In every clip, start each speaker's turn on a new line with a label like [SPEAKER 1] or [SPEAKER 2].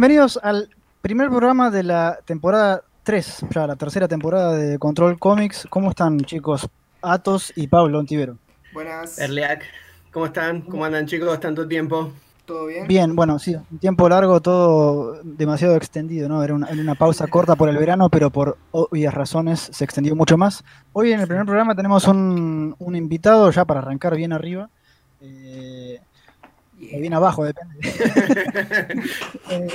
[SPEAKER 1] Bienvenidos al primer programa de la temporada 3, ya la tercera temporada de Control Comics. ¿Cómo están, chicos? Atos y Pablo Ontivero.
[SPEAKER 2] Buenas.
[SPEAKER 3] Erleac, ¿cómo están? ¿Cómo andan, chicos? ¿Tanto tiempo?
[SPEAKER 2] ¿Todo bien?
[SPEAKER 1] Bien, bueno, sí, un tiempo largo, todo demasiado extendido, ¿no? Era una, era una pausa corta por el verano, pero por obvias razones se extendió mucho más. Hoy en el primer programa tenemos un, un invitado, ya para arrancar bien arriba. Eh, o bien abajo, depende. Eh,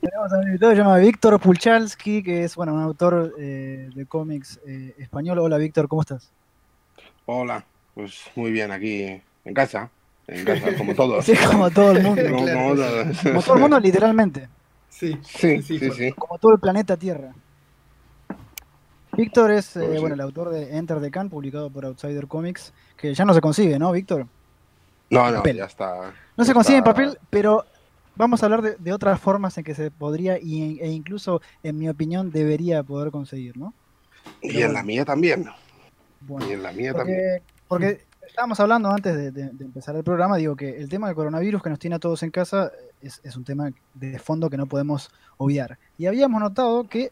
[SPEAKER 1] tenemos a un invitado que se llama Víctor Pulchalski, que es bueno, un autor eh, de cómics eh, español. Hola, Víctor, ¿cómo estás?
[SPEAKER 4] Hola, pues muy bien, aquí en casa. En casa, como todos.
[SPEAKER 1] Sí, como todo el mundo.
[SPEAKER 4] Como-
[SPEAKER 2] claro,
[SPEAKER 4] como
[SPEAKER 2] sí.
[SPEAKER 4] todos.
[SPEAKER 1] Como todo el mundo, literalmente.
[SPEAKER 2] Sí,
[SPEAKER 4] Sí, sí, sí.
[SPEAKER 1] Como todo el planeta Tierra. Víctor es eh,
[SPEAKER 4] Pues
[SPEAKER 1] bueno, el autor de Enter the Can, publicado por Outsider Comics, que ya no se consigue, ¿no, Víctor?
[SPEAKER 4] No, no,
[SPEAKER 1] Papel.
[SPEAKER 4] ya está.
[SPEAKER 1] No se consigue en papel, pero vamos a hablar de, de otras formas en que se podría y- e incluso, en mi opinión, debería poder conseguir, ¿no?
[SPEAKER 4] Y en la mía también.
[SPEAKER 1] Bueno,
[SPEAKER 4] Y en la mía también.
[SPEAKER 1] porque, porque estábamos hablando antes de, de- de empezar el programa, digo que el tema del coronavirus que nos tiene a todos en casa es, es un tema de fondo que no podemos obviar. Y habíamos notado que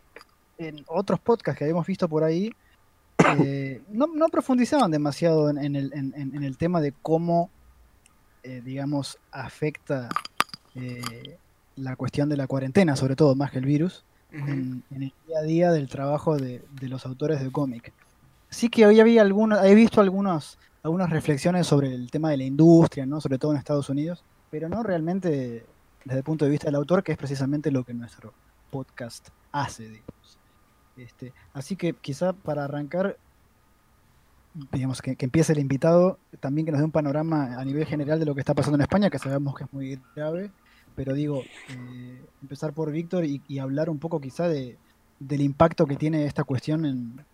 [SPEAKER 1] en otros podcasts que habíamos visto por ahí, eh, no, no profundizaban demasiado en, en el, en el tema de cómo, eh, digamos, afecta eh, la cuestión de la cuarentena, sobre todo más que el virus, en el día a día del trabajo de, de los autores de cómic. Sí que hoy había algunos, he visto algunos, algunas reflexiones sobre el tema de la industria, ¿no? sobre todo en Estados Unidos, pero no realmente desde el punto de vista del autor, que es precisamente lo que nuestro podcast hace, digamos. Este, así que quizá para arrancar, digamos que, que empiece el invitado, también que nos dé un panorama a nivel general de lo que está pasando en España, que sabemos que es muy grave, pero digo, eh, empezar por Víctor y, y hablar un poco quizá de, del impacto que tiene esta cuestión en,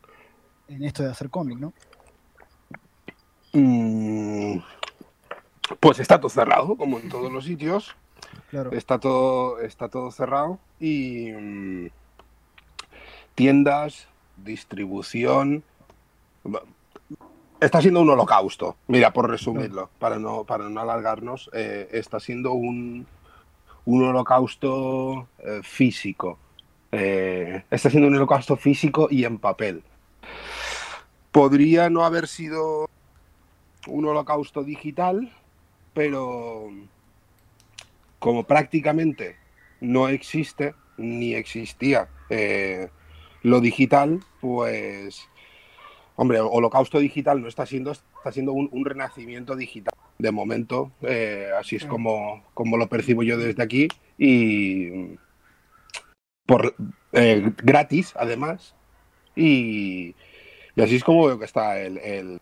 [SPEAKER 1] en esto de hacer cómic, ¿no?
[SPEAKER 4] Mm, Pues está todo cerrado, como en todos los sitios.
[SPEAKER 1] Claro.
[SPEAKER 4] Está todo, está todo cerrado. Y mm, tiendas, distribución. Está siendo un holocausto. Mira, por resumirlo, para no, para no alargarnos, eh, está siendo un, un holocausto eh, físico. Eh, está siendo un holocausto físico y en papel. Podría no haber sido un holocausto digital, pero como prácticamente no existe ni existía lo digital, pues, hombre, holocausto digital no está siendo, está siendo un, un renacimiento digital. De momento, eh, así es
[SPEAKER 2] Mm.
[SPEAKER 4] como, como lo percibo yo desde aquí y por eh, gratis, además, y, y así es como veo que está el, el-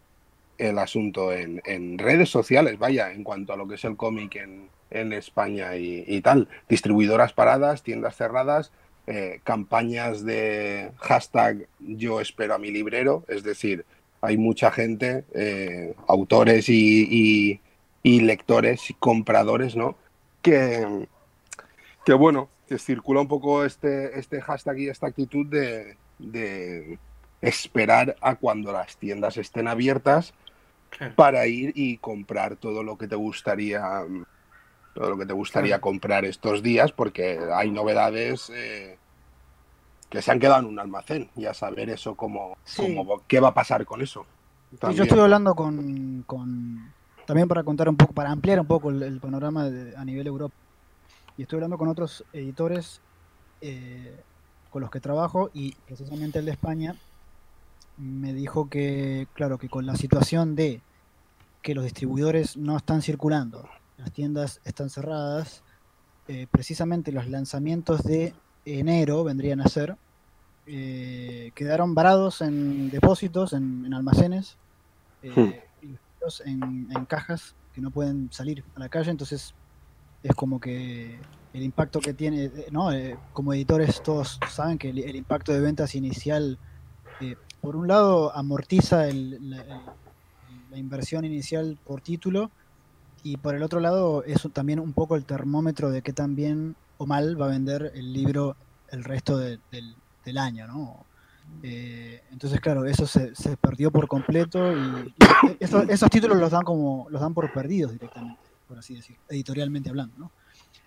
[SPEAKER 4] el asunto en, en redes sociales, vaya, en cuanto a lo que es el cómic en, en España y, y tal. Distribuidoras paradas, tiendas cerradas, eh, campañas de hashtag yo espero a mi librero, es decir, hay mucha gente, eh, autores y, y- y lectores y compradores, ¿no? Que, que bueno, que circula un poco este, este hashtag y esta actitud de, de esperar a cuando las tiendas estén abiertas para ir y comprar todo lo que te gustaría todo lo que te gustaría comprar estos días porque hay novedades eh, que se han quedado en un almacén y a saber eso cómo,
[SPEAKER 1] Sí.
[SPEAKER 4] cómo- qué va a pasar con eso También.
[SPEAKER 1] yo estoy hablando con, con- también para contar un poco, para ampliar un poco el, el panorama de- a nivel Europa. Y estoy hablando con otros editores eh, con los que trabajo y precisamente el de España me dijo que, claro, que con la situación de que los distribuidores no están circulando, las tiendas están cerradas, eh, precisamente los lanzamientos de enero vendrían a ser, eh, quedaron varados en depósitos, en, en almacenes, eh,
[SPEAKER 4] Hmm.
[SPEAKER 1] en, en cajas que no pueden salir a la calle, entonces es como que el impacto que tiene, ¿no? Eh, como editores todos saben que el, el impacto de ventas inicial, eh, por un lado, amortiza el- la, el- la inversión inicial por título y por el otro lado es también un poco el termómetro de qué tan bien o mal va a vender el libro el resto de- del, del año, ¿no? Eh, entonces, claro, eso se, se perdió por completo y, y esos, esos títulos los dan como los dan por perdidos directamente. por así decir, editorialmente hablando, ¿no?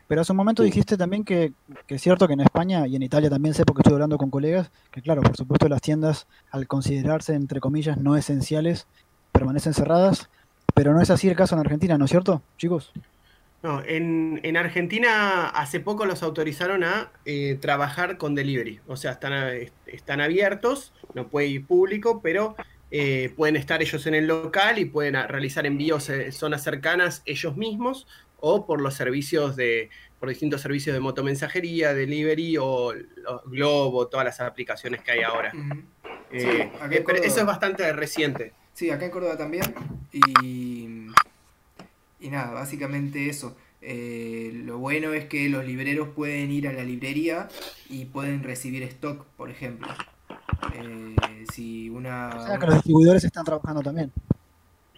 [SPEAKER 1] Pero hace un momento dijiste también que, que, es cierto que en España y en Italia también sé porque estoy hablando con colegas, que claro, por supuesto las tiendas al considerarse entre comillas no esenciales permanecen cerradas, pero no es así el caso en Argentina, ¿no es cierto, chicos?
[SPEAKER 3] No, en, en Argentina hace poco los autorizaron a eh, trabajar con delivery, o sea, están, están abiertos, no puede ir público, pero eh, pueden estar ellos en el local y pueden realizar envíos en zonas cercanas ellos mismos o por los servicios de, por distintos servicios de motomensajería, delivery o, Globo, todas las aplicaciones que hay ahora. Eh, pero eso es bastante reciente.
[SPEAKER 2] Sí, acá en Córdoba también. Y, y nada, básicamente eso. Eh, lo bueno es que los libreros pueden ir a la librería y pueden recibir stock, por ejemplo.
[SPEAKER 1] Eh, si una, o sea que los distribuidores están trabajando también.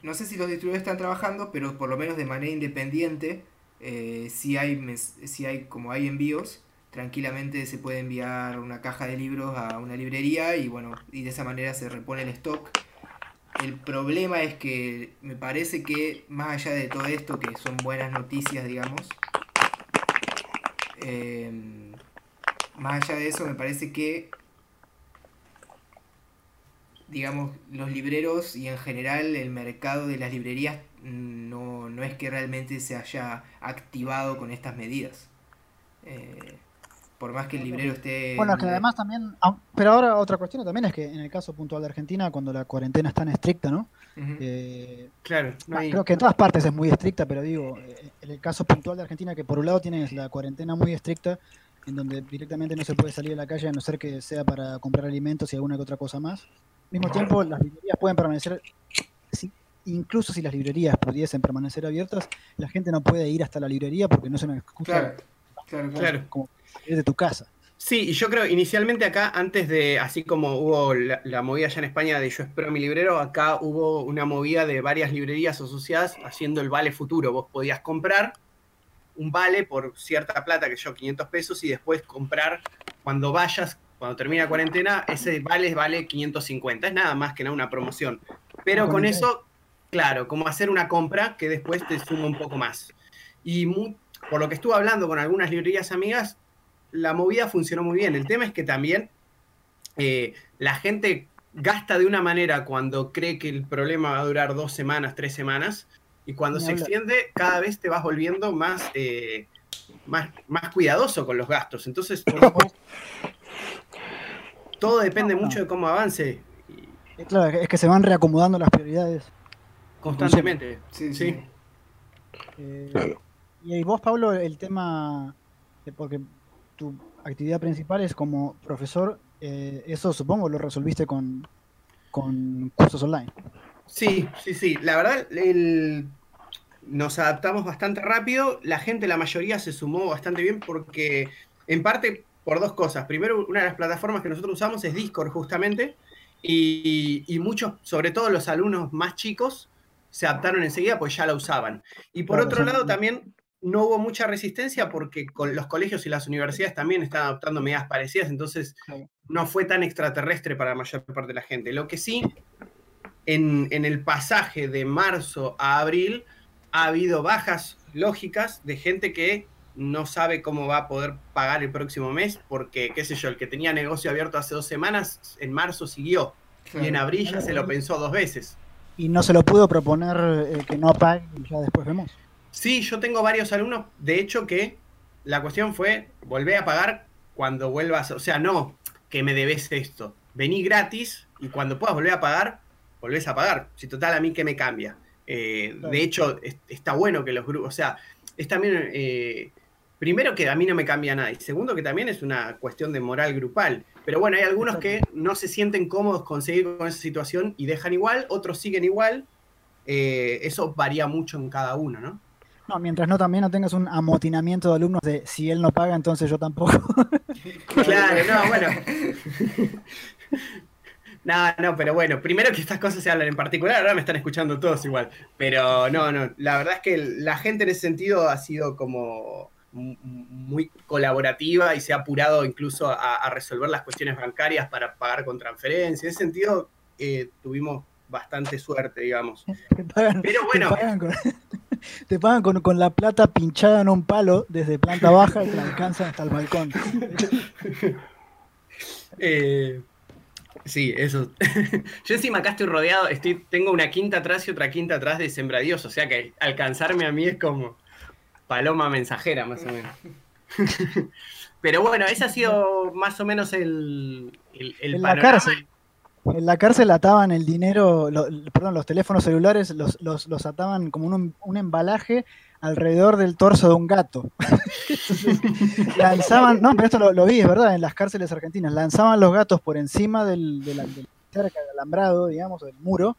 [SPEAKER 2] No sé si los distribuidores están trabajando, pero por lo menos de manera independiente, eh, si, hay, si hay, como hay envíos, tranquilamente se puede enviar una caja de libros a una librería y bueno, y de esa manera se repone el stock el problema es que me parece que más allá de todo esto, que son buenas noticias, digamos, eh, más allá de eso me parece que, digamos, los libreros y en general el mercado de las librerías no, no es que realmente se haya activado con estas medidas. Eh, por más que el librero esté...
[SPEAKER 1] Bueno, que además también, pero ahora otra cuestión también es que en el caso puntual de Argentina, cuando la cuarentena es tan estricta, ¿no?
[SPEAKER 3] Eh, claro.
[SPEAKER 1] Creo que en todas partes es muy estricta, pero digo, eh, en el caso puntual de Argentina, que por un lado tienes la cuarentena muy estricta, en donde directamente no se puede salir a la calle a no ser que sea para comprar alimentos y alguna que otra cosa más. Al mismo tiempo, las librerías pueden permanecer, incluso si las librerías pudiesen permanecer abiertas, la gente no puede ir hasta la librería porque no se nos escucha.
[SPEAKER 2] Claro, claro,
[SPEAKER 1] claro de tu casa.
[SPEAKER 3] Sí, y yo creo inicialmente acá, antes de, así como hubo la, movida allá en España de Yo espero mi librero, acá hubo una movida de varias librerías asociadas haciendo el vale futuro. Vos podías comprar un vale por cierta plata, que yo 500 pesos, y después comprar cuando vayas, cuando termina la cuarentena, ese vale vale 550. Es nada más que una promoción. Pero con eso, claro, como hacer una compra que después te suma un poco más. Y por lo que estuve hablando con algunas librerías amigas, la movida funcionó muy bien. El tema es que también eh, la gente gasta de una manera cuando cree que el problema va a durar dos semanas, tres semanas, y cuando se extiende, cada vez te vas volviendo más, eh, más, más cuidadoso con los gastos. Entonces, todo depende mucho de cómo avance.
[SPEAKER 1] Claro, es que se van reacomodando las prioridades.
[SPEAKER 3] Constantemente, sí. sí.
[SPEAKER 1] Eh, y vos, Pablo, el tema, porque tu actividad principal es como profesor, eh, eso supongo lo resolviste con, con cursos online.
[SPEAKER 3] Sí, sí, sí. La verdad, nos adaptamos bastante rápido. La gente, la mayoría, se sumó bastante bien porque, en parte, por dos cosas. Primero, una de las plataformas que nosotros usamos es Discord, justamente. Y, y muchos, sobre todo los alumnos más chicos, se adaptaron enseguida pues ya la usaban. Y por otro lado, también no hubo mucha resistencia porque con los colegios y las universidades también están adoptando medidas parecidas, entonces no fue tan extraterrestre para la mayor parte de la gente. Lo que sí, en, el pasaje de marzo a abril, ha habido bajas lógicas de gente que no sabe cómo va a poder pagar el próximo mes, porque, qué sé yo, el que tenía negocio abierto hace dos semanas, en marzo siguió, y en abril ya se lo pensó dos veces.
[SPEAKER 1] Y no se lo pudo proponer eh, que no pague y ya después vemos.
[SPEAKER 3] Sí, yo tengo varios alumnos, de hecho, que la cuestión fue, volver a pagar cuando vuelvas, o sea, no que me debes esto, vení gratis y cuando puedas volver a pagar, volvés a pagar. Si total a mí que me cambia. Eh, de hecho, está bueno que los grupos, o sea, es también, eh, primero que a mí no me cambia nada y segundo que también es una cuestión de moral grupal. Pero bueno, hay algunos que no se sienten cómodos con seguir con esa situación y dejan igual, otros siguen igual. Eh, eso varía mucho en cada uno, ¿no?
[SPEAKER 1] No, mientras no también no tengas un amotinamiento de alumnos de si él no paga, entonces yo tampoco.
[SPEAKER 3] claro, no, bueno. No, no, pero bueno, primero que estas cosas se hablan en particular, ahora me están escuchando todos igual. Pero no, no, la verdad es que la gente en ese sentido ha sido como muy colaborativa y se ha apurado incluso a, resolver las cuestiones bancarias para pagar con transferencia. En ese sentido, eh, tuvimos bastante suerte, digamos. pero bueno.
[SPEAKER 1] te pagan con, con la plata pinchada en un palo desde planta baja y te la alcanzan hasta el balcón.
[SPEAKER 3] Eh, sí, eso. Yo encima acá estoy rodeado, estoy, tengo una quinta atrás y otra quinta atrás de sembradíos, o sea que alcanzarme a mí es como paloma mensajera, más o menos. Pero bueno, ese ha sido más o menos el, el, el
[SPEAKER 1] En la
[SPEAKER 3] panorama.
[SPEAKER 1] cárcel. En la cárcel ataban el dinero, lo- perdón, los teléfonos celulares los, los- los ataban como un, un embalaje alrededor del torso de un gato. Entonces, lanzaban, no, pero esto lo, lo vi, es verdad, en las cárceles argentinas, lanzaban los gatos por encima del, de la- del cerca del alambrado, digamos, del muro,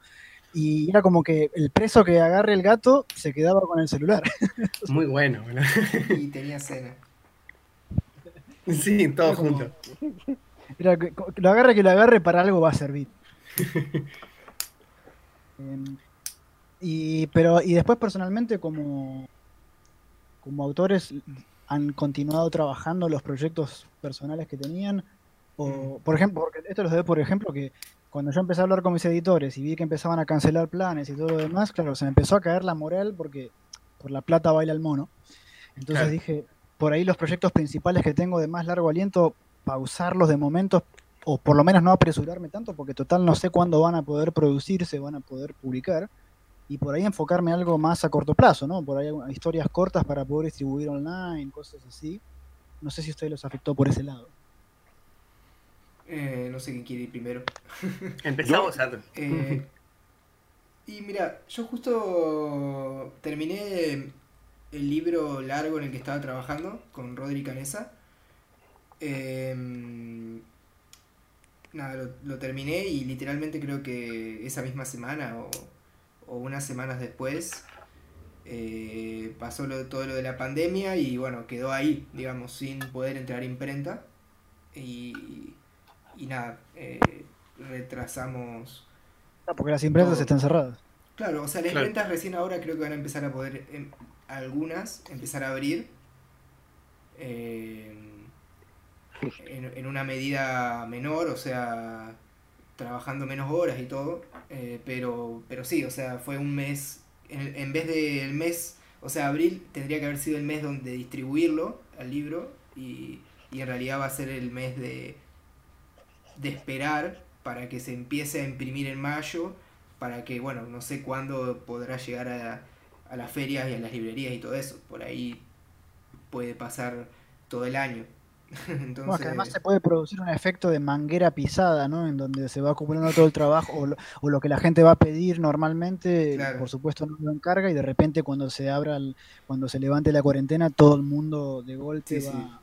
[SPEAKER 1] y era como que el preso que agarre el gato se quedaba con el celular.
[SPEAKER 3] Muy bueno, bueno.
[SPEAKER 2] Y tenía cena.
[SPEAKER 3] Sí, todo
[SPEAKER 1] Era como- lo agarre que lo agarre para algo va a servir. Em, y, pero, y después personalmente como, como autores han continuado trabajando los proyectos personales que tenían. O, por ejemplo, porque esto los doy por ejemplo que cuando yo empecé a hablar con mis editores y vi que empezaban a cancelar planes y todo lo demás, claro, se me empezó a caer la moral porque por la plata baila el mono. Entonces
[SPEAKER 3] Claro.
[SPEAKER 1] dije, por ahí los proyectos principales que tengo de más largo aliento, pausarlos de momento o por lo menos no apresurarme tanto porque total no sé cuándo van a poder producirse, van a poder publicar y por ahí enfocarme algo más a corto plazo, ¿no? Por ahí historias cortas para poder distribuir online, cosas así. No sé si a ustedes los afectó por ese lado.
[SPEAKER 2] Eh, no sé quién quiere ir primero.
[SPEAKER 3] Empezamos.
[SPEAKER 2] Eh, y mira, yo justo terminé el libro largo en el que estaba trabajando con Rodri Canesa. Em, nada, lo, lo terminé y literalmente creo que esa misma semana o, o unas semanas después eh, pasó lo- todo lo de la pandemia y bueno, quedó ahí, digamos, sin poder entrar a imprenta. Y, y nada, eh, retrasamos
[SPEAKER 1] Porque las impresas
[SPEAKER 2] Todo.
[SPEAKER 1] están cerradas.
[SPEAKER 2] Claro, o sea, las
[SPEAKER 3] Claro.
[SPEAKER 2] ventas recién ahora creo que van a empezar a poder, em, algunas, empezar a abrir eh, en, en una medida menor, o sea, trabajando menos horas y todo, eh, pero, pero sí, o sea, fue un mes, en, en vez del mes, o sea, abril tendría que haber sido el mes donde distribuirlo al libro y, y en realidad va a ser el mes de, de esperar para que se empiece a imprimir en mayo para que, bueno, no sé cuándo podrá llegar a, a las ferias y a las librerías y todo eso. Por ahí puede pasar todo el año. Entonces,
[SPEAKER 1] Bueno, que además se puede producir un efecto de manguera pisada, ¿no? En donde se va acumulando todo el trabajo o lo, o lo que la gente va a pedir normalmente,
[SPEAKER 2] Claro.
[SPEAKER 1] por supuesto no lo encarga y de repente cuando se abra, el- cuando se levante la cuarentena, todo el mundo de golpe
[SPEAKER 2] Sí, sí.
[SPEAKER 1] va...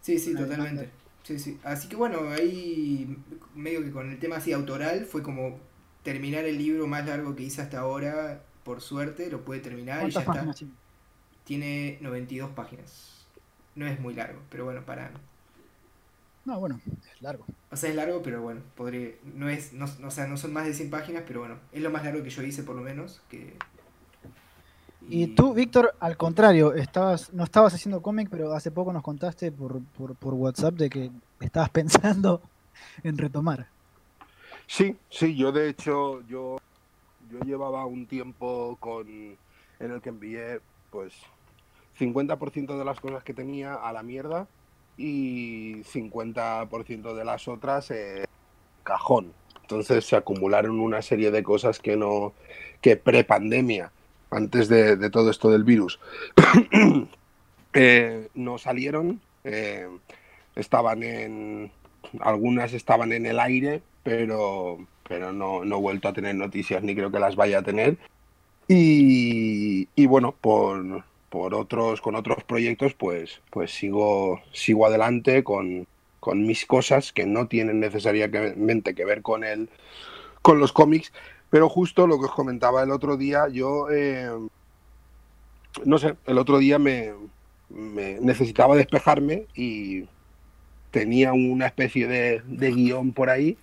[SPEAKER 2] Sí, sí,
[SPEAKER 1] una
[SPEAKER 2] totalmente.
[SPEAKER 1] demanda.
[SPEAKER 2] Sí, sí. Así que bueno, ahí medio que con el tema así autoral fue como terminar el libro más largo que hice hasta ahora, por suerte, lo puede terminar y ya
[SPEAKER 1] ¿Cuántas
[SPEAKER 2] está.
[SPEAKER 1] páginas tiene?
[SPEAKER 2] Tiene 92 páginas. No es muy largo, pero bueno, para...
[SPEAKER 1] No, bueno, es largo.
[SPEAKER 2] O sea, es largo, pero bueno, podría... No es, no, no- o sea, no son más de 100 páginas, pero bueno, es lo más largo que yo hice por lo menos. Que...
[SPEAKER 1] Y tú, Víctor, al contrario, estabas, no estabas haciendo cómic, pero hace poco nos contaste por, por, por WhatsApp de que estabas pensando en retomar.
[SPEAKER 4] Sí, sí, yo de hecho, yo, yo llevaba un tiempo con, en el que envié pues 50% de las cosas que tenía a la mierda y 50% de las otras eh, cajón. Entonces se acumularon una serie de cosas que no, que pre-pandemia, antes de, todo esto del virus, eh, no salieron. eh, estaban en, algunas estaban en el aire, pero, pero no, no he vuelto a tener noticias ni creo que las vaya a tener. Y, y bueno, por, por otros, con otros proyectos, pues, pues sigo, sigo adelante con, con mis cosas que no tienen necesariamente que ver con el, con los cómics. Pero justo lo que os comentaba el otro día, yo eh, no sé, el otro día me, me necesitaba despejarme y tenía una especie de, de guion por ahí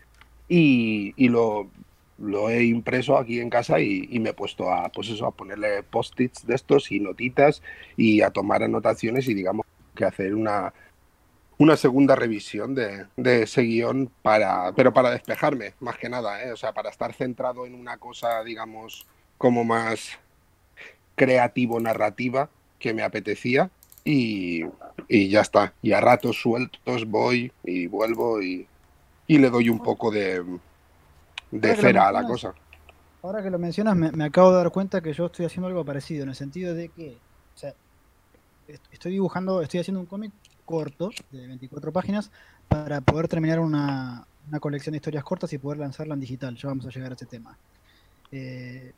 [SPEAKER 4] y, y lo, lo he impreso aquí en casa y, y me he puesto a, pues eso, a ponerle post-its de estos y notitas y a tomar anotaciones y digamos que hacer una, una segunda revisión de, de ese guion para, pero para despejarme, más que nada, ¿eh? o sea, para estar centrado en una cosa, digamos, como más creativo-narrativa que me apetecía y, y, ya está. Y a ratos sueltos voy y vuelvo y, y le doy un poco de, de cera a la cosa.
[SPEAKER 1] Ahora que lo mencionas, me, me, acabo de dar cuenta que yo estoy haciendo algo parecido, en el sentido de que, o sea, estoy dibujando, estoy haciendo un cómic corto de 24 páginas para poder terminar una, una, colección de historias cortas y poder lanzarla en digital. Ya vamos a llegar a ese tema. Eh,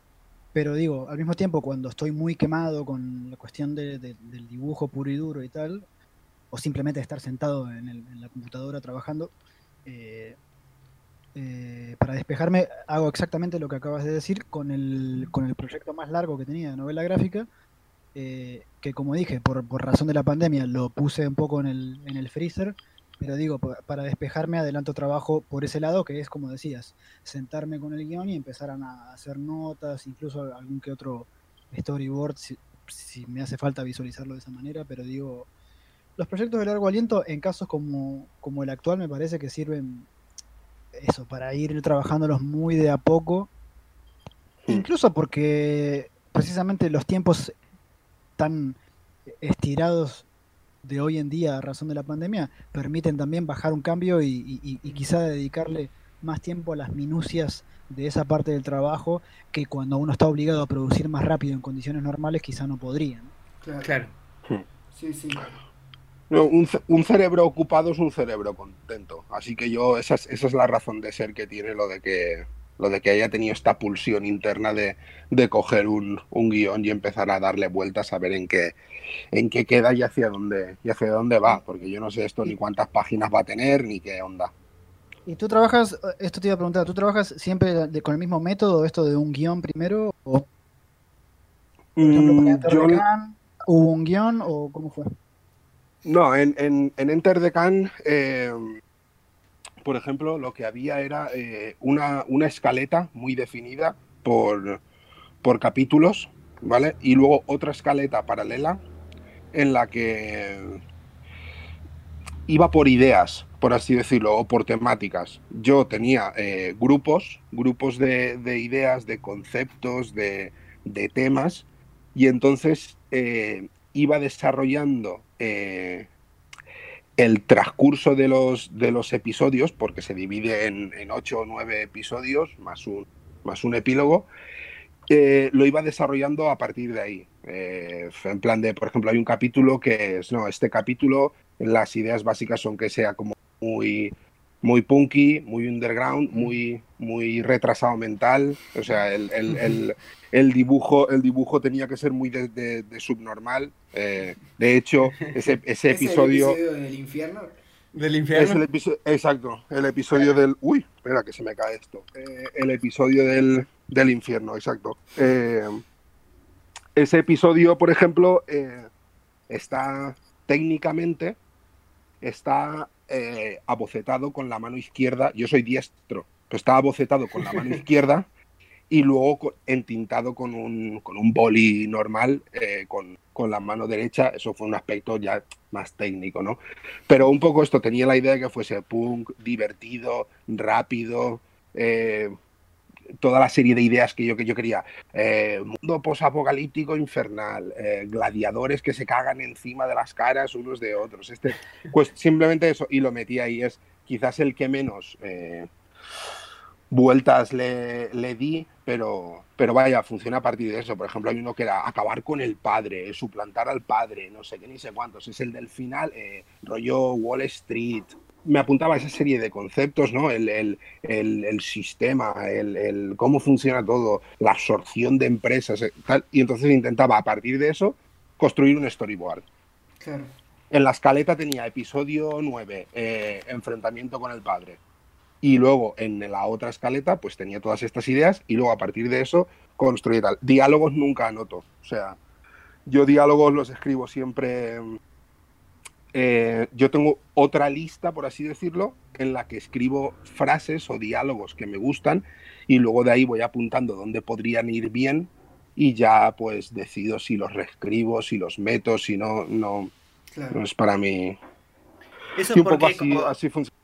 [SPEAKER 1] pero digo, al mismo tiempo, cuando estoy muy quemado con la cuestión de, de, del dibujo puro y duro y tal, o simplemente estar sentado en, el, en la computadora trabajando, eh, eh, para despejarme hago exactamente lo que acabas de decir con el, con el proyecto más largo que tenía de novela gráfica, eh, que como dije, por, por, razón de la pandemia lo puse un poco en el, en el freezer, pero digo, para despejarme adelanto trabajo por ese lado, que es como decías, sentarme con el guion y empezar a hacer notas, incluso algún que otro storyboard, si, si me hace falta visualizarlo de esa manera, pero digo, los proyectos de largo aliento en casos como, como el actual me parece que sirven eso, para ir trabajándolos muy de a poco. Incluso porque precisamente los tiempos tan estirados de hoy en día a razón de la pandemia permiten también bajar un cambio y, y, y, quizá dedicarle más tiempo a las minucias de esa parte del trabajo que cuando uno está obligado a producir más rápido en condiciones normales quizá no podría. ¿no?
[SPEAKER 2] Claro. claro. Sí, sí.
[SPEAKER 4] No, un, un, cerebro ocupado es un cerebro contento. Así que yo, esa es, esa es la razón de ser que tiene lo de que, lo de que haya tenido esta pulsión interna de, de coger un, un, guion y empezar a darle vueltas a ver en qué, en qué queda y hacia dónde, y hacia dónde va. Porque yo no sé esto ni cuántas páginas va a tener ni qué onda.
[SPEAKER 1] ¿Y tú trabajas, esto te iba a preguntar, ¿tú trabajas siempre de, con el mismo método, esto de un guion primero? O, por ejemplo, para yo... ¿Hubo un guion o cómo fue?
[SPEAKER 4] No, en, en, en Enter eh, por ejemplo, lo que había era eh, una, una, escaleta muy definida por, por, capítulos, ¿vale? Y luego otra escaleta paralela en la que iba por ideas, por así decirlo, o por temáticas. Yo tenía eh, grupos, grupos de, de, ideas, de conceptos, de, de temas, y entonces iba desarrollando eh, el transcurso de los, de los episodios, porque se divide en, en ocho o nueve episodios, más un, más un epílogo, eh, lo iba desarrollando a partir de ahí. Eh, en plan de, por ejemplo, hay un capítulo que es, no, este capítulo, las ideas básicas son que sea como muy, muy punky, muy underground, muy, muy retrasado mental. O sea, el, el, el, el dibujo, el dibujo tenía que ser muy de, de, de subnormal. Eh, de hecho, ese, ese episodio.
[SPEAKER 2] ¿Es el episodio del infierno?
[SPEAKER 3] ¿Del infierno?
[SPEAKER 4] Es el episodio, exacto, el episodio del. Uy, espera que se me cae esto. Eh, el episodio del, del infierno, exacto. Eh, ese episodio, por ejemplo, eh, está técnicamente está eh, abocetado con la mano izquierda. Yo soy diestro, pero está abocetado con la mano izquierda y luego entintado con un, con un boli normal eh, con, con, la mano derecha. Eso fue un aspecto ya más técnico, ¿no? Pero un poco esto tenía la idea de que fuese punk, divertido, rápido. Eh, toda la serie de ideas que yo, que yo quería. Eh, mundo posapocalíptico infernal, eh, gladiadores que se cagan encima de las caras unos de otros. Este, pues simplemente eso, y lo metí ahí. Es quizás el que menos eh, vueltas le, le, di, pero, pero vaya, funciona a partir de eso. Por ejemplo, hay uno que era acabar con el padre, suplantar al padre, no sé qué ni sé cuántos. Es el del final, eh, rollo Wall Street, me apuntaba a esa serie de conceptos, ¿no? El, el, el, el sistema, el, cómo funciona todo, la absorción de empresas, eh, tal, y entonces intentaba a partir de eso construir un storyboard.
[SPEAKER 2] Claro.
[SPEAKER 4] En la escaleta tenía episodio 9, eh, enfrentamiento con el padre. Y luego en la otra escaleta, pues tenía todas estas ideas y luego a partir de eso construir tal. Diálogos nunca anoto. O sea, yo diálogos los escribo siempre eh, yo tengo otra lista, por así decirlo, en la que escribo frases o diálogos que me gustan y luego de ahí voy apuntando dónde podrían ir bien y ya pues decido si los reescribo, si los meto, si no, no, claro. no es para mí.
[SPEAKER 3] Eso sí, un poco así, como... así funciona.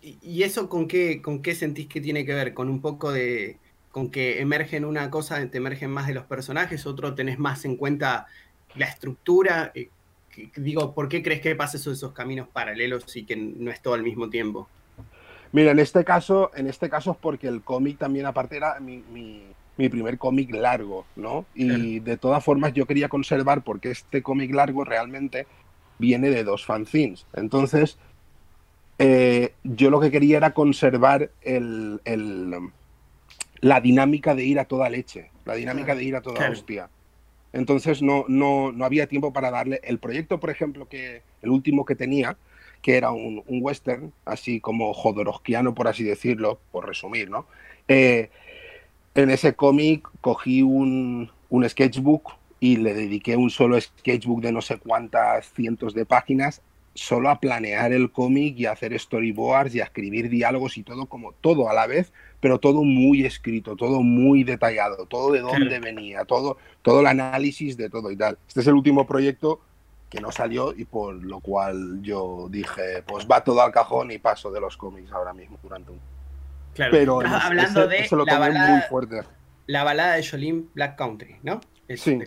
[SPEAKER 3] ¿Y eso con qué, con qué sentís que tiene que ver? ¿Con un poco de, con que emergen una cosa, te emergen más de los personajes, otro tenés más en cuenta la estructura. Digo, ¿por qué crees que pasa eso, esos caminos paralelos y que no es todo al mismo tiempo?
[SPEAKER 4] Mira, en este caso, en este caso es porque el cómic también aparte era mi, mi, primer cómic largo, ¿no? Y de todas formas yo quería conservar porque este cómic largo realmente viene de dos fanzines. Entonces, eh, yo lo que quería era conservar el, la dinámica de ir a toda leche, la dinámica de ir a toda hostia. Entonces no, no, no había tiempo para darle. El proyecto, por ejemplo, que el último que tenía, que era un, western, así como jodorowskiano, por así decirlo, por resumir, ¿no? Eh, en ese cómic cogí un, un sketchbook y le dediqué un solo sketchbook de no sé cuántas cientos de páginas solo a planear el cómic y a hacer storyboards y a escribir diálogos y todo como todo a la vez, pero todo muy escrito, todo muy detallado, todo de dónde venía, todo, todo el análisis de todo y tal. Este es el último proyecto que no salió y por lo cual yo dije, pues va todo al cajón y paso de los cómics ahora mismo durante un...
[SPEAKER 3] Claro. Pero hablando de la balada, muy fuerte. La balada de Jolene Black Country, ¿no?
[SPEAKER 4] sí.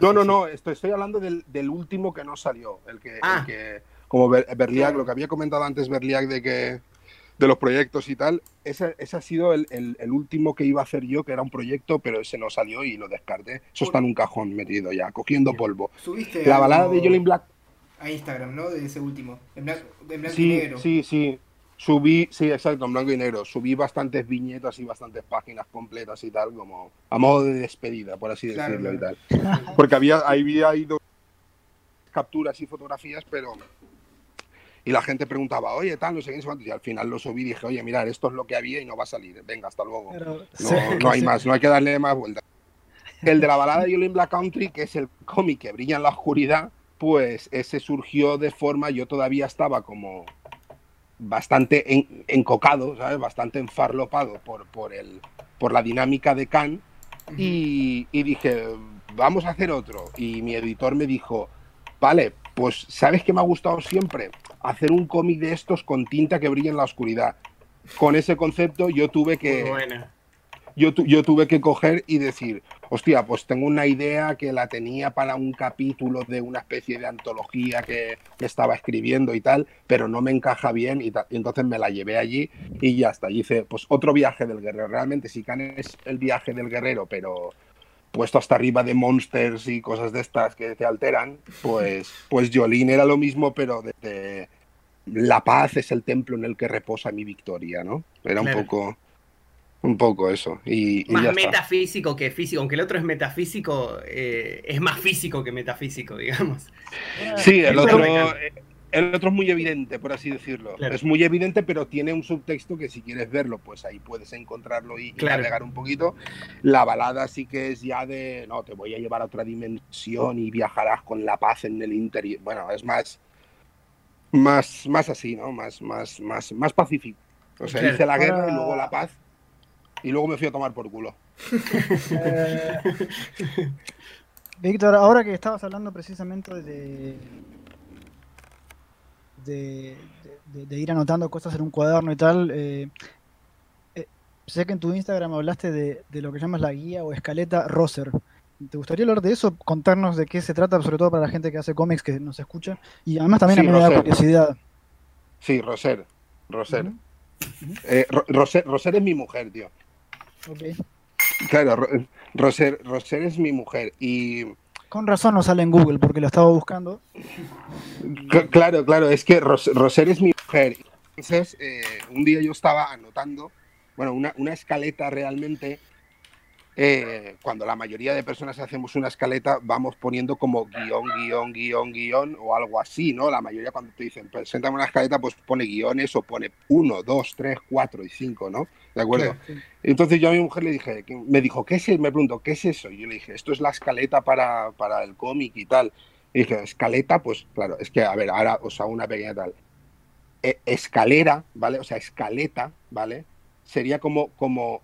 [SPEAKER 4] no, no, no, estoy, estoy hablando del, del, último que no salió, el que, ah. Como Berliag, lo que había comentado antes Berliag de que de los proyectos y tal, ese, ese ha sido el, el, último que iba a hacer yo, que era un proyecto, pero ese no salió y lo descarté. Eso está en un cajón metido ya, cogiendo polvo.
[SPEAKER 2] ¿Subiste
[SPEAKER 4] la balada de Jolene Black.
[SPEAKER 2] A Instagram, ¿no? De ese último. En, blanco,
[SPEAKER 4] sí,
[SPEAKER 2] y negro.
[SPEAKER 4] Sí, sí. Subí, sí, exacto, en blanco y negro. Subí bastantes viñetas y bastantes páginas completas y tal, como a modo de despedida, por así decirlo y tal. Porque había, había ido capturas y fotografías, pero y la gente preguntaba, oye, tal, no sé qué, y al final lo subí y dije, oye, mirar, esto es lo que había y no va a salir, venga, hasta luego. no, hay más, no hay que darle más vueltas. El de la balada de Yolin Black Country, que es el cómic que brilla en la oscuridad, pues ese surgió de forma, yo todavía estaba como bastante encocado, ¿sabes? Bastante enfarlopado por, por, el, por la dinámica de Khan y, y dije, vamos a hacer otro. Y mi editor me dijo, vale, pues ¿sabes qué me ha gustado siempre? Hacer un cómic de estos con tinta que brilla en la oscuridad. Con ese concepto yo tuve que... Yo, yo, tuve que coger y decir, hostia, pues tengo una idea que la tenía para un capítulo de una especie de antología que, estaba escribiendo y tal, pero no me encaja bien y, y, entonces me la llevé allí y ya está. Y hice, pues otro viaje del guerrero. Realmente si Can es el viaje del guerrero, pero puesto hasta arriba de monsters y cosas de estas que te alteran, pues, pues Jolene era lo mismo, pero desde la paz es el templo en el que reposa mi victoria, ¿no? Era un poco un poco eso. Y,
[SPEAKER 3] más metafísico que físico, aunque el otro es metafísico, eh, es más físico que metafísico, digamos.
[SPEAKER 4] Sí, el otro, el otro es muy evidente, por así decirlo. Es muy evidente, pero tiene un subtexto que si quieres verlo, pues ahí puedes encontrarlo y, claro. un poquito. La balada sí que es ya de, no, te voy a llevar a otra dimensión y viajarás con la paz en el interior. Bueno, es más, más, más así, ¿no? Más, más, más, más pacífico. O sea, hice la guerra y luego la paz y luego me fui a tomar por culo.
[SPEAKER 1] Eh, Víctor, ahora que estabas hablando precisamente de, de, ir anotando cosas en un cuaderno y tal. Eh, eh, sé que en tu Instagram hablaste de, lo que llamas la guía o escaleta Roser. ¿Te gustaría hablar de eso? Contarnos de qué se trata, sobre todo para la gente que hace cómics que nos escucha. Y además también a mí me da curiosidad.
[SPEAKER 4] Sí, Roser. Roser. Eh, Roser. Roser es mi mujer, tío. Claro, Roser, Roser es mi mujer. Y
[SPEAKER 1] con razón no sale en Google porque lo estaba buscando.
[SPEAKER 4] Claro, claro, es que Roser es mi mujer. Entonces, eh, un día yo estaba anotando, bueno, una, una escaleta realmente eh, cuando la mayoría de personas hacemos una escaleta, vamos poniendo como guion, guion, guion, guion o algo así, ¿no? La mayoría cuando te dicen, preséntame una escaleta, pues pone guiones o pone uno, dos, tres, cuatro y cinco, ¿no? ¿De acuerdo? Entonces yo a mi mujer le dije, me dijo, ¿qué es eso? Me preguntó, ¿qué es eso? Y yo le dije, esto es la escaleta para, para el cómic y tal. Y dije, escaleta, pues claro, es que, a ver, ahora os hago una pequeña tal. E, escalera, ¿vale? O sea, escaleta, ¿vale? Sería como, como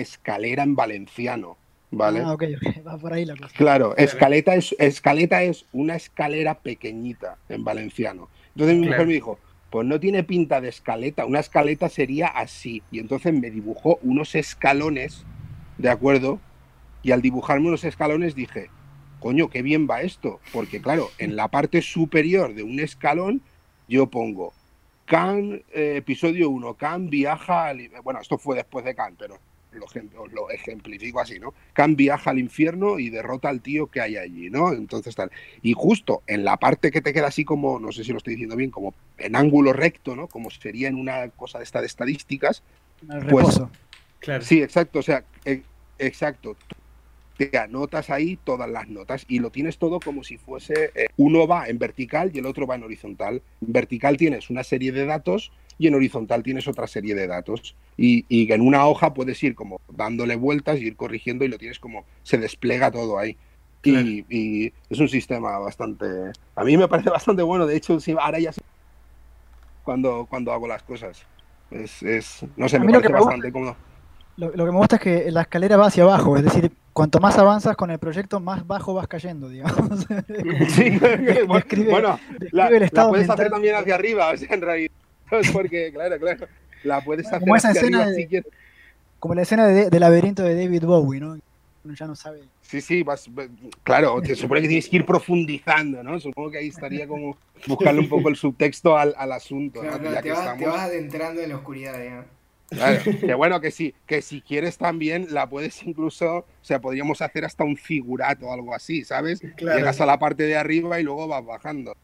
[SPEAKER 4] escalera en valenciano, ¿vale?
[SPEAKER 1] Ah, ok, va por ahí la cosa.
[SPEAKER 4] Claro, escaleta es, escaleta es una escalera pequeñita en valenciano. Entonces mi mujer me dijo, pues no tiene pinta de escaleta, una escaleta sería así. Y entonces me dibujó unos escalones ¿de acuerdo? Y al dibujarme unos escalones dije, coño, qué bien va esto, porque claro, en la parte superior de un escalón yo pongo Khan, eh, episodio 1, Khan viaja al... Bueno, esto fue después de Khan, pero lo, lo, ejemplifico así, ¿no? Khan viaja al infierno y derrota al tío que hay allí, ¿no? Entonces tal. Y justo en la parte que te queda así como, no sé si lo estoy diciendo bien, como en ángulo recto, ¿no? Como sería en una cosa de esta de estadísticas.
[SPEAKER 1] pues,
[SPEAKER 4] claro. Sí, exacto, o sea, e, exacto te anotas ahí todas las notas y lo tienes todo como si fuese, eh, uno va en vertical y el otro va en horizontal. En vertical tienes una serie de datos y en horizontal tienes otra serie de datos. Y, y en una hoja puedes ir como dándole vueltas y ir corrigiendo y lo tienes como, se despliega todo ahí. Y, es un sistema bastante, a mí me parece bastante bueno. De hecho, ahora ya sé cuando, cuando hago las cosas. Es, es no sé, me parece bastante cómodo.
[SPEAKER 1] Lo, lo, que me gusta es que la escalera va hacia abajo, es decir, cuanto más avanzas con el proyecto, más bajo vas cayendo, digamos.
[SPEAKER 4] Sí, bueno, la, puedes hacer también hacia arriba, o sea, en realidad, porque, claro, claro, la puedes hacer
[SPEAKER 1] como esa escena Como la escena de, laberinto de David Bowie, ¿no? Uno ya no sabe.
[SPEAKER 4] Sí, sí, vas, claro, te supone que tienes que ir profundizando, ¿no? Supongo que ahí estaría como buscarle un poco el subtexto al, al asunto. ¿no?
[SPEAKER 2] te, vas, te, vas, adentrando en la oscuridad, digamos.
[SPEAKER 4] Claro, que bueno, que sí, que si quieres también la puedes incluso, o sea, podríamos hacer hasta un figurato o algo así, ¿sabes? Llegas a la parte de arriba y luego vas bajando.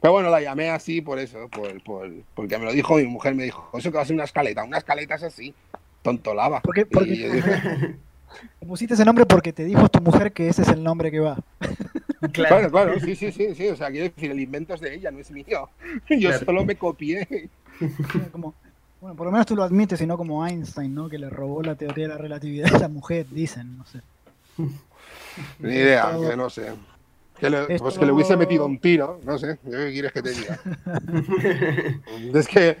[SPEAKER 4] Pero bueno, la llamé así por eso, por, por, porque me lo dijo mi mujer, me dijo, eso que va a ser una escaleta, una escaleta es así, tonto lava.
[SPEAKER 1] ¿Por qué? pusiste ese nombre porque te dijo tu mujer que ese es el nombre que va.
[SPEAKER 4] Claro, claro, sí, sí, sí, sí, o sea, quiero decir, el invento es de ella, no es mío. Yo solo me copié.
[SPEAKER 1] Como, bueno, por lo menos tú lo admites, y no como Einstein, ¿no? Que le robó la teoría de la relatividad a la mujer, dicen, no sé.
[SPEAKER 4] Ni idea, que no sé. Que le, pues que le hubiese metido un tiro, no sé, ¿qué quieres que te diga? es que,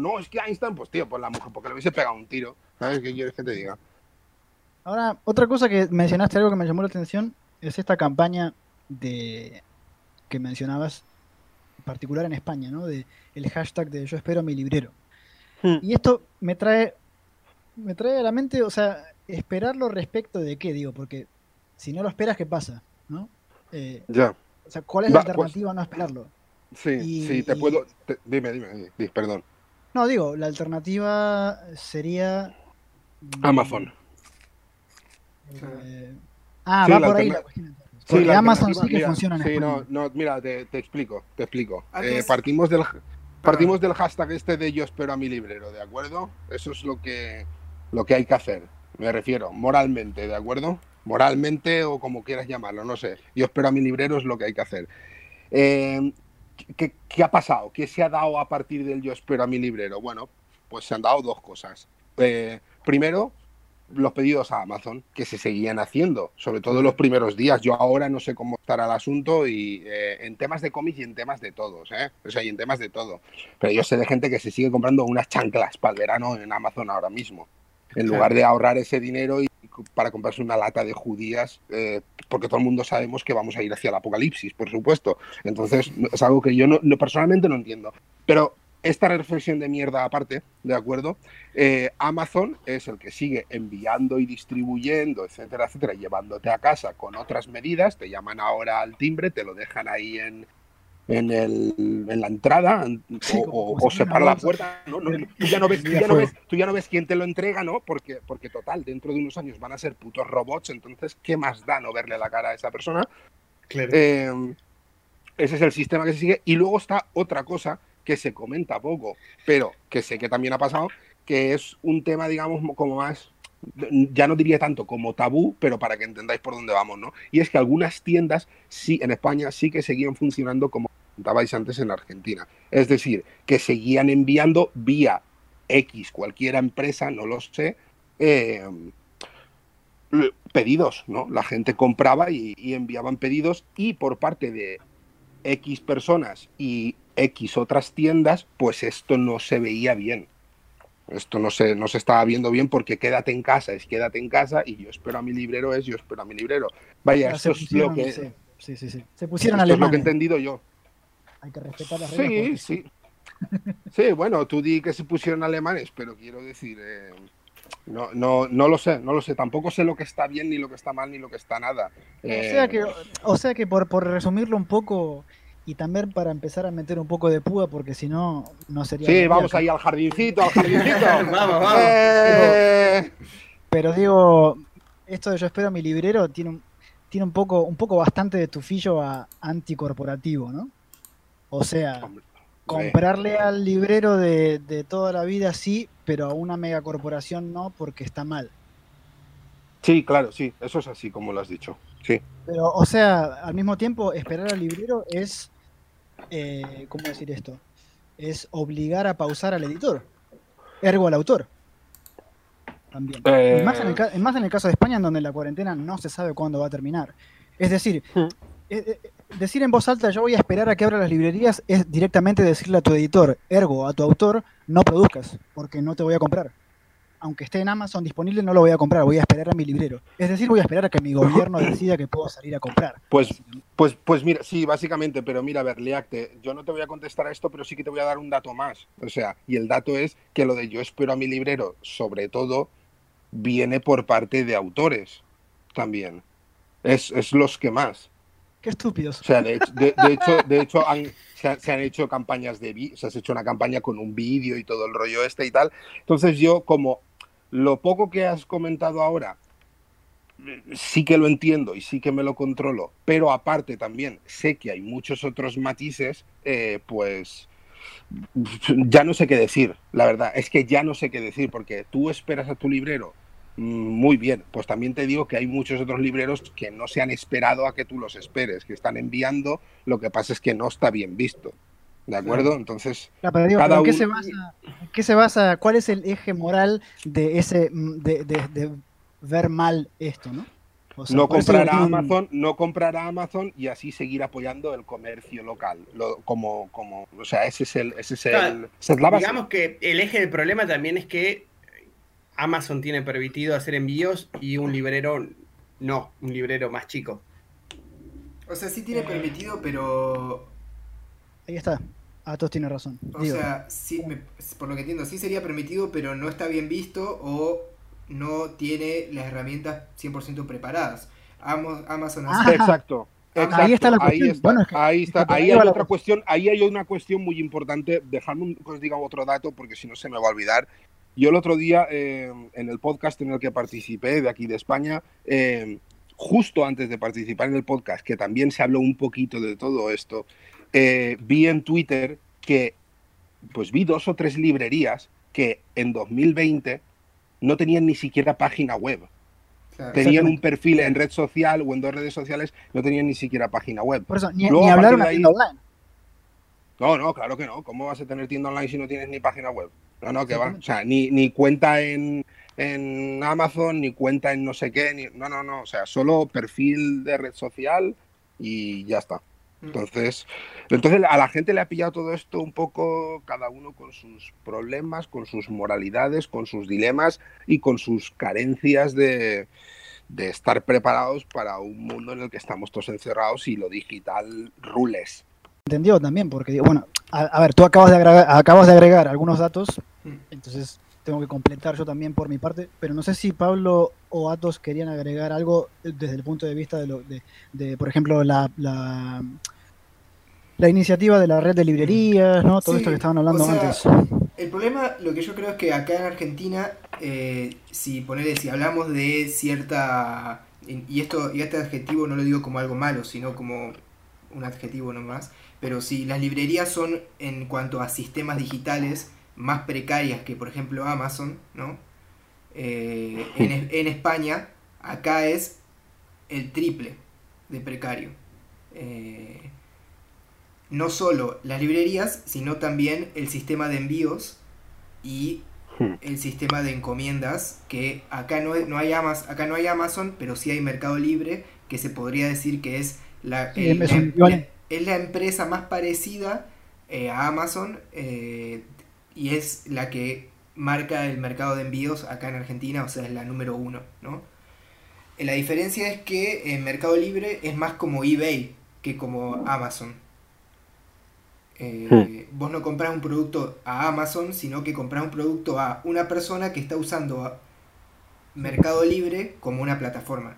[SPEAKER 4] no, es que Einstein, pues tío, pues la mujer, porque le hubiese pegado un tiro, ¿sabes qué quieres que te diga?
[SPEAKER 1] Ahora, otra cosa que mencionaste, algo que me llamó la atención, es esta campaña de que mencionabas, en particular en España, ¿no? De el hashtag de yo espero a mi librero. Hmm. Y esto me trae, me trae a la mente, o sea, esperarlo respecto de qué, digo, porque si no lo esperas, ¿qué pasa? ¿No?
[SPEAKER 4] Eh, ya.
[SPEAKER 1] O sea, ¿cuál es la pues alternativa a no esperarlo?
[SPEAKER 4] Sí, sí, te puedo. dime, dime, dime, perdón.
[SPEAKER 1] No, digo, la alternativa sería.
[SPEAKER 4] Mm, Amazon.
[SPEAKER 1] Eh, ah, va por ahí la cuestión. Porque Amazon sí que funciona en Sí,
[SPEAKER 4] no, no, mira, te, te explico, te explico. Eh, partimos del Partimos del hashtag este de yo espero a mi librero, ¿de acuerdo? Eso es lo que, lo que hay que hacer. Me refiero, moralmente, ¿de acuerdo? Moralmente o como quieras llamarlo, no sé. Yo espero a mi librero es lo que hay que hacer. Eh, ¿qué, ha pasado? ¿Qué se ha dado a partir del yo espero a mi librero? Bueno, pues se han dado dos cosas. Eh, primero, los pedidos a Amazon que se seguían haciendo, sobre todo en los primeros días. Yo ahora no sé cómo estará el asunto y eh, en temas de cómics y en temas de todos, ¿eh? O sea, y en temas de todo. Pero yo sé de gente que se sigue comprando unas chanclas para el verano en Amazon ahora mismo, en lugar de ahorrar ese dinero y para comprarse una lata de judías, eh, porque todo el mundo sabemos que vamos a ir hacia el apocalipsis, por supuesto. Entonces, es algo que yo no, personalmente no entiendo. Pero esta reflexión de mierda aparte, ¿de acuerdo? Eh, Amazon es el que sigue enviando y distribuyendo, etcétera, etcétera, llevándote a casa con otras medidas, te llaman ahora al timbre, te lo dejan ahí en, en, el, en la entrada o, o, separa la puerta. ¿no? tú, ya no ves, tú, ya no ves, tú, ya no ves, quién te lo entrega, ¿no? Porque, porque total, dentro de unos años van a ser putos robots, entonces, ¿qué más da no verle la cara a esa persona? Eh, ese es el sistema que se sigue. Y luego está otra cosa que se comenta poco, pero que sé que también ha pasado, que es un tema, digamos, como más, ya no diría tanto como tabú, pero para que entendáis por dónde vamos, ¿no? Y es que algunas tiendas, sí, en España, sí que seguían funcionando como comentabais antes en Argentina. Es decir, que seguían enviando vía X, cualquier empresa, no lo sé, eh, pedidos, ¿no? La gente compraba y, y enviaban pedidos y por parte de X personas y X otras tiendas, pues esto no se veía bien. Esto no se, no se estaba viendo bien porque quédate en casa, es quédate en casa y yo espero a mi librero, es yo espero a mi librero. Vaya, eso es lo que...
[SPEAKER 1] Sí, sí, sí. Se pusieron.
[SPEAKER 4] Es lo que he entendido yo.
[SPEAKER 1] Hay que respetar las reglas.
[SPEAKER 4] Sí, sí. sí, bueno, tú di que se pusieron alemanes, pero quiero decir... Eh, No, no, no lo sé, no lo sé. Tampoco sé lo que está bien, ni lo que está mal, ni lo que está nada.
[SPEAKER 1] O sea que, o sea que por, por resumirlo un poco, y también para empezar a meter un poco de púa, porque si no, no sería.
[SPEAKER 4] Sí, vamos ahí al jardincito, al jardincito.
[SPEAKER 3] vamos, vamos.
[SPEAKER 4] Eh.
[SPEAKER 1] Pero digo, esto de yo espero a mi librero tiene un, tiene un poco, un poco bastante de tufillo a anticorporativo, ¿no? O sea,
[SPEAKER 4] Hombre,
[SPEAKER 1] comprarle al librero de, de toda la vida sí, pero a una megacorporación no, porque está mal.
[SPEAKER 4] Sí, claro, sí, eso es así como lo has dicho. Sí.
[SPEAKER 1] Pero, o sea, al mismo tiempo, esperar al librero es, eh, ¿cómo decir esto? Es obligar a pausar al editor, ergo al autor. También.
[SPEAKER 4] Eh.
[SPEAKER 1] Y más, en el, ca- más en el caso de España, en donde la cuarentena no se sabe cuándo va a terminar. Es decir,
[SPEAKER 4] Hmm.
[SPEAKER 1] eh, eh, decir en voz alta, yo voy a esperar a que abra las librerías, es directamente decirle a tu editor, ergo a tu autor, no produzcas, porque no te voy a comprar. Aunque esté en Amazon disponible, no lo voy a comprar, voy a esperar a mi librero. Es decir, voy a esperar a que mi gobierno decida que puedo salir a comprar.
[SPEAKER 4] Pues, pues, pues mira, sí, básicamente, pero mira, Leacte, yo no te voy a contestar a esto, pero sí que te voy a dar un dato más. O sea, y el dato es que lo de yo espero a mi librero, sobre todo, viene por parte de autores también. Es, es los que más.
[SPEAKER 1] Qué estúpidos.
[SPEAKER 4] O sea, de hecho, de, hecho, se, han, hecho campañas de vi- se has hecho una campaña con un vídeo y todo el rollo este y tal. Entonces yo, como lo poco que has comentado ahora, sí que lo entiendo y sí que me lo controlo, pero aparte también sé que hay muchos otros matices, eh, pues ya no sé qué decir, la verdad, es que ya no sé qué decir, porque tú esperas a tu librero muy bien, pues también te digo que hay muchos otros libreros que no se han esperado a que tú los esperes, que están enviando, lo que pasa es que no está bien visto. ¿De acuerdo? Entonces,
[SPEAKER 1] pero digo,
[SPEAKER 4] Cada
[SPEAKER 1] ¿pero ¿en, qué
[SPEAKER 4] uno-
[SPEAKER 1] se basa, en qué se basa? ¿Cuál es el eje moral de ese mm, de, de- de ver mal esto, no? O sea,
[SPEAKER 4] no
[SPEAKER 1] ¿cuál es el
[SPEAKER 4] comprar a
[SPEAKER 1] motivo?
[SPEAKER 4] Amazon, no comprar a Amazon y así seguir apoyando el comercio local. Lo- como, como, o sea, ese es el, ese es el,
[SPEAKER 3] Claro,
[SPEAKER 4] esa es la base.
[SPEAKER 3] Digamos que el eje del problema también es que Amazon tiene permitido hacer envíos y un librero no, un librero más chico.
[SPEAKER 2] O sea, sí tiene permitido, pero.
[SPEAKER 1] Ahí está. Atos tiene razón.
[SPEAKER 2] O
[SPEAKER 1] Digo,
[SPEAKER 2] sea, sí, me- por lo que entiendo, sí sería permitido, pero no está bien visto o no tiene las herramientas 100% preparadas. Amazon hace-
[SPEAKER 1] Ah,
[SPEAKER 4] Exacto.
[SPEAKER 2] Ahí
[SPEAKER 1] está la
[SPEAKER 4] Ahí
[SPEAKER 1] cuestión.
[SPEAKER 4] está,
[SPEAKER 1] Bueno, es que-
[SPEAKER 4] ahí,
[SPEAKER 1] es
[SPEAKER 4] está,
[SPEAKER 1] que
[SPEAKER 4] ahí hay otra
[SPEAKER 1] cuestión.
[SPEAKER 4] cuestión, ahí hay una cuestión muy importante. Dejadme un- que os diga otro dato porque si no se me va a olvidar. Yo el otro día eh, en el podcast en el que participé de aquí de España, eh, justo antes de participar en el podcast, que también se habló un poquito de todo esto, eh, vi en Twitter que pues vi dos o tres librerías que en 2020 no tenían ni siquiera página web.
[SPEAKER 2] claro.
[SPEAKER 4] Tenían un perfil en red social o en dos redes sociales, no tenían ni siquiera página web.
[SPEAKER 1] por eso, ni,
[SPEAKER 4] Luego,
[SPEAKER 1] ni
[SPEAKER 4] a
[SPEAKER 1] hablar una
[SPEAKER 4] de ahí-
[SPEAKER 1] tienda online.
[SPEAKER 4] No, no, claro que no. ¿Cómo vas a tener tienda online si no tienes ni página web? No, no, que va. O sea, ni, ni cuenta en, en Amazon, ni cuenta en no sé qué. Ni... No, no, no. O sea, solo perfil de red social y ya está.
[SPEAKER 2] Mm.
[SPEAKER 4] Entonces, entonces a la gente le ha pillado todo esto un poco, cada uno con sus problemas, con sus moralidades, con sus dilemas y con sus carencias de, de estar preparados para un mundo en el que estamos todos encerrados y lo digital rules.
[SPEAKER 1] Entendido también, porque digo, bueno, a, a ver, tú acabas de agregar, acabas de agregar algunos datos,
[SPEAKER 2] Mm.
[SPEAKER 1] entonces tengo que completar yo también por mi parte, pero no sé si Pablo o Atos querían agregar algo desde el punto de vista de, lo, de, de, por ejemplo, la, la, la iniciativa de la red de librerías, ¿no? Todo
[SPEAKER 2] Sí,
[SPEAKER 1] esto que estaban hablando
[SPEAKER 2] o sea,
[SPEAKER 1] antes.
[SPEAKER 2] El problema, lo que yo creo es que acá en Argentina, eh, si ponele, si hablamos de cierta y esto y este adjetivo no lo digo como algo malo, sino como un adjetivo nomás, pero si las librerías son en cuanto a sistemas digitales más precarias que por ejemplo Amazon, ¿no? Eh, en, en España acá es el triple de precario. Eh, no solo las librerías, sino también el sistema de envíos y
[SPEAKER 4] Hmm.
[SPEAKER 2] el sistema de encomiendas, que acá no, no hay Amazon, acá no hay Amazon, pero sí hay Mercado Libre, que se podría decir que es la,
[SPEAKER 1] Sí,
[SPEAKER 2] el-.
[SPEAKER 1] Es
[SPEAKER 2] la empresa más parecida eh, a Amazon eh, y es la que marca el mercado de envíos acá en Argentina, o sea, es la número uno, ¿no? Eh, La diferencia es que en Mercado Libre es más como eBay que como Amazon. Eh, Vos no compras un producto a Amazon, sino que compras un producto a una persona que está usando a- Mercado Libre como una plataforma.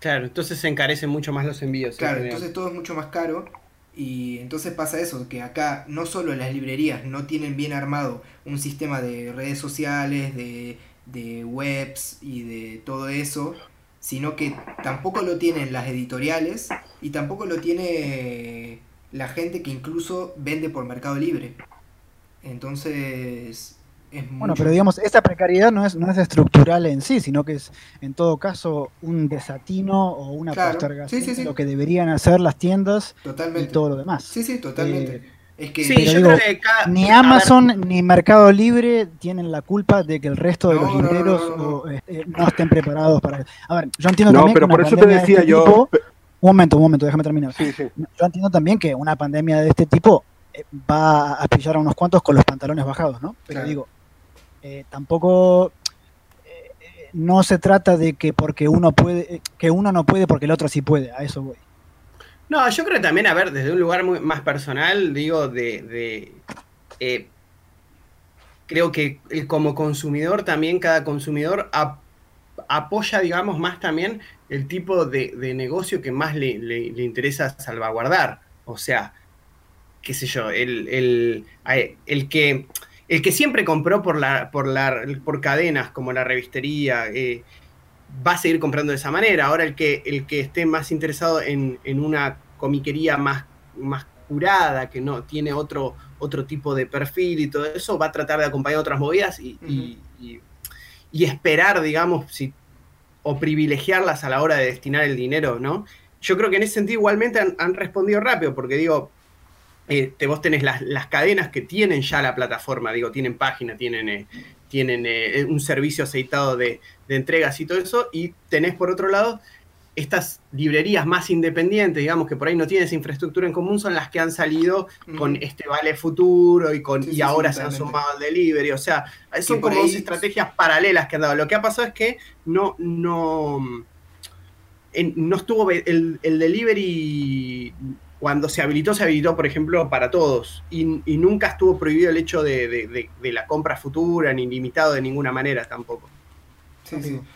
[SPEAKER 3] Claro, entonces se encarecen mucho más los envíos.
[SPEAKER 2] Claro, entonces todo es mucho más caro y entonces pasa eso, que acá no solo las librerías no tienen bien armado un sistema de redes sociales, de, de webs y de todo eso, sino que tampoco lo tienen las editoriales y tampoco lo tiene la gente que incluso vende por Mercado Libre. Entonces, es
[SPEAKER 1] bueno, pero digamos, esa precariedad no es, no es estructural en sí, sino que es en todo caso un desatino o una postergación de lo que deberían hacer las tiendas y todo lo demás.
[SPEAKER 2] Sí, sí, totalmente. Eh,
[SPEAKER 1] es que, ni Amazon ni Mercado Libre tienen la culpa de que el resto de los libreros este, no, estén preparados para. A ver, yo entiendo también.
[SPEAKER 4] pero por eso te decía este yo.
[SPEAKER 1] un momento, un momento, déjame terminar. Yo entiendo también que una pandemia de este tipo eh, va a pillar a unos cuantos con los pantalones bajados, ¿no? Pero digo, eh, tampoco eh, no se trata de que porque uno puede, que uno no puede porque el otro sí puede, a eso voy.
[SPEAKER 3] No, yo creo también, a ver, desde un lugar muy más personal, digo, de, eh, creo que como consumidor también cada consumidor apoya, digamos, más también el tipo de, negocio que más le, interesa salvaguardar. O sea, qué sé yo, el, el, el que el que siempre compró por, la, por, la, por cadenas como la revistería, eh, va a seguir comprando de esa manera. Ahora el que, el que esté más interesado en, una comiquería más, más curada, que no tiene otro, otro tipo de perfil y todo eso, va a tratar de acompañar otras movidas y, y, esperar, digamos, si, o privilegiarlas a la hora de destinar el dinero, ¿no? Yo creo que en ese sentido igualmente han, han respondido rápido, porque digo, este, vos tenés las, cadenas que tienen ya la plataforma, digo, tienen página, tienen, eh, tienen eh, un servicio aceitado de, entregas y todo eso, y tenés por otro lado estas librerías más independientes, digamos, que por ahí no tienen esa infraestructura en común, son las que han salido con este Vale Futuro y, con, y ahora se han sumado al delivery. O sea, son como dos estrategias paralelas que han dado. Lo que ha pasado es que no, no, no estuvo el, el delivery cuando se habilitó, se habilitó, por ejemplo, para todos. Y, nunca estuvo prohibido el hecho de, la compra futura, ni limitado de ninguna manera tampoco.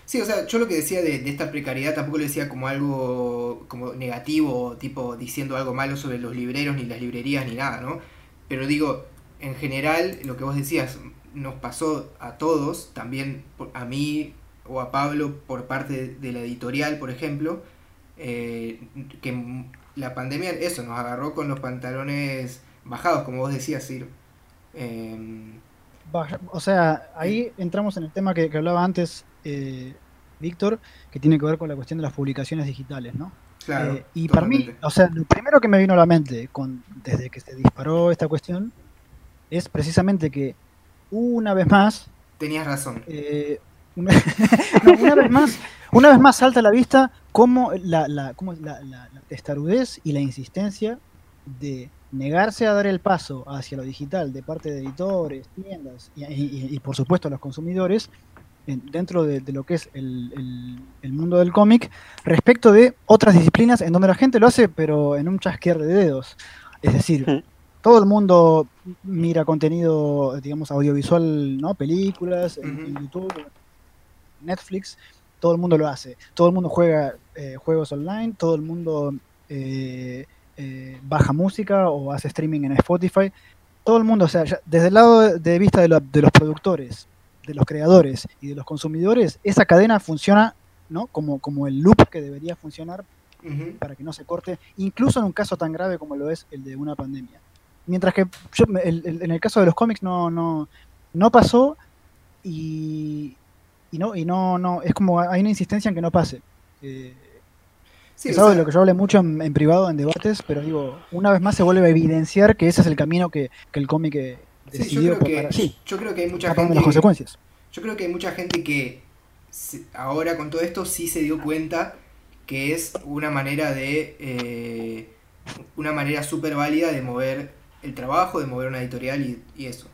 [SPEAKER 2] Sí, o sea, yo lo que decía de, esta precariedad tampoco lo decía como algo como negativo, tipo diciendo algo malo sobre los libreros, ni las librerías, ni nada, ¿no? Pero digo, en general, lo que vos decías, nos pasó a todos, también a mí o a Pablo por parte de la editorial, por ejemplo, eh, que la pandemia, eso, nos agarró con los pantalones bajados, como vos decías, Sir. Em,
[SPEAKER 1] o sea, ahí entramos en el tema que, hablaba antes eh, Víctor, que tiene que ver con la cuestión de las publicaciones digitales, ¿no?
[SPEAKER 2] Claro. Eh,
[SPEAKER 1] y para mí, o sea, lo primero que me vino a la mente con, desde que se disparó esta cuestión es precisamente que una vez más.
[SPEAKER 2] Tenías razón.
[SPEAKER 1] Una vez más una vez más salta a la vista cómo la, la, la, testarudez y la insistencia de negarse a dar el paso hacia lo digital de parte de editores, tiendas y, por supuesto los consumidores dentro de, lo que es el, mundo del cómic respecto de otras disciplinas en donde la gente lo hace pero en un chasquear de dedos. Es decir, todo el mundo mira contenido, digamos, audiovisual, ¿no? Películas en YouTube, Netflix, todo el mundo lo hace. Todo el mundo juega eh, juegos online, todo el mundo eh, eh, baja música o hace streaming en Spotify. Todo el mundo, o sea, desde el lado de vista de, los productores, de los creadores y de los consumidores, esa cadena funciona ¿no? como, como el loop que debería funcionar para que no se corte, incluso en un caso tan grave como lo es el de una pandemia. Mientras que en el caso de los cómics no, no, no pasó y, y no, y no, no, es como hay una insistencia en que no pase. Eh, es algo de lo que yo hablé mucho en, privado, en debates, pero digo, una vez más se vuelve a evidenciar que ese es el camino que, el cómic eh, decidió
[SPEAKER 2] sí, yo creo, que, yo creo que hay mucha gente.
[SPEAKER 1] Las consecuencias.
[SPEAKER 2] Yo creo que hay mucha gente que ahora con todo esto sí se dio cuenta que es una manera de. Eh, una manera súper válida de mover el trabajo, de mover una editorial y, y eso.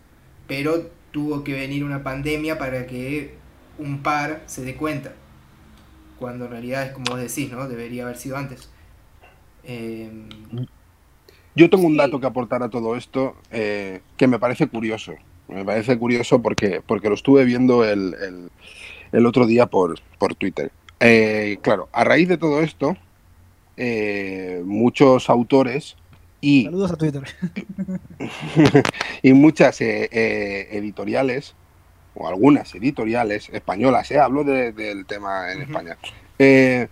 [SPEAKER 2] Pero tuvo que venir una pandemia para que un par se dé cuenta. Cuando en realidad es como vos decís, ¿no? Debería haber sido antes. Em,
[SPEAKER 4] Yo tengo un dato que aportar a todo esto eh, que me parece curioso. Me parece curioso porque, porque lo estuve viendo el, el otro día por, por Twitter. Eh, claro, a raíz de todo esto, eh, muchos autores y,
[SPEAKER 1] Saludos a Twitter.
[SPEAKER 4] y muchas eh, eh, editoriales, o algunas editoriales españolas, eh, hablo de- del tema en. España, eh,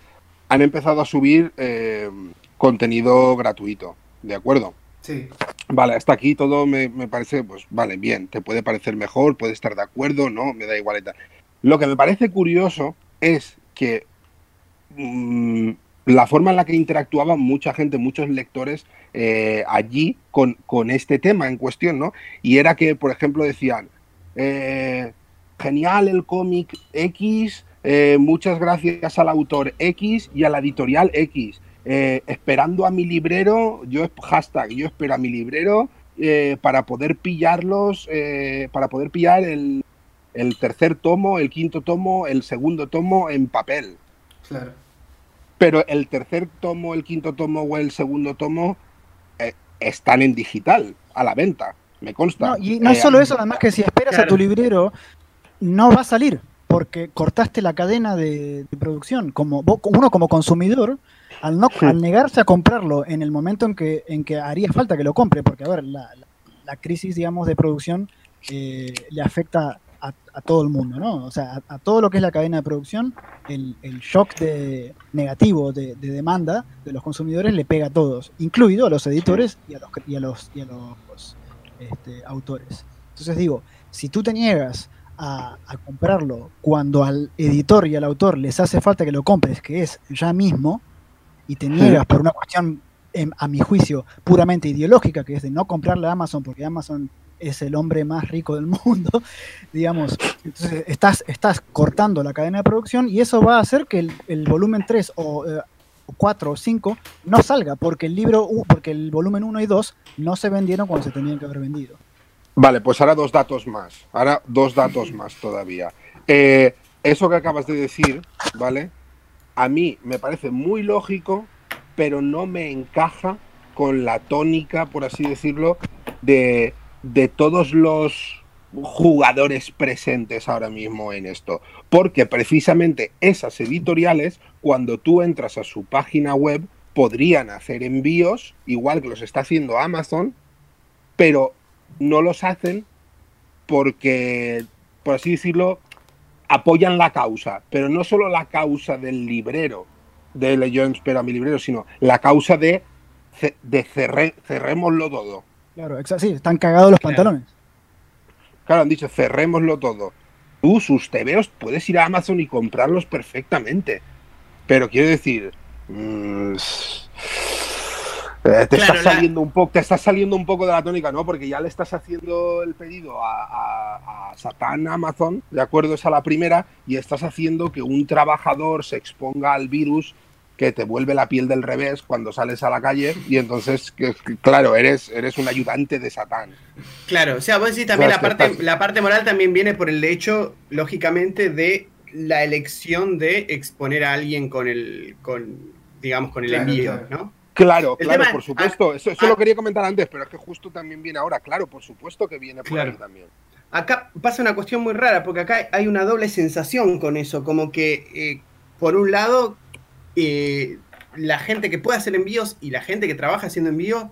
[SPEAKER 4] han empezado a subir eh, contenido gratuito, ¿de acuerdo?
[SPEAKER 2] Sí.
[SPEAKER 4] Vale, hasta aquí todo me, me parece, pues vale, bien, te puede parecer mejor, puede estar de acuerdo, no, me da igual y tal. Lo que me parece curioso es que mm, la forma en la que interactuaban mucha gente, muchos lectores eh, allí con, con este tema en cuestión, ¿no? Y era que, por ejemplo, decían, eh, genial el cómic X, eh, muchas gracias al autor X y a la editorial X. Eh, esperando a mi librero, yo hashtag, yo espero a mi librero para poder pillarlos, para poder pillar el, el tercer tomo, el quinto tomo, el segundo tomo en papel.
[SPEAKER 2] Claro.
[SPEAKER 4] Pero el tercer tomo, el quinto tomo o el segundo tomo están en digital, a la venta, me consta.
[SPEAKER 1] No, y no es
[SPEAKER 4] Eh,
[SPEAKER 1] solo eso, además que si esperas a tu librero, no va a salir, porque cortaste la cadena de, de producción. Como vos- uno como consumidor, al, no,
[SPEAKER 4] Sí.
[SPEAKER 1] al negarse a comprarlo en el momento en que, en que haría falta que lo compre, porque a ver, la, la- la crisis, digamos, de producción eh, le afecta a, a todo el mundo, ¿no? O sea, a, a todo lo que es la cadena de producción, el, el shock de, negativo de, de demanda de los consumidores le pega a todos, incluido a los editores y a los, y a los, y a los este, autores. Entonces digo, si tú te niegas a, a comprarlo cuando al editor y al autor les hace falta que lo compres, que es ya mismo, y te niegas por una cuestión, em, a mi juicio, puramente ideológica, que es de no comprarle a Amazon porque Amazon es el hombre más rico del mundo, digamos, entonces estás, estás cortando la cadena de producción y eso va a hacer que el, el volumen 3 o eh, 4 o 5 no salga, porque el libro, porque el volumen 1 y 2 no se vendieron cuando se tenían que haber vendido.
[SPEAKER 4] Vale, pues ahora dos datos más. Ahora dos datos más todavía. Eh, eso que acabas de decir, ¿vale? A mí me parece muy lógico, pero no me encaja con la tónica, por así decirlo, de, de todos los jugadores presentes ahora mismo en esto. Porque precisamente esas editoriales, cuando tú entras a su página web, podrían hacer envíos, igual que los está haciendo Amazon, pero no los hacen porque, por así decirlo, apoyan la causa, pero no solo la causa del librero, de yo espero a mi librero, sino la causa de, de cerre- cerrémoslo todo.
[SPEAKER 1] Claro, sí, están cagados los
[SPEAKER 3] Claro.
[SPEAKER 1] pantalones.
[SPEAKER 4] Claro, han dicho cerrémoslo todo. Tú, sus tebeos, puedes ir a Amazon y comprarlos perfectamente. Pero quiero decir, mm, eh, te
[SPEAKER 3] Claro,
[SPEAKER 4] estás saliendo un poco, te estás saliendo un poco de la tónica, ¿no? Porque ya le estás haciendo el pedido a, a- a Satán Amazon, de acuerdo, es a la primera, y estás haciendo que un trabajador se exponga al virus que te vuelve la piel del revés cuando sales a la calle, y entonces, que- claro, eres, eres un ayudante de Satán.
[SPEAKER 3] Claro, o sea, vos decís también la parte,
[SPEAKER 4] estás-
[SPEAKER 3] la parte moral también viene por el hecho, lógicamente, de la elección de exponer a alguien con el, con, digamos, con el
[SPEAKER 2] Claro,
[SPEAKER 3] envío,
[SPEAKER 2] claro.
[SPEAKER 3] ¿no?
[SPEAKER 4] Claro,
[SPEAKER 3] El
[SPEAKER 4] claro,
[SPEAKER 3] tema-
[SPEAKER 4] por supuesto. Eso, eso
[SPEAKER 3] ah,
[SPEAKER 4] lo quería comentar antes, pero es que justo también viene ahora. Claro, por supuesto que viene por
[SPEAKER 3] Claro.
[SPEAKER 4] ahí también.
[SPEAKER 3] Acá pasa una cuestión muy rara, porque acá hay una doble sensación con eso, como que, eh, por un lado, eh, la gente que puede hacer envíos y la gente que trabaja haciendo envíos,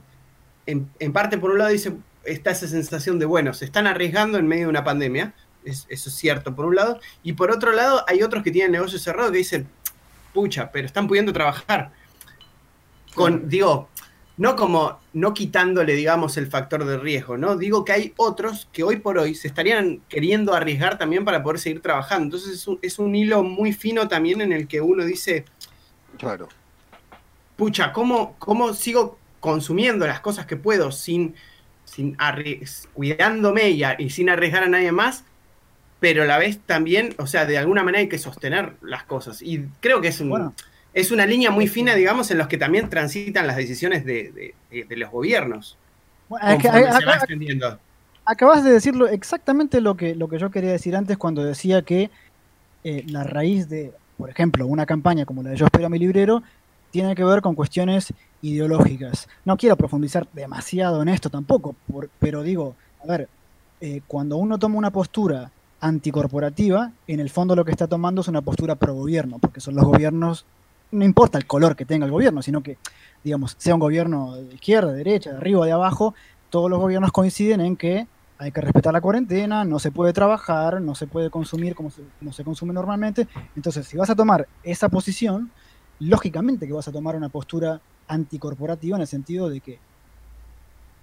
[SPEAKER 3] en, en parte, por un lado, dice, está esa sensación de, bueno, se están arriesgando en medio de una pandemia, es- eso es cierto, por un lado, y por otro lado, hay otros que tienen negocios cerrados que dicen, pucha, pero están pudiendo trabajar. Con, digo, no como, no quitándole, digamos, el factor de riesgo, ¿no? Digo que hay otros que hoy por hoy se estarían queriendo arriesgar también para poder seguir trabajando. Entonces es un, es un hilo muy fino también en el que uno dice,
[SPEAKER 4] Claro.
[SPEAKER 3] pucha, ¿cómo, cómo sigo consumiendo las cosas que puedo sin, sin cuidándome y, a- y sin arriesgar a nadie más? Pero a la vez también, o sea, de alguna manera hay que sostener las cosas. Y creo que es un,
[SPEAKER 1] Bueno.
[SPEAKER 3] es una línea muy fina, digamos, en los que también transitan las decisiones de, de- de- de los gobiernos.
[SPEAKER 1] Bueno, es que
[SPEAKER 3] conforme se
[SPEAKER 1] acá-
[SPEAKER 3] va extendiendo.
[SPEAKER 1] acabas de decirlo exactamente lo que, lo que yo quería decir antes cuando decía que eh, la raíz de, por ejemplo, una campaña como la de Yo espero a mi librero, tiene que ver con cuestiones ideológicas. No quiero profundizar demasiado en esto tampoco, pero digo, a ver, eh, cuando uno toma una postura anticorporativa, en el fondo lo que está tomando es una postura pro gobierno, porque son los gobiernos, no importa el color que tenga el gobierno, sino que, digamos, sea un gobierno de izquierda, de derecha, de arriba, de abajo, todos los gobiernos coinciden en que hay que respetar la cuarentena, no se puede trabajar, no se puede consumir como se, se consume normalmente. Entonces, si vas a tomar esa posición, lógicamente que vas a tomar una postura anticorporativa en el sentido de que,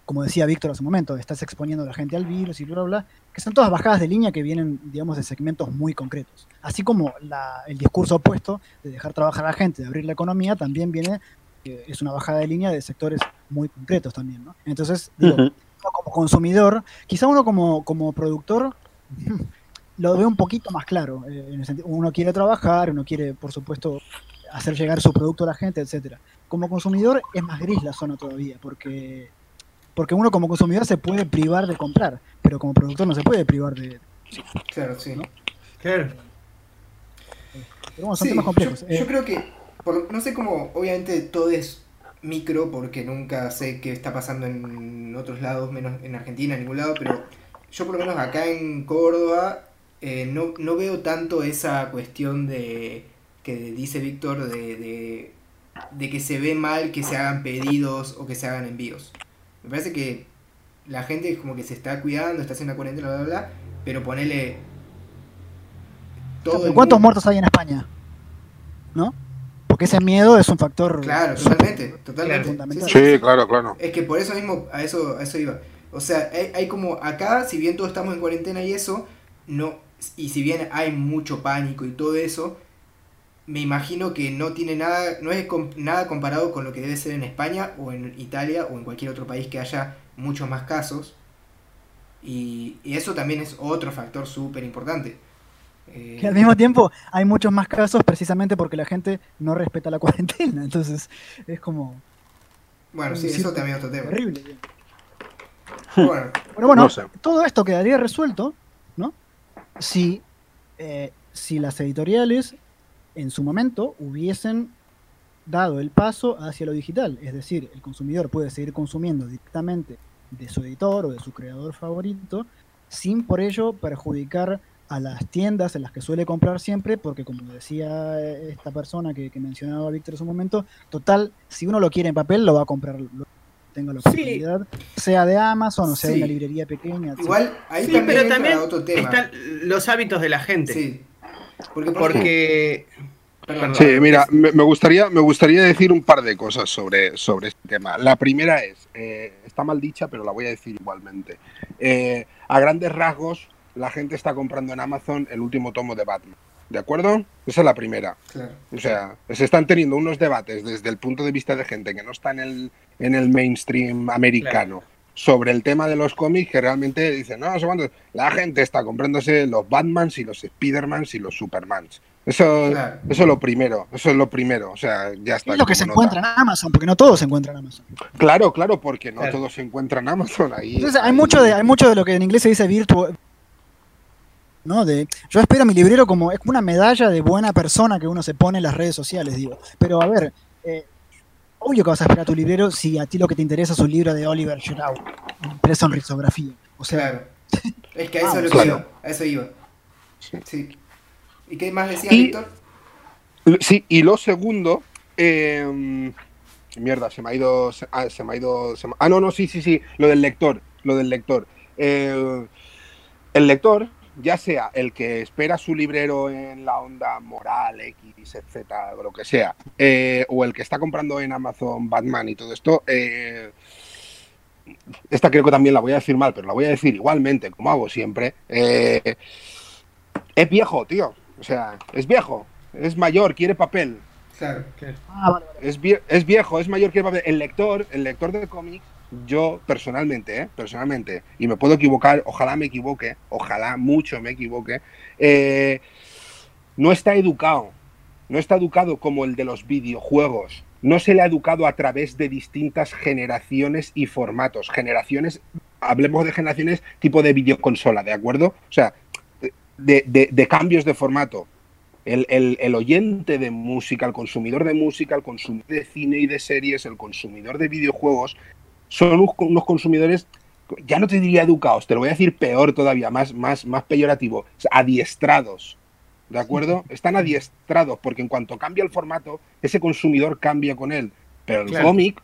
[SPEAKER 1] como decía Víctor hace un momento, estás exponiendo a la gente al virus y bla, bla, bla, que son todas bajadas de línea que vienen, digamos, de segmentos muy concretos. Así como el discurso opuesto de dejar trabajar a la gente, de abrir la economía, también viene, eh, es una bajada de línea de sectores muy concretos también. Entonces, digo. Uno como consumidor, quizá uno como, como productor lo ve un poquito más claro. eh, en el sentido- uno quiere trabajar, uno quiere, por supuesto, hacer llegar su producto a la gente, etcétera. Como consumidor es más gris la zona todavía, porque, porque uno como consumidor se puede privar de comprar, pero como productor no se puede privar de...
[SPEAKER 2] Claro, sí.
[SPEAKER 3] Claro.
[SPEAKER 1] Pero bueno, son
[SPEAKER 2] Sí,
[SPEAKER 1] temas complejos.
[SPEAKER 2] Yo,
[SPEAKER 1] Eh,
[SPEAKER 2] yo creo que, por- no sé cómo, obviamente todo es micro porque nunca sé qué está pasando en otros lados, menos en Argentina, en ningún lado, pero yo por lo menos acá en Córdoba eh, no, no veo tanto esa cuestión de que dice Víctor de, de, de que se ve mal que se hagan pedidos o que se hagan envíos. Me parece que la gente es como que se está cuidando, está haciendo la cuarentena, bla, bla, bla, pero ponele... el
[SPEAKER 1] ¿Cuántos
[SPEAKER 2] mundo-
[SPEAKER 1] muertos hay en España? ¿No? Porque ese miedo es un factor
[SPEAKER 2] Claro, totalmente, totalmente.
[SPEAKER 1] fundamental.
[SPEAKER 2] Sí,
[SPEAKER 4] claro, claro.
[SPEAKER 2] Es que por eso mismo, a eso, a eso iba. O sea, hay, hay como acá, si bien todos estamos en cuarentena y eso, no, y si bien hay mucho pánico y todo eso, me imagino que no tiene nada, no es com- nada comparado con lo que debe ser en España o en Italia o en cualquier otro país que haya muchos más casos. Y, y eso también es otro factor súper importante. Eh,
[SPEAKER 1] Y al mismo tiempo hay muchos más casos precisamente porque la gente no respeta la cuarentena. Entonces es como
[SPEAKER 2] bueno, sí,
[SPEAKER 1] Sí,
[SPEAKER 2] eso también es otro tema.
[SPEAKER 1] terrible.
[SPEAKER 2] Bueno,
[SPEAKER 1] Pero bueno,
[SPEAKER 4] No sé.
[SPEAKER 1] todo esto quedaría resuelto, ¿no? Si, eh, si las editoriales en su momento hubiesen dado el paso hacia lo digital. Es decir, el consumidor puede seguir consumiendo directamente de su editor o de su creador favorito, sin por ello perjudicar a las tiendas en las que suele comprar siempre, porque como decía eh, esta persona que, que mencionaba Víctor en su momento, total, si uno lo quiere en papel, lo va a comprar, lo tenga la
[SPEAKER 3] Sí.
[SPEAKER 1] oportunidad, sea de Amazon o sea de una librería pequeña.
[SPEAKER 2] igual ahí
[SPEAKER 3] Sí,
[SPEAKER 2] también
[SPEAKER 3] pero
[SPEAKER 2] entra
[SPEAKER 3] también
[SPEAKER 2] otro tema.
[SPEAKER 3] están los hábitos de la gente.
[SPEAKER 2] Sí. Porque,
[SPEAKER 3] Porque
[SPEAKER 2] Perdón,
[SPEAKER 4] Sí, mira, me, me gustaría, me gustaría decir un par de cosas sobre, sobre este tema. La primera es, eh, está mal dicha, pero la voy a decir igualmente. Eh, a grandes rasgos, la gente está comprando en Amazon el último tomo de Batman. ¿De acuerdo? Esa es la primera.
[SPEAKER 2] Claro.
[SPEAKER 4] O sea, se están teniendo unos debates desde el punto de vista de gente que no está en el, en el mainstream americano sobre el tema de los cómics que realmente dicen, no, no sé cuántos. La gente está comprándose los Batmans y los Spidermans y los Supermans. Eso,
[SPEAKER 2] Claro.
[SPEAKER 4] eso es lo primero, eso es lo primero. O sea, ya está.
[SPEAKER 1] Es lo que se
[SPEAKER 4] nota.
[SPEAKER 1] encuentra en Amazon, porque no todo se encuentra en Amazon.
[SPEAKER 4] Claro, claro, porque no
[SPEAKER 3] Claro.
[SPEAKER 4] todos se encuentran en Amazon ahí.
[SPEAKER 1] Entonces hay
[SPEAKER 4] ahí-
[SPEAKER 1] mucho de, hay mucho de lo que en inglés se dice virtual. ¿No? De, yo espero a mi librero como es como una medalla de buena persona que uno se pone en las redes sociales, digo. Pero a ver, eh, obvio que vas a esperar a tu librero si a ti lo que te interesa es un libro de Oliver Giroud, impreso en risografía. O sea,
[SPEAKER 2] Claro. Es que a eso
[SPEAKER 1] Ah,
[SPEAKER 2] es lo
[SPEAKER 4] claro.
[SPEAKER 2] iba. A eso iba.
[SPEAKER 4] Sí.
[SPEAKER 2] ¿Y qué más decías,
[SPEAKER 4] Y-
[SPEAKER 2] Víctor?
[SPEAKER 4] Sí, y lo segundo, eh, mierda, se me ha ido, se, ah, se me ha ido, se me- ah, no, no, sí, sí, sí, lo del lector, lo del lector. Eh, el lector, ya sea el que espera su librero en la onda moral, X, etcétera, o lo que sea, eh, o el que está comprando en Amazon Batman y todo esto, eh, esta creo que también la voy a decir mal, pero la voy a decir igualmente, como hago siempre. eh, es viejo, tío. O sea, es viejo. Es mayor, quiere papel.
[SPEAKER 2] Claro.
[SPEAKER 1] ah, vale, vale.
[SPEAKER 4] Es, vie- es viejo, es mayor, quiere papel. El lector, el lector de cómics, yo personalmente, ¿eh? personalmente, y me puedo equivocar, ojalá me equivoque, ojalá mucho me equivoque, eh, no está educado. No está educado como el de los videojuegos. No se le ha educado a través de distintas generaciones y formatos. Generaciones, hablemos de generaciones tipo de videoconsola, ¿de acuerdo? O sea, de, cambios de formato. El- el oyente de música, el consumidor de música, el consumidor de cine y de series, el consumidor de videojuegos, son unos, consumidores ya no te diría educados, te lo voy a decir peor todavía, más, más, más peyorativo, adiestrados. ¿De acuerdo? Están adiestrados porque en cuanto cambia el formato, ese consumidor cambia con él. Pero el cómic,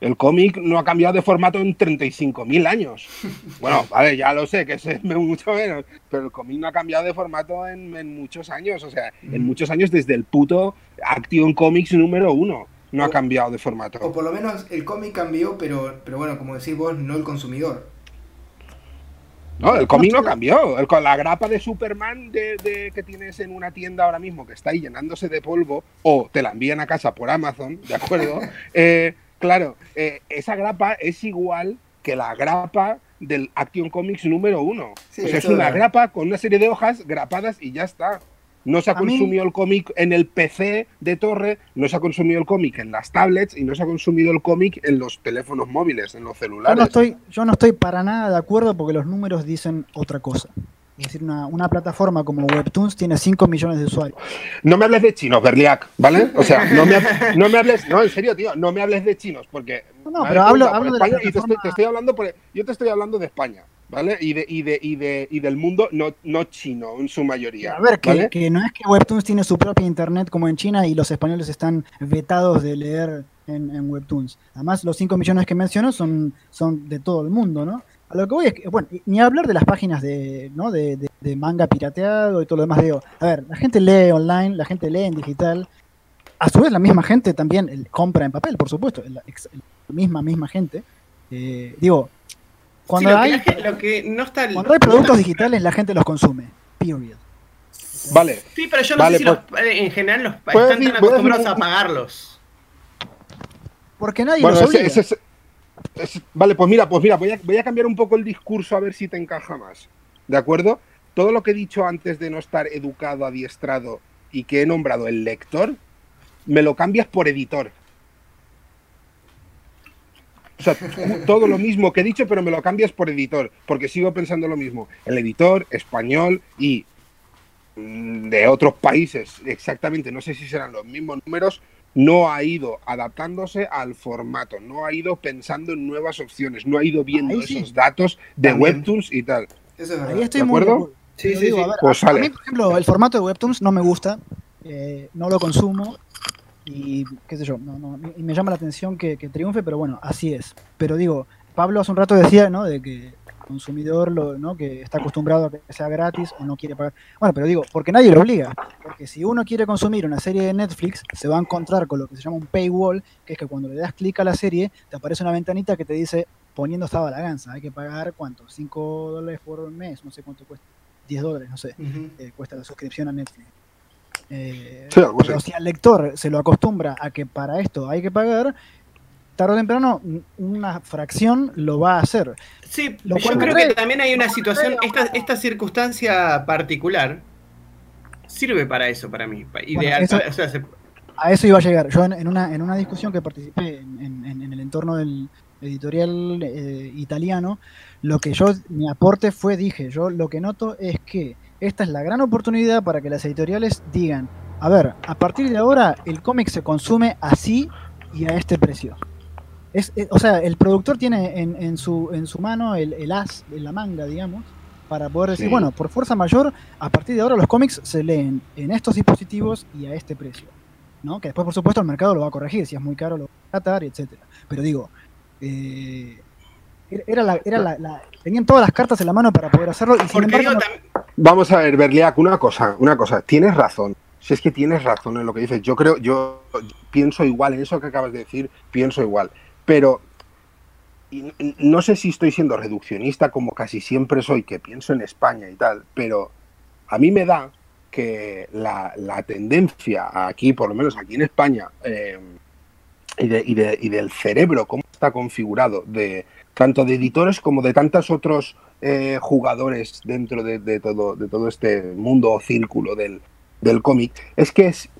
[SPEAKER 4] el cómic no ha cambiado de formato en 35.000 años. Bueno, vale, ya lo sé, que es mucho menos, pero el cómic no ha cambiado de formato en, muchos años, o sea, en mm. muchos años desde el puto Action Comics número uno no ha cambiado de formato.
[SPEAKER 2] O por lo menos el cómic cambió, pero, pero bueno, como decís vos, no el consumidor.
[SPEAKER 4] No, el cómic no cambió. El, la grapa de Superman de, que tienes en una tienda ahora mismo que está ahí llenándose de polvo, o te la envían a casa por Amazon, ¿de acuerdo? Eh, claro, eh, esa grapa es igual que la grapa del Action Comics número uno. o sea, es una grapa con una serie de hojas grapadas y ya está. No se ha consumido el cómic en el PC de torre, no se ha consumido el cómic en las tablets y no se ha consumido el cómic en los teléfonos móviles, en los celulares.
[SPEAKER 1] Yo no estoy, yo no estoy para nada de acuerdo porque los números dicen otra cosa. Es decir, una, plataforma como Webtoons tiene 5 millones de usuarios.
[SPEAKER 4] No me hables de chinos, Berliac, ¿vale? O sea, no me, no me hables, no, en serio, tío, no me hables de chinos, porque...
[SPEAKER 1] No, pero hablo, hablo de
[SPEAKER 4] España y te estoy, hablando por, yo te estoy hablando de España. ¿Vale? Y, de, y, de, y, de, y del mundo no, no chino en su mayoría.
[SPEAKER 1] A ver, que, que, no es que Webtoons tiene su propia internet como en China y los españoles están vetados de leer en, Webtoons. Además, los 5 millones que menciono son, son de todo el mundo, ¿no? A lo que voy es que, bueno, ni hablar de las páginas de, ¿no? de, de, manga pirateado y todo lo demás. Digo, a ver, la gente lee online, la gente lee en digital. A su vez, la misma gente también compra en papel, por supuesto. La, misma, misma gente. Eh, digo, cuando, hay,
[SPEAKER 3] lo que no está
[SPEAKER 1] cuando hay productos digitales, la gente los consume. Period.
[SPEAKER 4] Vale.
[SPEAKER 3] Sí, pero yo no sé si los, pues, eh, en general los están tan acostumbrados a pagarlos.
[SPEAKER 1] Porque nadie los obliga.
[SPEAKER 4] vale, pues mira, pues mira, voy a, voy a cambiar un poco el discurso a ver si te encaja más. ¿De acuerdo? Todo lo que he dicho antes de no estar educado, adiestrado y que he nombrado el lector, me lo cambias por editor. O sea, todo lo mismo que he dicho, pero me lo cambias por editor, porque sigo pensando lo mismo. El editor español y mm, de otros países, exactamente, no sé si serán los mismos números, no ha ido adaptándose al formato, no ha ido pensando en nuevas opciones, no ha ido viendo esos datos de Webtoons y tal.
[SPEAKER 1] Ahí estoy ¿De acuerdo? sí, sí, pues a, mí, por ejemplo, el formato de Webtoons no me gusta, eh, no lo consumo, y qué sé yo, no, no, y me llama la atención que, triunfe, pero bueno, así es. Pero digo, Pablo hace un rato decía, ¿no? De que el consumidor, lo, ¿no? Que está acostumbrado a que sea gratis o no quiere pagar. Bueno, pero digo, porque nadie lo obliga. Porque si uno quiere consumir una serie de Netflix, se va a encontrar con lo que se llama un paywall, que es que cuando le das clic a la serie, te aparece una ventanita que te dice, poniendo esta balaganza, hay que pagar cuánto, 5 dólares por mes, no sé cuánto cuesta, 10 dólares, no sé, eh, cuesta la suscripción a Netflix. Eh, pero si al lector se lo acostumbra a que para esto hay que pagar, tarde o temprano una fracción lo va a hacer.
[SPEAKER 3] Sí, yo creo que también hay una situación, esta, esta circunstancia particular sirve para eso, para mí. Ideal,
[SPEAKER 1] A eso iba a llegar. Yo en, una, en una discusión que participé en, el entorno del editorial eh, italiano, lo que yo, mi aporte fue, dije, yo lo que noto es que esta es la gran oportunidad para que las editoriales digan, a ver, a partir de ahora el cómic se consume así y a este precio. Es, eh, o sea, el productor tiene en, su, en su mano el, el, as, la manga, digamos, para poder decir, bueno, por fuerza mayor, a partir de ahora los cómics se leen en estos dispositivos y a este precio. ¿no? Que después, por supuesto, el mercado lo va a corregir, si es muy caro lo va a tratar, etcétera. Pero digo, eh, era la, era la, tenían todas las cartas en la mano para poder hacerlo y sin embargo,
[SPEAKER 4] Vamos a ver, Berliac, una cosa, una cosa, tienes razón. Si es que tienes razón en lo que dices, yo creo, yo pienso igual en eso que acabas de decir, pienso igual. Pero no sé si estoy siendo reduccionista como casi siempre soy, que pienso en España y tal, pero a mí me da que la, tendencia aquí, por lo menos aquí en España, eh, y, y, del cerebro, cómo está configurado, de tanto de editores como de tantos otros eh, jugadores dentro de, todo, de todo este mundo o círculo del, cómic, es que es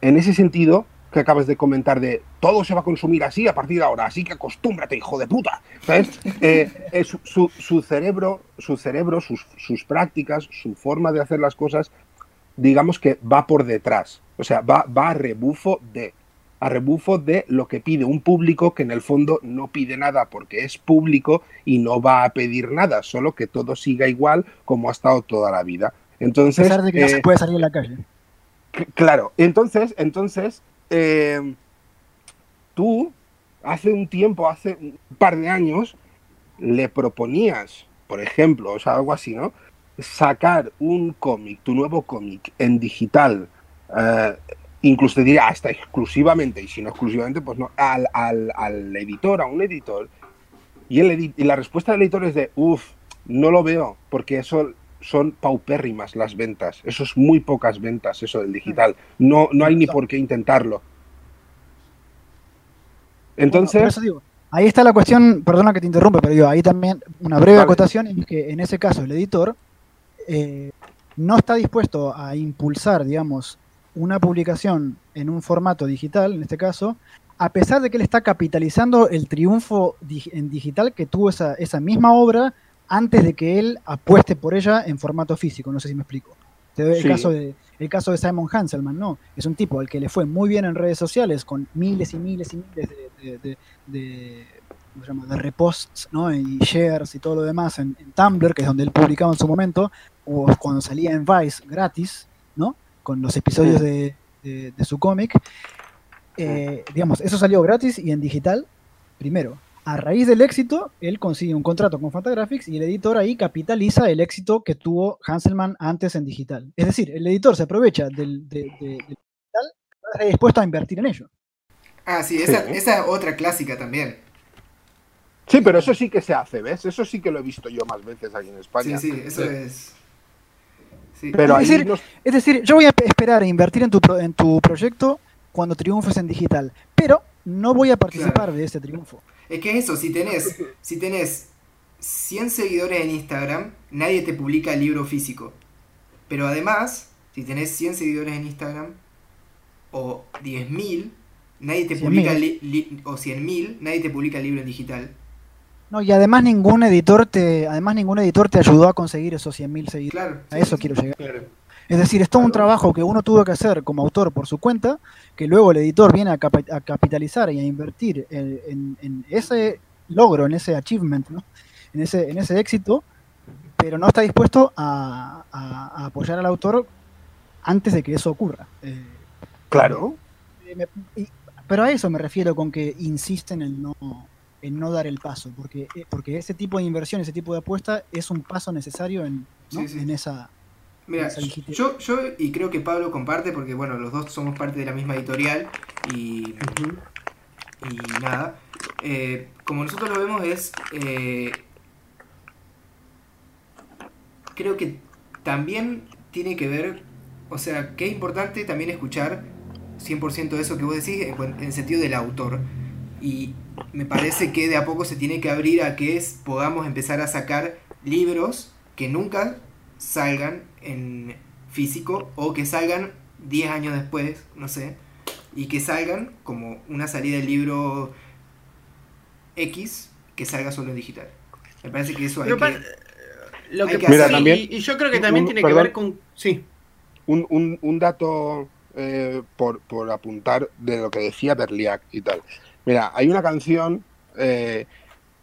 [SPEAKER 4] en ese sentido que acabas de comentar de todo se va a consumir así a partir de ahora, así que acostúmbrate, hijo de puta. ¿Sabes? Eh, su, cerebro, su cerebro sus, sus, prácticas, su forma de hacer las cosas, digamos que va por detrás. O sea, va, va a rebufo de. A rebufo de lo que pide un público que en el fondo no pide nada porque es público y no va a pedir nada, solo que todo siga igual como ha estado toda la vida. Entonces,
[SPEAKER 1] A pesar de que no se
[SPEAKER 4] eh,
[SPEAKER 1] puede salir a la calle.
[SPEAKER 4] Claro, entonces, entonces, eh, tú hace un tiempo, hace un par de años, le proponías, por ejemplo, o sea, algo así, ¿no? Sacar un cómic, tu nuevo cómic en digital, eh, incluso te diría hasta exclusivamente, y si no exclusivamente, pues no, al, al- al editor, a un editor, y, el edi- y la respuesta del editor es de, uff, no lo veo, porque eso son paupérrimas las ventas, eso es muy pocas ventas, eso del digital, no, no hay ni por qué intentarlo.
[SPEAKER 1] Bueno, por
[SPEAKER 4] Entonces,
[SPEAKER 1] eso digo, ahí está la cuestión, perdona que te interrumpa, pero digo, ahí también una breve
[SPEAKER 4] Vale.
[SPEAKER 1] acotación es que en ese caso el editor eh, no está dispuesto a impulsar, digamos, una publicación en un formato digital, en este caso, a pesar de que él está capitalizando el triunfo dig- en digital que tuvo esa, esa misma obra antes de que él apueste por ella en formato físico. No sé si me explico. Te doy el
[SPEAKER 4] Sí.
[SPEAKER 1] caso de el caso de Simon Hanselman, ¿no? Es un tipo al que le fue muy bien en redes sociales con miles y miles y miles de, de, de- de- ¿cómo se llama? de reposts, ¿no? Y shares y todo lo demás en, en Tumblr, que es donde él publicaba en su momento, o cuando salía en Vice gratis, ¿no? Con los episodios de, de- de su cómic. Eh, digamos, eso salió gratis y en digital, primero. A raíz del éxito, él consigue un contrato con Fantagraphics y el editor ahí capitaliza el éxito que tuvo Hanselman antes en digital. Es decir, el editor se aprovecha del, de- de- del digital, está dispuesto a invertir en ello.
[SPEAKER 2] Ah, sí,
[SPEAKER 4] Sí.
[SPEAKER 2] esa, es otra clásica también.
[SPEAKER 4] sí, pero eso sí que se hace, ¿ves? Eso sí que lo he visto yo más veces aquí en
[SPEAKER 2] Sí,
[SPEAKER 4] España.
[SPEAKER 2] sí, eso
[SPEAKER 3] Sí.
[SPEAKER 2] es. Sí.
[SPEAKER 4] Pero
[SPEAKER 1] Es decir,
[SPEAKER 4] nos-
[SPEAKER 1] Es decir, yo voy a pe- esperar a invertir en tu, pro- en tu proyecto cuando triunfes en digital, pero no voy a participar
[SPEAKER 2] Claro.
[SPEAKER 1] de ese triunfo.
[SPEAKER 2] Es que eso, si tenés, si tenés 100 seguidores en Instagram, nadie te publica el libro físico. Pero además, si tenés 100 seguidores en Instagram, o 10.000, nadie te
[SPEAKER 1] 100.000.
[SPEAKER 2] publica, li- li- o 100.000, nadie te publica el libro en digital.
[SPEAKER 1] No, y además ningún editor te, además ningún editor te ayudó a conseguir esos 100.000 seguidores.
[SPEAKER 2] Claro.
[SPEAKER 1] A eso
[SPEAKER 2] sí,
[SPEAKER 1] quiero llegar.
[SPEAKER 3] Claro.
[SPEAKER 1] Es decir, es todo un trabajo que uno tuvo que hacer como autor por su cuenta, que luego el editor viene a, capitalizar y a invertir en, en- en ese logro, en ese achievement, ¿no? en, ese, en ese éxito, pero no está dispuesto a, a- a apoyar al autor antes de que eso ocurra. Eh,
[SPEAKER 4] claro.
[SPEAKER 1] eh, me- y- pero a eso me refiero con que insisten en no, en no dar el paso, porque, eh, porque ese tipo de inversión, ese tipo de apuesta es un paso necesario en, ¿no?
[SPEAKER 2] Sí, sí.
[SPEAKER 1] en esa...
[SPEAKER 2] Mira,
[SPEAKER 1] Esa
[SPEAKER 2] yo, yo y creo que Pablo comparte porque bueno, los dos somos parte de la misma editorial y, y nada. eh, como nosotros lo vemos es, eh, creo que también tiene que ver, o sea, que es importante también escuchar 100% de eso que vos decís en, en el sentido del autor. Y me parece que de a poco se tiene que abrir a que es, podamos empezar a sacar libros que nunca salgan en físico o que salgan 10 años después, no sé, y que salgan como una salida del libro X que salga solo en digital. Me parece que eso hay
[SPEAKER 3] Pero
[SPEAKER 2] que...
[SPEAKER 3] lo
[SPEAKER 2] hay
[SPEAKER 3] que
[SPEAKER 2] hacer-
[SPEAKER 4] Mira,
[SPEAKER 3] y, y yo creo que también
[SPEAKER 4] un-
[SPEAKER 3] tiene
[SPEAKER 4] perdón.
[SPEAKER 3] que ver con. Sí.
[SPEAKER 4] Un, un- un dato eh, por, por apuntar de lo que decía Berliak y tal. Mira, hay una canción eh,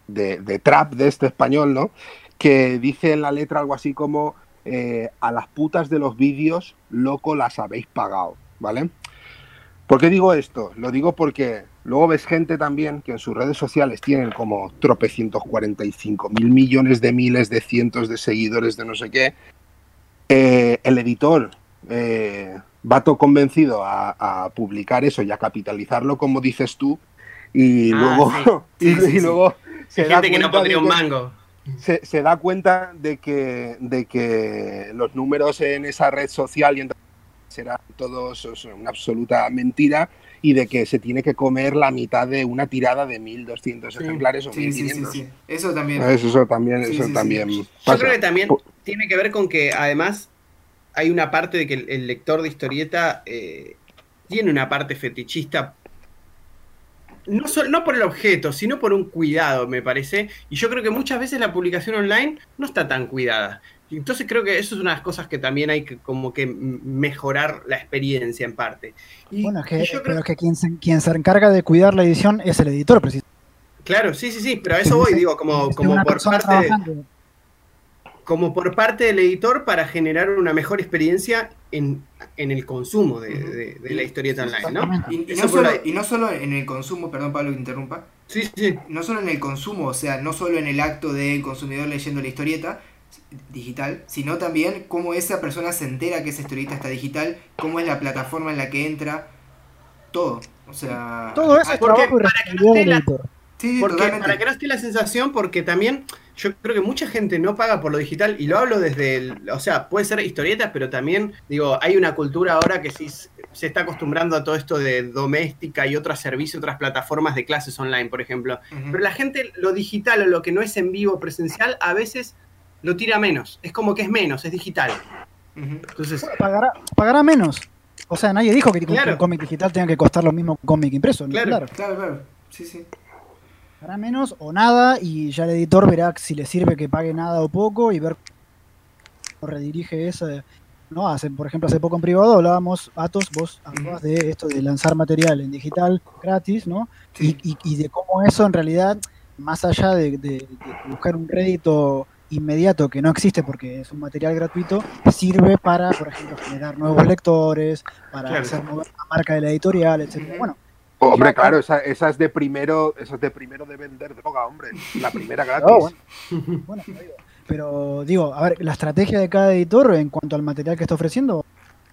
[SPEAKER 4] de, trap de este español, ¿no? Que dice en la letra algo así como eh, a las putas de los vídeos, loco, las habéis pagado, ¿vale? ¿Por qué digo esto? Lo digo porque luego ves gente también que en sus redes sociales tienen como tropecientos cuarenta y cinco mil millones de miles de cientos de seguidores de no sé qué. Eh, el editor va todo convencido a publicar eso y a capitalizarlo, como dices tú, y
[SPEAKER 3] Ah,
[SPEAKER 4] luego,
[SPEAKER 2] sí.
[SPEAKER 4] y,
[SPEAKER 2] Sí,
[SPEAKER 4] luego se
[SPEAKER 3] Hay
[SPEAKER 4] da
[SPEAKER 3] gente que no
[SPEAKER 4] cuenta de
[SPEAKER 3] pondría un
[SPEAKER 4] que-
[SPEAKER 3] mango.
[SPEAKER 4] se, se da cuenta de que, de que los números en esa red social y en serán todos una absoluta mentira y de que se tiene que comer la mitad de una tirada de 1.200
[SPEAKER 3] Sí.
[SPEAKER 4] ejemplares o
[SPEAKER 2] Sí, sí,
[SPEAKER 4] 1.500.
[SPEAKER 2] sí, sí. Eso también.
[SPEAKER 4] Eso, eso también,
[SPEAKER 2] Sí,
[SPEAKER 4] eso
[SPEAKER 2] sí, sí.
[SPEAKER 4] también
[SPEAKER 3] Yo creo que también tiene que ver con que además hay una parte de que el, el lector de historieta eh, tiene una parte fetichista. No, sol- no por el objeto, sino por un cuidado, me parece. Y yo creo que muchas veces la publicación online no está tan cuidada. Entonces creo que eso es una de las cosas que también hay que como que mejorar la experiencia en parte.
[SPEAKER 1] bueno, es que, pero es que quien se, quien se encarga de cuidar la edición es el editor, precisamente.
[SPEAKER 3] Claro, sí, sí, sí, pero a eso voy, digo, como, como por parte como por parte del editor para generar una mejor experiencia en, el consumo de, la historieta online, ¿no?
[SPEAKER 2] Y, no solo, y, no solo, en el consumo, perdón Pablo que interrumpa,
[SPEAKER 3] sí, sí.
[SPEAKER 2] no solo en el consumo, o sea, no solo en el acto del consumidor leyendo la historieta digital, sino también cómo esa persona se entera que esa historieta está digital, cómo es la plataforma en la que entra, todo. O sea,
[SPEAKER 1] todo eso es trabajo
[SPEAKER 3] porque para que no esté la sensación, porque también yo creo que mucha gente no paga por lo digital, y lo hablo desde el, o sea, puede ser historietas, pero también, digo, hay una cultura ahora que sí se está acostumbrando a todo esto de doméstica y otros servicios, otras plataformas de clases online, por ejemplo. Pero la gente, lo digital o lo que no es en vivo presencial, a veces lo tira menos. Es como que es menos, es digital.
[SPEAKER 1] Entonces, pagará, pagará menos. O sea, nadie dijo que el cómic digital tenga que costar lo mismo que un cómic impreso.
[SPEAKER 2] claro, claro, claro. Sí, sí.
[SPEAKER 1] Hará menos o nada y ya el editor verá si le sirve que pague nada o poco y ver cómo redirige esa. ¿no? Hace, por ejemplo, hace poco en privado hablábamos, Atos, vos hablabas de esto de lanzar material en digital gratis, ¿no? Y, de cómo eso en realidad, más allá de, buscar un rédito inmediato que no existe porque es un material gratuito, sirve para, por ejemplo, generar nuevos lectores, para hacer mover la marca de la editorial, etcétera. Bueno,
[SPEAKER 4] Hombre, claro, esa, esa, es de primero, esa es de primero de vender droga, hombre. La primera gratis.
[SPEAKER 1] bueno. pero digo, a ver, la estrategia de cada editor en cuanto al material que está ofreciendo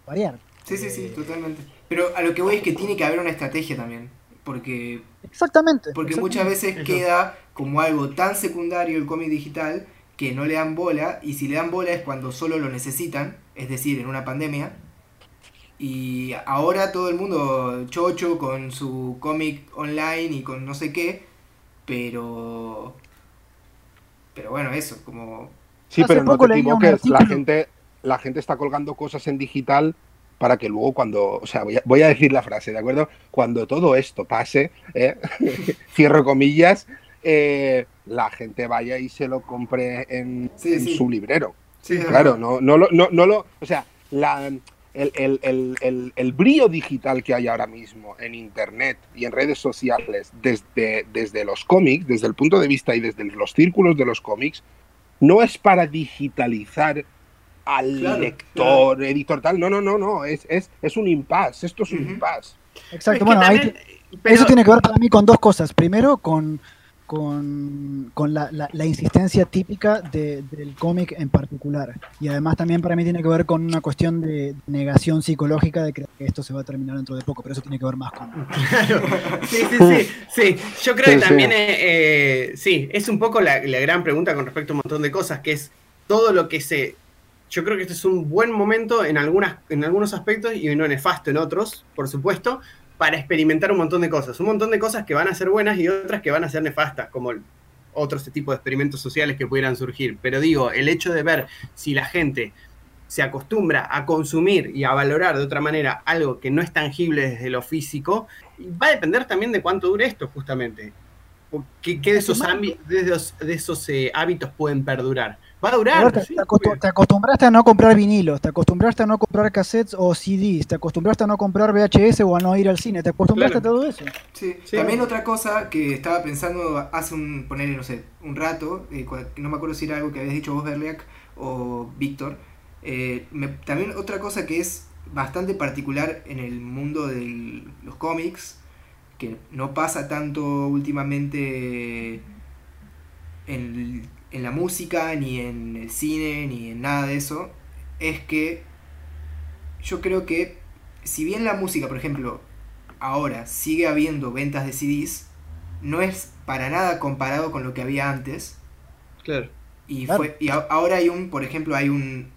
[SPEAKER 1] variar.
[SPEAKER 2] Sí, sí, sí, totalmente. Pero a lo que voy es que tiene que haber una estrategia también. Porque.
[SPEAKER 1] Exactamente.
[SPEAKER 2] Porque muchas veces queda como algo tan secundario el cómic digital que no le dan bola. Y si le dan bola es cuando solo lo necesitan. Es decir, en una pandemia y ahora todo el mundo chocho con su cómic online y con no sé qué, pero... Pero bueno, eso, como...
[SPEAKER 4] Sí, pero no te equivoques, la gente, la gente está colgando cosas en digital para que luego cuando, o sea, voy a, decir la frase, ¿de acuerdo? Cuando todo esto pase, ¿eh? cierro comillas, eh, la gente vaya y se lo compre en, su librero. Sí, claro, no, no, no, no lo, o sea, la, el, brillo digital que hay ahora mismo en Internet y en redes sociales desde, desde los cómics, desde el punto de vista y desde los círculos de los cómics, no es para digitalizar al lector, editor, tal. No, no, no, no. Es, es, es un impasse. Esto es un impasse.
[SPEAKER 1] Exacto. bueno, eso tiene que ver para mí con dos cosas. Primero, con con, la, la, insistencia típica del cómic en particular. Y además también para mí tiene que ver con una cuestión de negación psicológica de que esto se va a terminar dentro de poco, pero eso tiene que ver más con...
[SPEAKER 3] Claro, sí, sí, sí, sí. Yo creo que también, eh, sí, es un poco la, la gran pregunta con respecto a un montón de cosas, que es todo lo que se yo creo que este es un buen momento en, algunas, en algunos aspectos y no nefasto en otros, por supuesto, para experimentar un montón de cosas. Un montón de cosas que van a ser buenas y otras que van a ser nefastas, como otros tipos de experimentos sociales que pudieran surgir. Pero digo, el hecho de ver si la gente se acostumbra a consumir y a valorar de otra manera algo que no es tangible desde lo físico, va a depender también de cuánto dure esto, justamente. ¿Qué, de esos, de esos, eh, hábitos pueden perdurar? Va a durar.
[SPEAKER 1] Te, acostumbraste a no comprar vinilos, te acostumbraste a no comprar cassettes o CDs, te acostumbraste a no comprar VHS o a no ir al cine, te acostumbraste a todo eso.
[SPEAKER 2] Sí. También otra cosa que estaba pensando hace un, ponerle, no sé, un rato, eh, no me acuerdo si era algo que habías dicho vos, Berliak, o Víctor. Eh, también otra cosa que es bastante particular en el mundo de los cómics, que no pasa tanto últimamente en en la música, ni en el cine, ni en nada de eso, es que yo creo que si bien la música, por ejemplo, ahora sigue habiendo ventas de CDs, no es para nada comparado con lo que había antes.
[SPEAKER 3] Claro.
[SPEAKER 2] Y, Fue, y ahora hay un, por ejemplo, hay un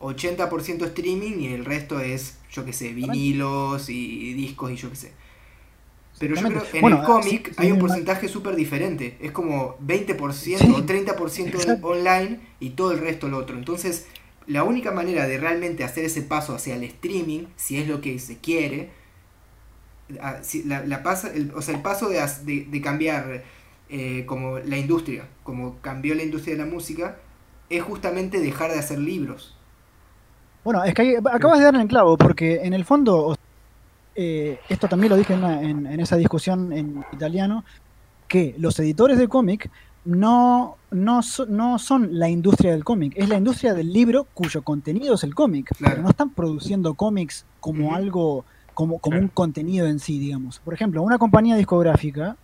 [SPEAKER 2] 80% streaming y el resto es, yo qué sé, vinilos y discos y yo qué sé. Pero yo creo que en el cómic hay un porcentaje súper diferente. Es como 20% o 30% online y todo el resto el otro. Entonces, la única manera de realmente hacer ese paso hacia el streaming, si es lo que se quiere, la, pasa, el, o sea, el paso de, cambiar eh, como la industria, como cambió la industria de la música, es justamente dejar de hacer libros.
[SPEAKER 1] Bueno, es que acabas de darle en clavo, porque en el fondo, eh, esto también lo dije en, una- en- en esa discusión en italiano, que los editores de cómic no, no, no son la industria del cómic, es la industria del libro cuyo contenido es el cómic.
[SPEAKER 2] Claro.
[SPEAKER 1] Pero no están produciendo cómics como algo, como, como
[SPEAKER 3] Claro.
[SPEAKER 1] un contenido en sí, digamos. Por ejemplo, una compañía discográfica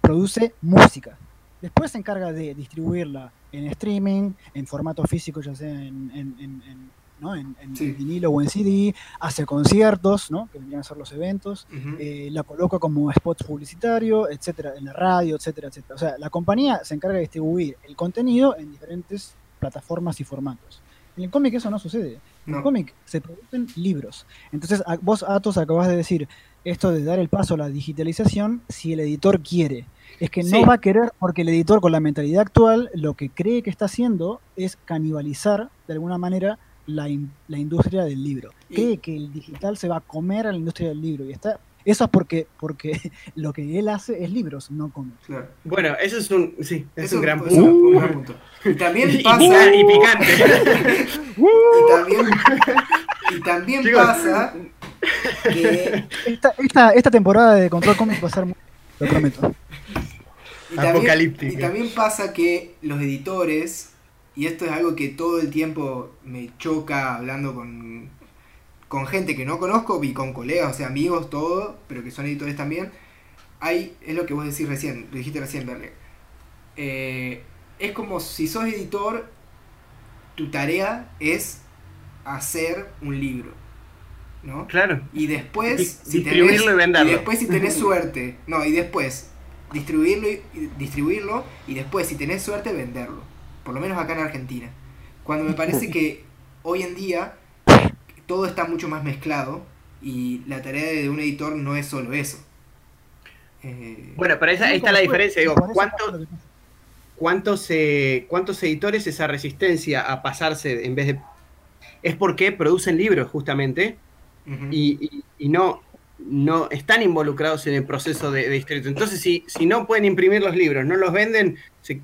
[SPEAKER 1] produce música. Después se encarga de distribuirla en streaming, en formato físico, ya sea en- en- ¿no? en- en
[SPEAKER 2] Sí.
[SPEAKER 1] vinilo o en CD, hace conciertos, ¿no? que vendrían a ser los eventos, eh, la coloca como spot publicitario, etcétera, en la radio, etcétera, etcétera. O sea, la compañía se encarga de distribuir el contenido en diferentes plataformas y formatos. En el cómic eso no sucede. En el cómic se producen libros. Entonces, a- vos, Atos, acabas de decir esto de dar el paso a la digitalización si el editor quiere. Es que no va a querer porque el editor con la mentalidad actual lo que cree que está haciendo es canibalizar de alguna manera la, in- la industria del libro. Cree que el digital se va a comer a la industria del libro y está eso es porque porque lo que él hace es libros, no cómics.
[SPEAKER 2] Claro.
[SPEAKER 3] Bueno, eso es un, sí, es
[SPEAKER 2] Eso
[SPEAKER 3] un gran punto.
[SPEAKER 2] un gran punto. Y también
[SPEAKER 3] Y,
[SPEAKER 2] pasa.
[SPEAKER 3] pica- y picante.
[SPEAKER 2] Y también, y también
[SPEAKER 3] Chicos.
[SPEAKER 2] pasa que.
[SPEAKER 1] Esta, esta, esta temporada de Control Comics va a ser muy, lo prometo.
[SPEAKER 2] Y también, y también pasa que los editores, y esto es algo que todo el tiempo me choca hablando con, con gente que no conozco y con colegas, o sea, amigos, todo, pero que son editores también, hay, es lo que vos decís recién, lo dijiste recién, Berle. Eh, es como si sos editor, tu tarea es hacer un libro, ¿no?
[SPEAKER 3] Claro.
[SPEAKER 2] Y después, si tenés,
[SPEAKER 3] y
[SPEAKER 2] después si tenés suerte, no, y después distribuirlo y, y distribuirlo y después si tenés suerte venderlo. Por lo menos acá en Argentina. Cuando me parece que hoy en día todo está mucho más mezclado y la tarea de un editor no es solo eso. Eh,
[SPEAKER 3] Bueno, pero esa, ahí está la diferencia. Digo, ¿cuánto, ¿cuántos, eh, ¿cuántos editores esa resistencia a pasarse en vez de... Es porque producen libros justamente y, y- y no, no están involucrados en el proceso de, de distribución. Entonces, si, si no pueden imprimir los libros, no los venden, se-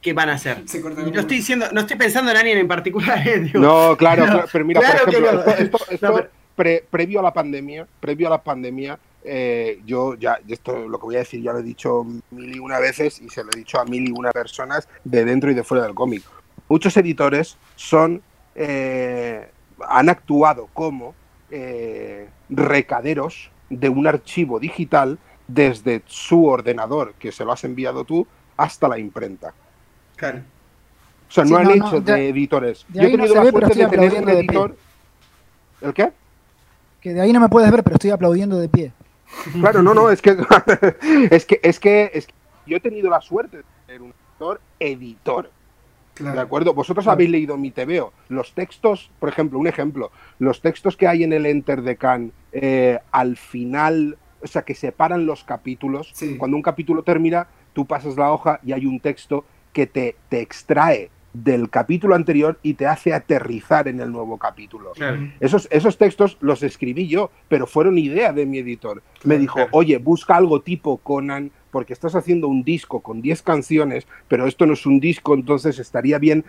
[SPEAKER 3] ¿qué van a hacer? Y no estoy diciendo, no estoy pensando en alguien en particular, eh, digo,
[SPEAKER 4] No, claro,
[SPEAKER 3] No,
[SPEAKER 4] claro, pero mira,
[SPEAKER 3] claro
[SPEAKER 4] por ejemplo,
[SPEAKER 3] no.
[SPEAKER 4] esto, esto- esto
[SPEAKER 3] No, pero-
[SPEAKER 4] pre- previo a la pandemia, previo a la pandemia, eh, yo ya, esto lo que voy a decir ya lo he dicho mil y una veces y se lo he dicho a mil y una personas de dentro y de fuera del cómic. Muchos editores son, eh, han actuado como eh, recaderos de un archivo digital desde su ordenador, que se lo has enviado tú, hasta la imprenta.
[SPEAKER 3] Claro.
[SPEAKER 4] O sea,
[SPEAKER 1] Sí,
[SPEAKER 4] no han
[SPEAKER 1] no, no,
[SPEAKER 4] hecho
[SPEAKER 1] de-
[SPEAKER 4] de editores.
[SPEAKER 1] de
[SPEAKER 4] Yo he
[SPEAKER 1] no
[SPEAKER 4] tenido la
[SPEAKER 1] ve,
[SPEAKER 4] suerte de tener un editor. ¿El qué?
[SPEAKER 1] Que de ahí no me puedes ver, pero estoy aplaudiendo de pie.
[SPEAKER 4] Claro, no, no, es que es que es que es que yo he tenido la suerte de ser un editor editor.
[SPEAKER 2] Claro.
[SPEAKER 4] ¿De acuerdo? Vosotros habéis leído mi TVO. Los textos, por ejemplo, un ejemplo, los textos que hay en el Enter de Khan eh, al final, o sea, que separan los capítulos.
[SPEAKER 2] Sí.
[SPEAKER 4] Cuando un capítulo termina, tú pasas la hoja y hay un texto que te, te extrae del capítulo anterior y te hace aterrizar en el nuevo capítulo.
[SPEAKER 3] Claro.
[SPEAKER 4] Esos, esos textos los escribí yo, pero fueron idea de mi editor. Me
[SPEAKER 2] Claro,
[SPEAKER 4] dijo,
[SPEAKER 3] claro.
[SPEAKER 4] oye, busca algo tipo Conan, porque estás haciendo un disco con 10 canciones, pero esto no es un disco, entonces estaría bien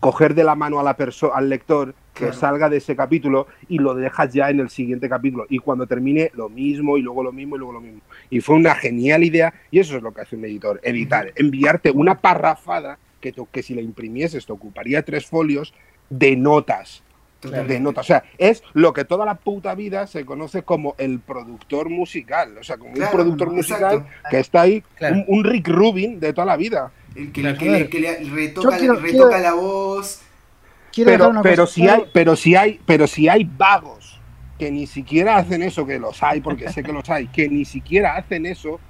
[SPEAKER 4] coger de la mano a la al lector que
[SPEAKER 2] Claro.
[SPEAKER 4] salga de ese capítulo y lo dejas ya en el siguiente capítulo. Y cuando termine, lo mismo, y luego lo mismo, y luego lo mismo. Y fue una genial idea, y eso es lo que hace un editor, editar, enviarte una parrafada que, te- que si la imprimieses te ocuparía tres folios de notas
[SPEAKER 2] Totalmente.
[SPEAKER 4] de notas. O sea, es lo que toda la puta vida se conoce como el productor musical. O sea, como
[SPEAKER 2] Claro,
[SPEAKER 4] un productor
[SPEAKER 2] exacto.
[SPEAKER 4] musical que está ahí,
[SPEAKER 3] Claro.
[SPEAKER 4] un, un Rick Rubin de toda la vida.
[SPEAKER 2] El que,
[SPEAKER 3] Claro.
[SPEAKER 2] que le, que le retoca,
[SPEAKER 1] quiero-
[SPEAKER 2] retoca
[SPEAKER 1] quiero-
[SPEAKER 2] la voz.
[SPEAKER 1] Quiero
[SPEAKER 4] Pero,
[SPEAKER 1] una
[SPEAKER 4] pero
[SPEAKER 1] cosa.
[SPEAKER 4] si hay, pero si hay, pero si hay vagos que ni siquiera hacen eso, que los hay, porque sé que los hay, que ni siquiera hacen eso,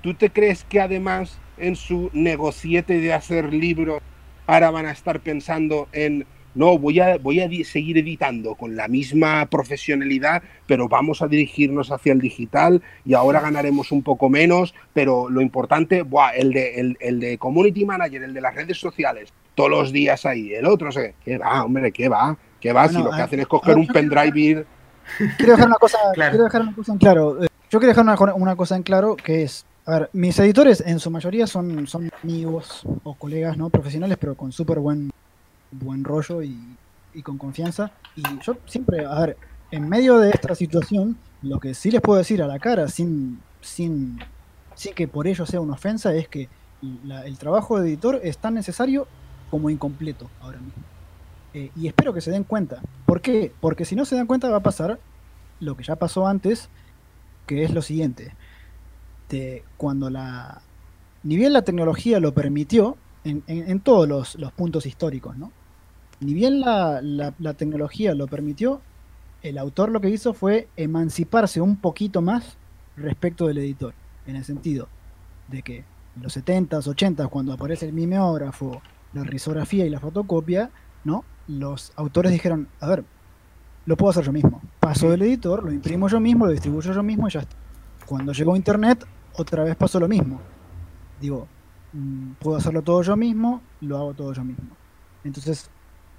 [SPEAKER 4] ¿tú te crees que además en su negociete de hacer libros ahora van a estar pensando en no, voy a, voy a seguir editando con la misma profesionalidad, pero vamos a dirigirnos hacia el digital y ahora ganaremos un poco menos, pero lo importante, buah, el, de, el, el de Community Manager, el de las redes sociales, todos los días ahí, el otro, no sé, ¿qué va, hombre, qué va? ¿Qué va? si lo que
[SPEAKER 1] ah,
[SPEAKER 4] hacen es coger un pendrive y ir-
[SPEAKER 1] quiero dejar una cosa,
[SPEAKER 3] Claro.
[SPEAKER 1] quiero dejar una cosa en claro. Eh, Yo quiero dejar una, una cosa en claro que es, A ver, mis editores en su mayoría son, son amigos o colegas no profesionales, pero con súper buen, buen rollo y, con confianza. Y yo siempre, a ver, en medio de esta situación, lo que sí les puedo decir a la cara, sin, sin, sin que por ello sea una ofensa, es que el trabajo de editor es tan necesario como incompleto ahora mismo. Eh, y espero que se den cuenta. ¿Por qué? Porque si no se dan cuenta va a pasar lo que ya pasó antes, que es lo siguiente. Te- cuando la... Ni bien la tecnología lo permitió, en, todos los, puntos históricos, ¿no? Ni bien la, la- tecnología lo permitió, el autor lo que hizo fue emanciparse un poquito más respecto del editor, en el sentido de que en los 70s, 80s, cuando aparece el mimeógrafo, la risografía y la fotocopia, ¿no? Los autores dijeron, a ver, lo puedo hacer yo mismo. Paso del editor, lo imprimo yo mismo, lo distribuyo yo mismo y ya está. Cuando llegó Internet, otra vez pasó lo mismo. Digo, puedo hacerlo todo yo mismo, lo hago todo yo mismo. Entonces,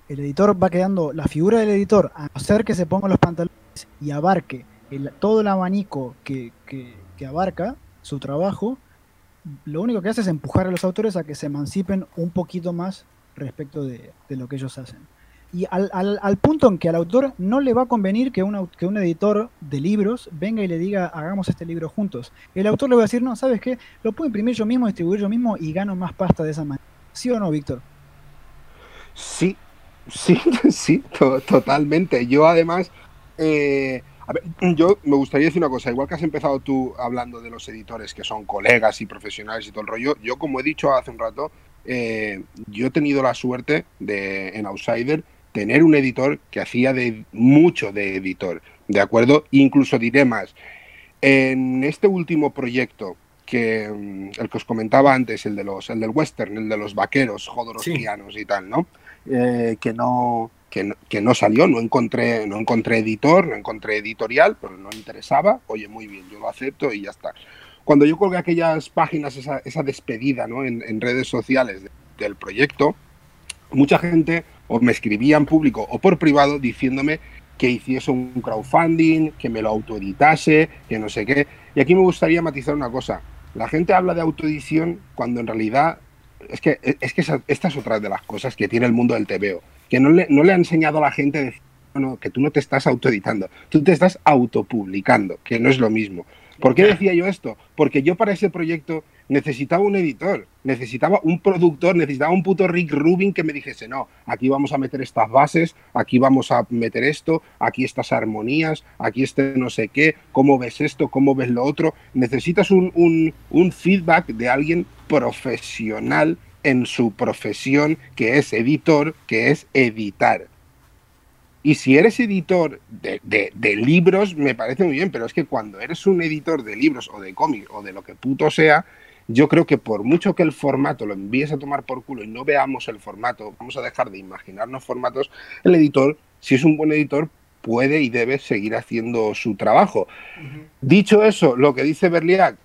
[SPEAKER 1] el editor va quedando, la figura del editor, a no ser que se ponga los pantalones y abarque todo el abanico que, abarca su trabajo, lo único que hace es empujar a los autores a que se emancipen un poquito más respecto de lo que ellos hacen. Y al, al- al punto en que al autor no le va a convenir que un, au- que un editor de libros venga y le diga, hagamos este libro juntos. El autor le va a decir, no, ¿sabes qué? Lo puedo imprimir yo mismo, distribuir yo mismo y gano más pasta de esa manera. ¿Sí o no, Víctor?
[SPEAKER 4] Sí, sí, sí, to- totalmente. Yo además, eh, a ver, yo me gustaría decir una cosa, igual que has empezado tú hablando de los editores que son colegas y profesionales y todo el rollo, yo como he dicho hace un rato, eh, yo he tenido la suerte de en Outsider tener un editor que hacía de mucho de editor, ¿de acuerdo? Incluso diré más. En este último proyecto que mm, el que os comentaba antes, el de los, el del western, el de los vaqueros jodorowskianos y tal, ¿no? Eh, que no que no, que no salió, no encontré, no encontré editor, no encontré editorial, pero no interesaba. Oye, muy bien, yo lo acepto y ya está. Cuando yo colgué aquellas páginas, esa, esa despedida ¿no? en, en redes sociales de- del proyecto, mucha gente o me escribía en público o por privado diciéndome que hiciese un crowdfunding, que me lo autoeditase, que no sé qué. Y aquí me gustaría matizar una cosa. La gente habla de autoedición cuando en realidad es que, es que esa- esta es otra de las cosas que tiene el mundo del TVO, que no le, no le ha enseñado a la gente decir, "No, no, que tú no te estás autoeditando, tú te estás autopublicando, que no es lo mismo. ¿Por qué decía yo esto? Porque yo para ese proyecto necesitaba un editor, necesitaba un productor, necesitaba un puto Rick Rubin que me dijese, no, aquí vamos a meter estas bases, aquí vamos a meter esto, aquí estas armonías, aquí este no sé qué, cómo ves esto, cómo ves lo otro. Necesitas un, un- un feedback de alguien profesional en su profesión, que es editor, que es editar. Y si eres editor de, de- de libros, me parece muy bien, pero es que cuando eres un editor de libros o de cómics o de lo que puto sea, yo creo que por mucho que el formato lo envíes a tomar por culo y no veamos el formato, vamos a dejar de imaginarnos formatos, el editor, si es un buen editor, puede y debe seguir haciendo su trabajo. Dicho eso, lo que dice Berliak,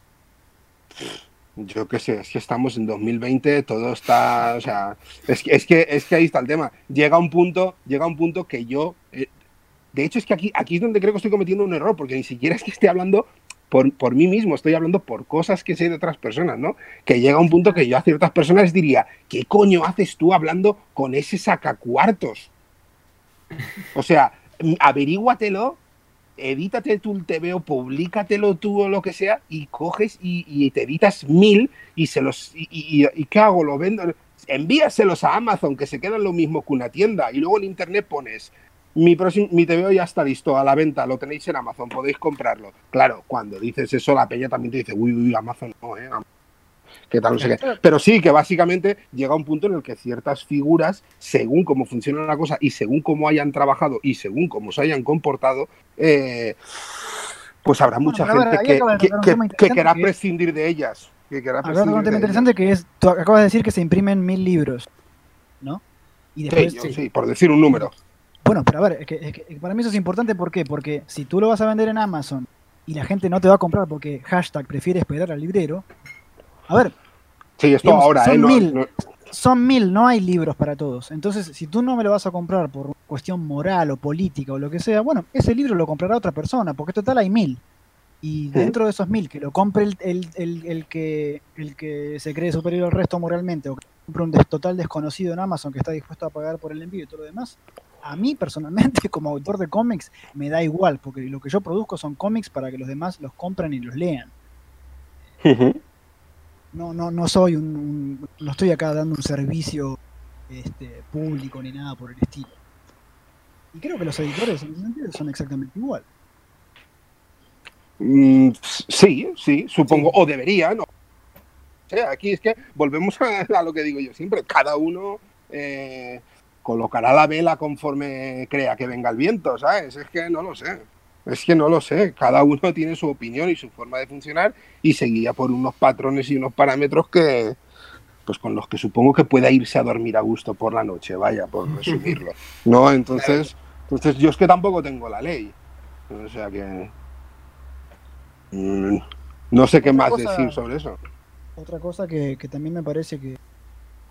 [SPEAKER 4] yo qué sé, es que estamos en 2020, todo está, o sea, es que, es que, es que ahí está el tema. Llega un punto, llega un punto que yo, eh, de hecho es que aquí, aquí es donde creo que estoy cometiendo un error, porque ni siquiera es que esté hablando por, por mí mismo, estoy hablando por cosas que sé de otras personas, ¿no? Que llega un punto que yo a ciertas personas diría, ¿qué coño haces tú hablando con ese sacacuartos? O sea, averíguatelo edítate tú el TVO, publícatelo tú o lo que sea y coges y, te editas mil y se los y, y- y- ¿qué hago? Lo vendo, envíaselos a Amazon que se quedan lo mismo que una tienda y luego en internet pones mi, próximo, mi TVO ya está listo a la venta, lo tenéis en Amazon, podéis comprarlo. Claro, cuando dices eso la peña también te dice, uy, uy, Amazon no, eh. ¿Qué tal? No sé qué. Pero sí, que básicamente llega un punto en el que ciertas figuras, según cómo funciona la cosa y según cómo hayan trabajado y según cómo se hayan comportado, eh, pues habrá mucha gente que, que- que- que querrá prescindir de ellas. Que querrá prescindir
[SPEAKER 1] un tema interesante que es, tú acabas de decir que se imprimen mil libros, ¿no? Y después,
[SPEAKER 4] Sí, yo- sí, por decir un número.
[SPEAKER 1] Bueno, pero a ver, es que, es que para mí eso es importante, ¿por qué? Porque si tú lo vas a vender en Amazon y la gente no te va a comprar porque hashtag prefiere esperar al librero, a ver,
[SPEAKER 4] Sí, esto
[SPEAKER 1] Digamos,
[SPEAKER 4] ahora,
[SPEAKER 1] son
[SPEAKER 4] ¿eh?
[SPEAKER 1] Mil.
[SPEAKER 4] no-
[SPEAKER 1] son mil, no hay libros para todos. Entonces, si tú no me lo vas a comprar por cuestión moral o política o lo que sea, bueno, ese libro lo comprará otra persona, porque total hay mil. Y dentro de esos mil, que lo compre el, el, el, el que, el que se cree superior al resto moralmente, o que compre un total desconocido en Amazon que está dispuesto a pagar por el envío y todo lo demás, a mí personalmente, como autor de cómics, me da igual, porque lo que yo produzco son cómics para que los demás los compren y los lean. No, no, no soy un, un- no estoy acá dando un servicio este, público ni nada por el estilo. Y creo que los editores en ese sentido son exactamente igual.
[SPEAKER 4] Mm, sí, sí, supongo, o deberían. O o sea, aquí es que volvemos a, a lo que digo yo siempre, cada uno eh, colocará la vela conforme crea que venga el viento, ¿sabes? Es que no lo sé, es que no lo sé, cada uno tiene su opinión y su forma de funcionar y se guía por unos patrones y unos parámetros que, pues con los que supongo que pueda irse a dormir a gusto por la noche, vaya, por resumirlo, ¿no? Entonces, entonces yo es que tampoco tengo la ley, o sea que... Mm, No sé qué
[SPEAKER 1] Otra
[SPEAKER 4] más
[SPEAKER 1] cosa-
[SPEAKER 4] decir sobre eso.
[SPEAKER 1] Otra cosa que, que también me parece que.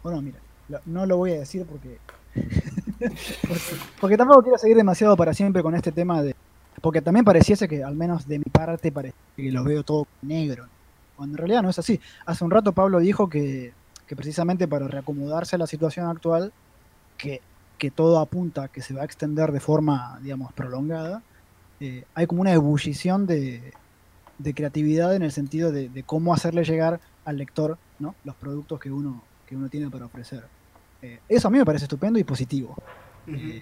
[SPEAKER 1] Bueno, mira, no lo voy a decir porque, porque. tampoco quiero seguir demasiado para siempre con este tema de. Porque también pareciese que, al menos de mi parte, parece que lo veo todo negro. Cuando en realidad no es así. Hace un rato Pablo dijo que, que precisamente para reacomodarse a la situación actual, que, que todo apunta que se va a extender de forma, digamos, prolongada, eh, hay como una ebullición de, de creatividad en el sentido de, de cómo hacerle llegar al lector ¿no? los productos que uno, que uno tiene para ofrecer. Eh, eso a mí me parece estupendo y positivo. Eh,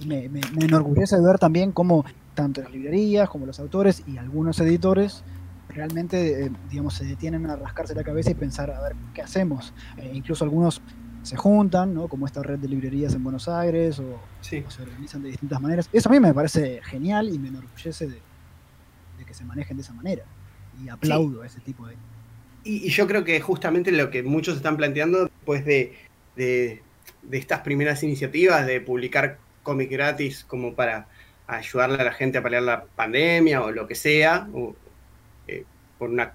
[SPEAKER 1] y me, me- me enorgullece ver también cómo tanto las librerías como los autores y algunos editores realmente eh, digamos, se detienen a rascarse la cabeza y pensar a ver qué hacemos. Incluso algunos se juntan, ¿no? como esta red de librerías en Buenos Aires o,
[SPEAKER 3] Sí.
[SPEAKER 1] o se organizan de distintas maneras. Eso a mí me parece genial y me enorgullece de, de que se manejen de esa manera. Y aplaudo ese tipo de...
[SPEAKER 3] Y, y yo creo que justamente lo que muchos están planteando después de, de- estas primeras iniciativas de publicar cómic gratis como para ayudarle a la gente a paliar la pandemia o lo que sea, eh, por, una,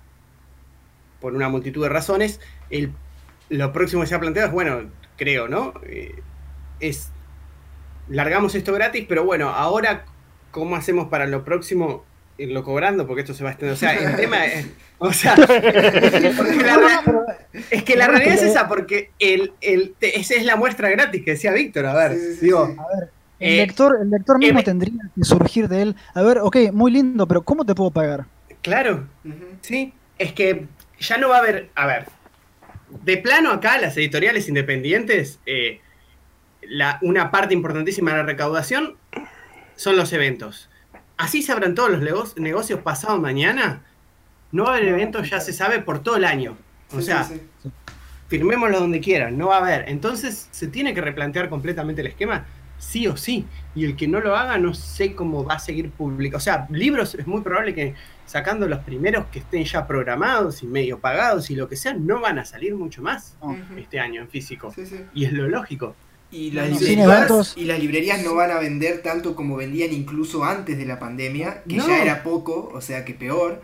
[SPEAKER 3] por una multitud de razones, el, lo próximo que se ha planteado es, bueno, creo, ¿no? Eh, es, largamos esto gratis, pero bueno, ahora, ¿cómo hacemos para lo próximo? Irlo cobrando, porque esto se va a extender. O sea, el tema es. O sea, la es que la realidad es esa, porque el, el, te- esa es la muestra gratis que decía Víctor. A ver,
[SPEAKER 2] Sí, sí, sí,
[SPEAKER 3] digo,
[SPEAKER 2] sí.
[SPEAKER 1] A ver, el
[SPEAKER 3] Eh,
[SPEAKER 1] lector, el lector mismo
[SPEAKER 3] eh,
[SPEAKER 1] tendría que surgir de él. A ver, ok, muy lindo, pero ¿cómo te puedo pagar?
[SPEAKER 3] claro, sí, es que ya no va a haber. A ver, de plano acá, las editoriales independientes, eh, la, una parte importantísima de la recaudación son los eventos. Así se abran todos los nego- negocios pasado mañana. No va a haber eventos, ya se sabe, por todo el año. O
[SPEAKER 2] Sí,
[SPEAKER 3] sea,
[SPEAKER 2] sí, sí.
[SPEAKER 3] firmémoslo donde quieran, no va a haber. Entonces se tiene que replantear completamente el esquema, sí o sí. Y el que no lo haga, no sé cómo va a seguir publicando. O sea, libros es muy probable que sacando los primeros que estén ya programados y medio pagados y lo que sea, no van a salir mucho más este año en físico. Y es lo lógico.
[SPEAKER 2] Y las,
[SPEAKER 1] no,
[SPEAKER 2] librerías,
[SPEAKER 1] eventos.
[SPEAKER 2] y las librerías no van a vender tanto como vendían incluso antes de la pandemia, que
[SPEAKER 3] No.
[SPEAKER 2] ya era poco, o sea que peor.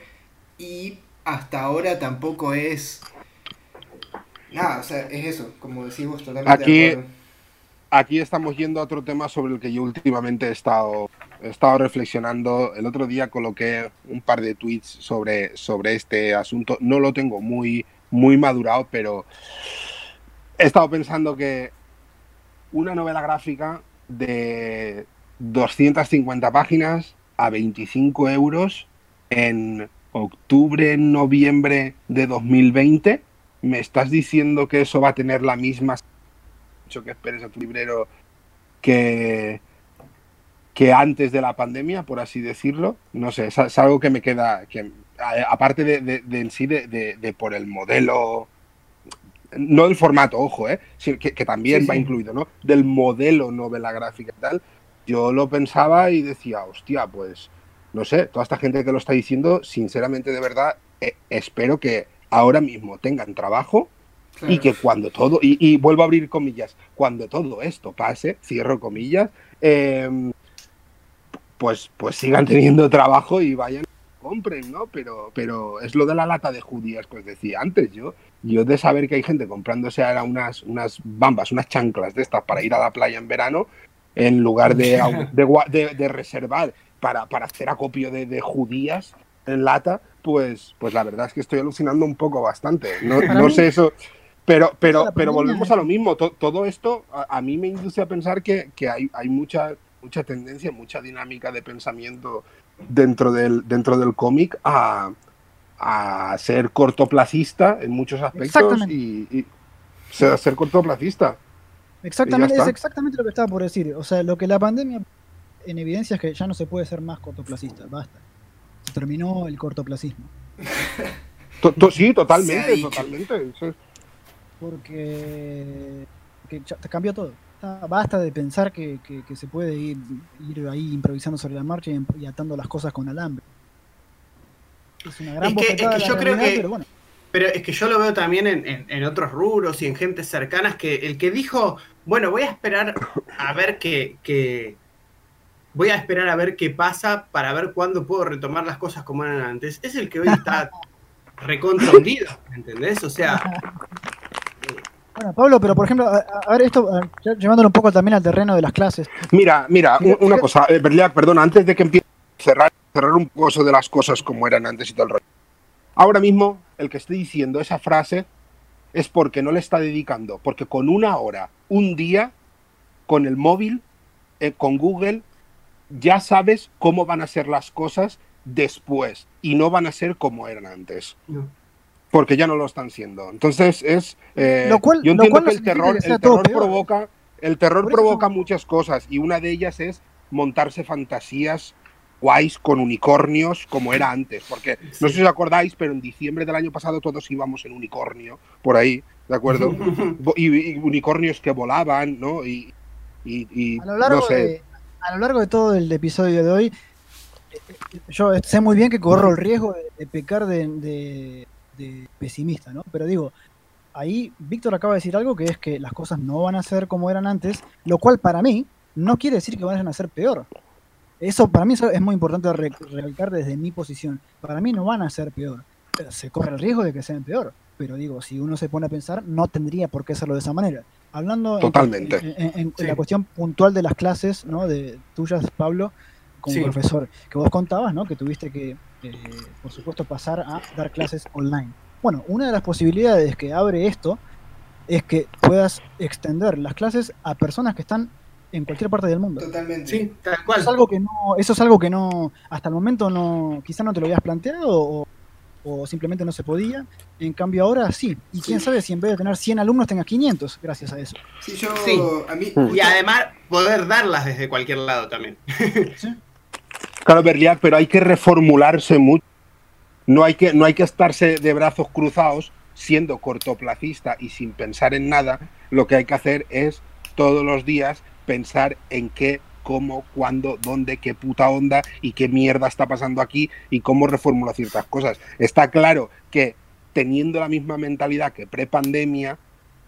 [SPEAKER 2] Y hasta ahora tampoco es. Nada, o sea, es eso, como decís vos, totalmente
[SPEAKER 4] Aquí-
[SPEAKER 2] de.
[SPEAKER 4] Aquí estamos yendo a otro tema sobre el que yo últimamente he estado, he estado reflexionando. El otro día coloqué un par de tweets sobre, sobre este asunto. No lo tengo muy, muy madurado, pero he estado pensando que una novela gráfica de 250 páginas a 25 euros en octubre, noviembre de 2020, ¿me estás diciendo que eso va a tener la misma que esperes a tu librero que, que antes de la pandemia, por así decirlo. No sé, es, es algo que me queda, que aparte de, en sí, de- de por el modelo, no del formato, ojo, ¿eh? Que, que también
[SPEAKER 3] Sí,
[SPEAKER 4] va
[SPEAKER 3] sí.
[SPEAKER 4] incluido, ¿no? Del modelo novela gráfica y tal. Yo lo pensaba y decía, hostia, pues, no sé, toda esta gente que lo está diciendo, sinceramente, de verdad, eh, espero que ahora mismo tengan trabajo y que cuando todo, y, y vuelvo a abrir comillas, cuando todo esto pase, cierro comillas, eh, pues, pues sigan teniendo trabajo y vayan compren, ¿no? Pero, pero es lo de la lata de judías que os decía antes. Yo, yo de saber que hay gente comprándose ahora unas, unas bambas, unas chanclas de estas para ir a la playa en verano, en lugar de, de, de- de reservar para, para hacer acopio de, de judías, en lata, pues, pues la verdad es que estoy alucinando un poco bastante. No, no sé eso. Pero, pero, pero volvemos a lo mismo. todo esto a, a, mí me induce a pensar que, que hay, hay mucha, mucha tendencia, mucha dinámica de pensamiento dentro del, dentro del cómic a, a ser cortoplacista en muchos aspectos y, y, ser cortoplacista.
[SPEAKER 1] Exactamente, es exactamente lo que estaba por decir. O sea, lo que la pandemia en evidencia es que ya no se puede ser más cortoplacista, basta. Se terminó el cortoplacismo.
[SPEAKER 4] sí, totalmente, totalmente.
[SPEAKER 1] Porque que cambió todo. Basta de pensar que, que, que se puede ir, ir, ahí improvisando sobre la marcha y, y, atando las cosas con alambre.
[SPEAKER 3] Es una gran es que, es que yo creo que, pero bueno. Pero es que yo lo veo también en, en, en, otros rubros y en gente cercanas que el que dijo, bueno, voy a esperar a ver qué, que, voy a esperar a ver qué pasa para ver cuándo puedo retomar las cosas como eran antes, es el que hoy está recontra hundido, ¿entendés? O sea...
[SPEAKER 1] Bueno, Pablo, pero por ejemplo, a, a ver esto, a, llevándolo un poco también al terreno de las clases.
[SPEAKER 4] Mira, mira, una cosa, eh, Berliac, perdón, antes de que empiece a cerrar, cerrar un poco de las cosas como eran antes y todo el rollo. Ahora mismo, el que esté diciendo esa frase es porque no le está dedicando, porque con una hora, un día, con el móvil, eh, con Google, ya sabes cómo van a ser las cosas después y no van a ser como eran antes. No. Porque ya no lo están siendo. Entonces es. Eh,
[SPEAKER 1] lo cual,
[SPEAKER 4] yo entiendo
[SPEAKER 1] cual
[SPEAKER 4] que el terror,
[SPEAKER 1] que
[SPEAKER 4] el terror provoca. El terror provoca muchas cosas y una de ellas es montarse fantasías guays con unicornios como era antes. Porque sí. no sé si os acordáis, pero en diciembre del año pasado todos íbamos en unicornio por ahí, ¿de acuerdo? y, y, unicornios que volaban, ¿no? Y, y, y
[SPEAKER 1] a lo largo
[SPEAKER 4] no sé.
[SPEAKER 1] de a lo largo de todo el episodio de hoy, yo sé muy bien que corro el riesgo de, de pecar de, de, de, pesimista, ¿no? Pero digo, ahí Víctor acaba de decir algo que es que las cosas no van a ser como eran antes, lo cual para mí no quiere decir que vayan a ser peor. Eso para mí es muy importante recalcar desde mi posición. Para mí no van a ser peor. Se corre el riesgo de que sean peor. Pero digo, si uno se pone a pensar, no tendría por qué hacerlo de esa manera. Hablando
[SPEAKER 4] Totalmente.
[SPEAKER 1] en, en, en sí. la cuestión puntual de las clases, ¿no? De tuyas, Pablo, como sí. profesor, que vos contabas, ¿no? Que tuviste que, eh, por supuesto, pasar a dar clases online. Bueno, una de las posibilidades que abre esto es que puedas extender las clases a personas que están en cualquier parte del mundo.
[SPEAKER 2] Totalmente.
[SPEAKER 3] Sí, tal cual.
[SPEAKER 1] Eso es algo que no, eso es algo que no, hasta el momento no, quizá no te lo habías planteado o, o simplemente no se podía. En cambio ahora sí. Y sí. quién sabe si en vez de tener 100 alumnos tengas 500 gracias a eso.
[SPEAKER 2] Sí, yo sí. a mí
[SPEAKER 3] y además poder darlas desde cualquier lado también.
[SPEAKER 4] ¿Sí? Claro, Berliac, pero hay que reformularse mucho. No hay que no hay que estarse de brazos cruzados siendo cortoplacista y sin pensar en nada. Lo que hay que hacer es todos los días pensar en qué cómo, cuándo, dónde, qué puta onda y qué mierda está pasando aquí y cómo reformula ciertas cosas. Está claro que teniendo la misma mentalidad que pre-pandemia,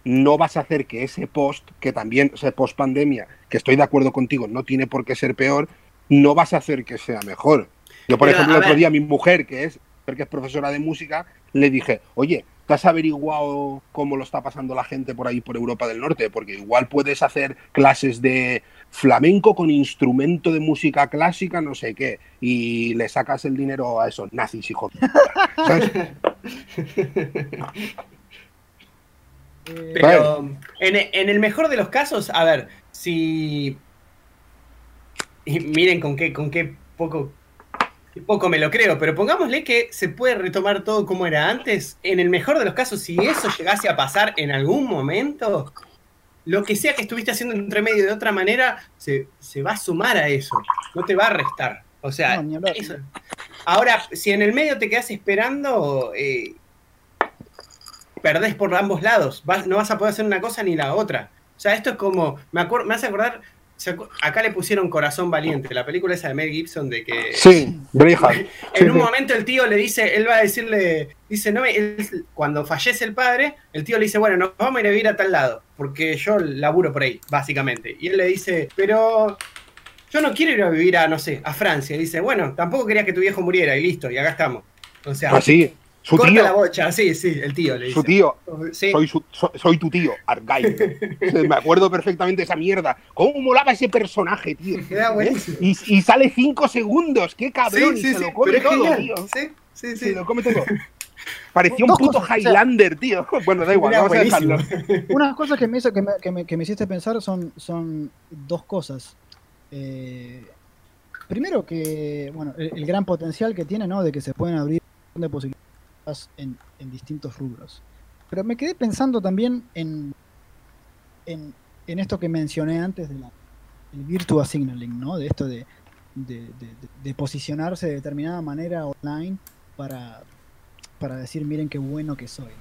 [SPEAKER 4] no vas a hacer que ese post, que también, ese post pandemia, que estoy de acuerdo contigo, no tiene por qué ser peor, no vas a hacer que sea mejor. Yo, por Pero, ejemplo, el otro día, mi mujer, que es, que es profesora de música, le dije, oye, ¿te has averiguado cómo lo está pasando la gente por ahí, por Europa del Norte? Porque igual puedes hacer clases de flamenco con instrumento de música clásica, no sé qué, y le sacas el dinero a esos nazis, hijo de ¿sabes?
[SPEAKER 3] Pero en, en, el mejor de los casos, a ver, si. Y miren con qué, con qué poco, qué poco me lo creo, pero pongámosle que se puede retomar todo como era antes. En el mejor de los casos, si eso llegase a pasar en algún momento, lo que sea que estuviste haciendo entre medio de otra manera, se, se va a sumar a eso, no te va a restar. O sea, no, eso. ahora, si en el medio te quedas esperando, eh, perdés por ambos lados, vas, no vas a poder hacer una cosa ni la otra. O sea, esto es como, me, acuerdo, me hace acordar, acá le pusieron Corazón Valiente, la película esa de Mel Gibson de que...
[SPEAKER 4] Sí, Braveheart.
[SPEAKER 3] En sí, un sí. momento el tío le dice, él va a decirle, dice, no, él, cuando fallece el padre, el tío le dice, bueno, nos vamos a ir a vivir a tal lado, porque yo laburo por ahí, básicamente. Y él le dice, pero yo no quiero ir a vivir a, no sé, a Francia. Y dice, bueno, tampoco quería que tu viejo muriera, y listo, y acá estamos. O sea,
[SPEAKER 4] así. Su
[SPEAKER 3] Corta
[SPEAKER 4] tío,
[SPEAKER 3] la bocha, sí, sí, el tío le dice.
[SPEAKER 4] su tío,
[SPEAKER 3] Sí.
[SPEAKER 4] soy, su- so- soy tu tío, Argyle. Me acuerdo perfectamente de esa mierda. ¿Cómo molaba ese personaje, tío? ¿Eh?
[SPEAKER 3] buenísimo.
[SPEAKER 4] Y, y sale cinco segundos, qué cabrón,
[SPEAKER 3] Sí,
[SPEAKER 4] y
[SPEAKER 3] sí,
[SPEAKER 4] se
[SPEAKER 3] sí,
[SPEAKER 4] lo come
[SPEAKER 3] pero es
[SPEAKER 4] todo,
[SPEAKER 3] genial.
[SPEAKER 4] tío.
[SPEAKER 3] Sí, sí,
[SPEAKER 4] Se
[SPEAKER 3] sí.
[SPEAKER 4] lo come todo. Parecía un puto
[SPEAKER 1] cosas, o sea-
[SPEAKER 4] Highlander, tío. Bueno, da igual, vamos a dejarlo.
[SPEAKER 3] buenísimo.
[SPEAKER 1] Unas cosas que me, hizo, que me, que me- que me hiciste pensar son, son dos cosas. Eh, primero que, bueno, el, el gran potencial que tiene, ¿no? De que se pueden abrir un montón de posibilidades en, en distintos rubros. Pero me quedé pensando también en, en, en esto que mencioné antes de la, el virtual signaling, ¿no? De esto de, de, de- de- de posicionarse de determinada manera online para, para decir, miren qué bueno que soy.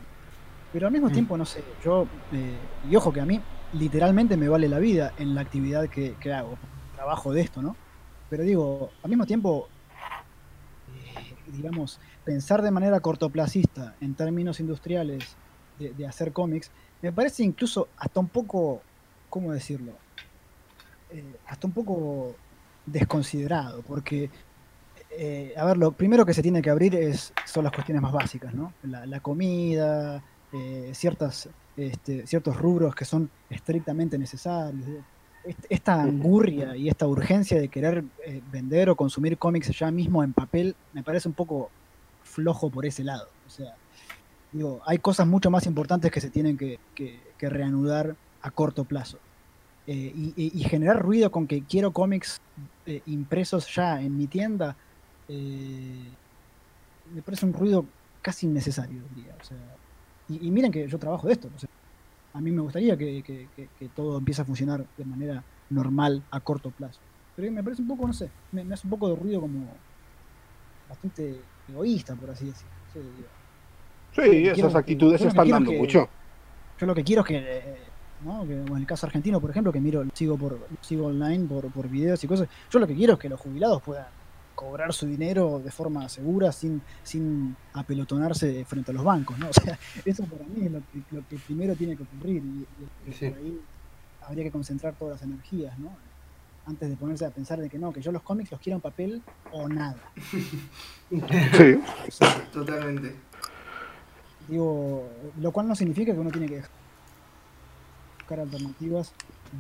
[SPEAKER 1] Pero al mismo
[SPEAKER 3] Mm.
[SPEAKER 1] tiempo, no sé, yo, eh, y ojo que a mí literalmente me vale la vida en la actividad que, que hago, trabajo de esto, ¿no? Pero digo, al mismo tiempo, eh, digamos, pensar de manera cortoplacista en términos industriales de, de hacer cómics, me parece incluso hasta un poco, ¿cómo decirlo? Eh, hasta un poco desconsiderado, porque, eh, a ver, lo primero que se tiene que abrir es, son las cuestiones más básicas, ¿no? La, la comida, eh, ciertas, este, ciertos rubros que son estrictamente necesarios. Est- Esta angurria y esta urgencia de querer vender o consumir cómics ya mismo en papel me parece un poco flojo por ese lado. O sea, digo, hay cosas mucho más importantes que se tienen que, reanudar a corto plazo. Eh, y, generar ruido con que quiero cómics eh, impresos ya en mi tienda, eh, me parece un ruido casi innecesario. O sea, y, miren que yo trabajo de esto. a mí me gustaría que, todo empiece a funcionar de manera normal a corto plazo. Pero me parece un poco, no sé, me hace un poco de ruido como bastante egoísta, por así decirlo. Sí,
[SPEAKER 4] esas actitudes se están dando
[SPEAKER 1] que-
[SPEAKER 4] mucho.
[SPEAKER 1] yo lo que quiero es que, eh, ¿no? que en el caso argentino, por ejemplo, que miro, sigo por sigo online por, por videos y cosas, yo lo que quiero es que los jubilados puedan cobrar su dinero de forma segura sin, sin apelotonarse frente a los bancos, ¿no? O sea, eso para mí es lo que, lo que primero tiene que ocurrir y, y que
[SPEAKER 3] Sí.
[SPEAKER 1] por ahí habría que concentrar todas las energías, ¿no? Antes de ponerse a pensar de que no, que yo los cómics los quiero en papel o nada.
[SPEAKER 4] Sí.
[SPEAKER 1] O sea,
[SPEAKER 2] Totalmente.
[SPEAKER 1] Digo, lo cual no significa que uno tiene que buscar alternativas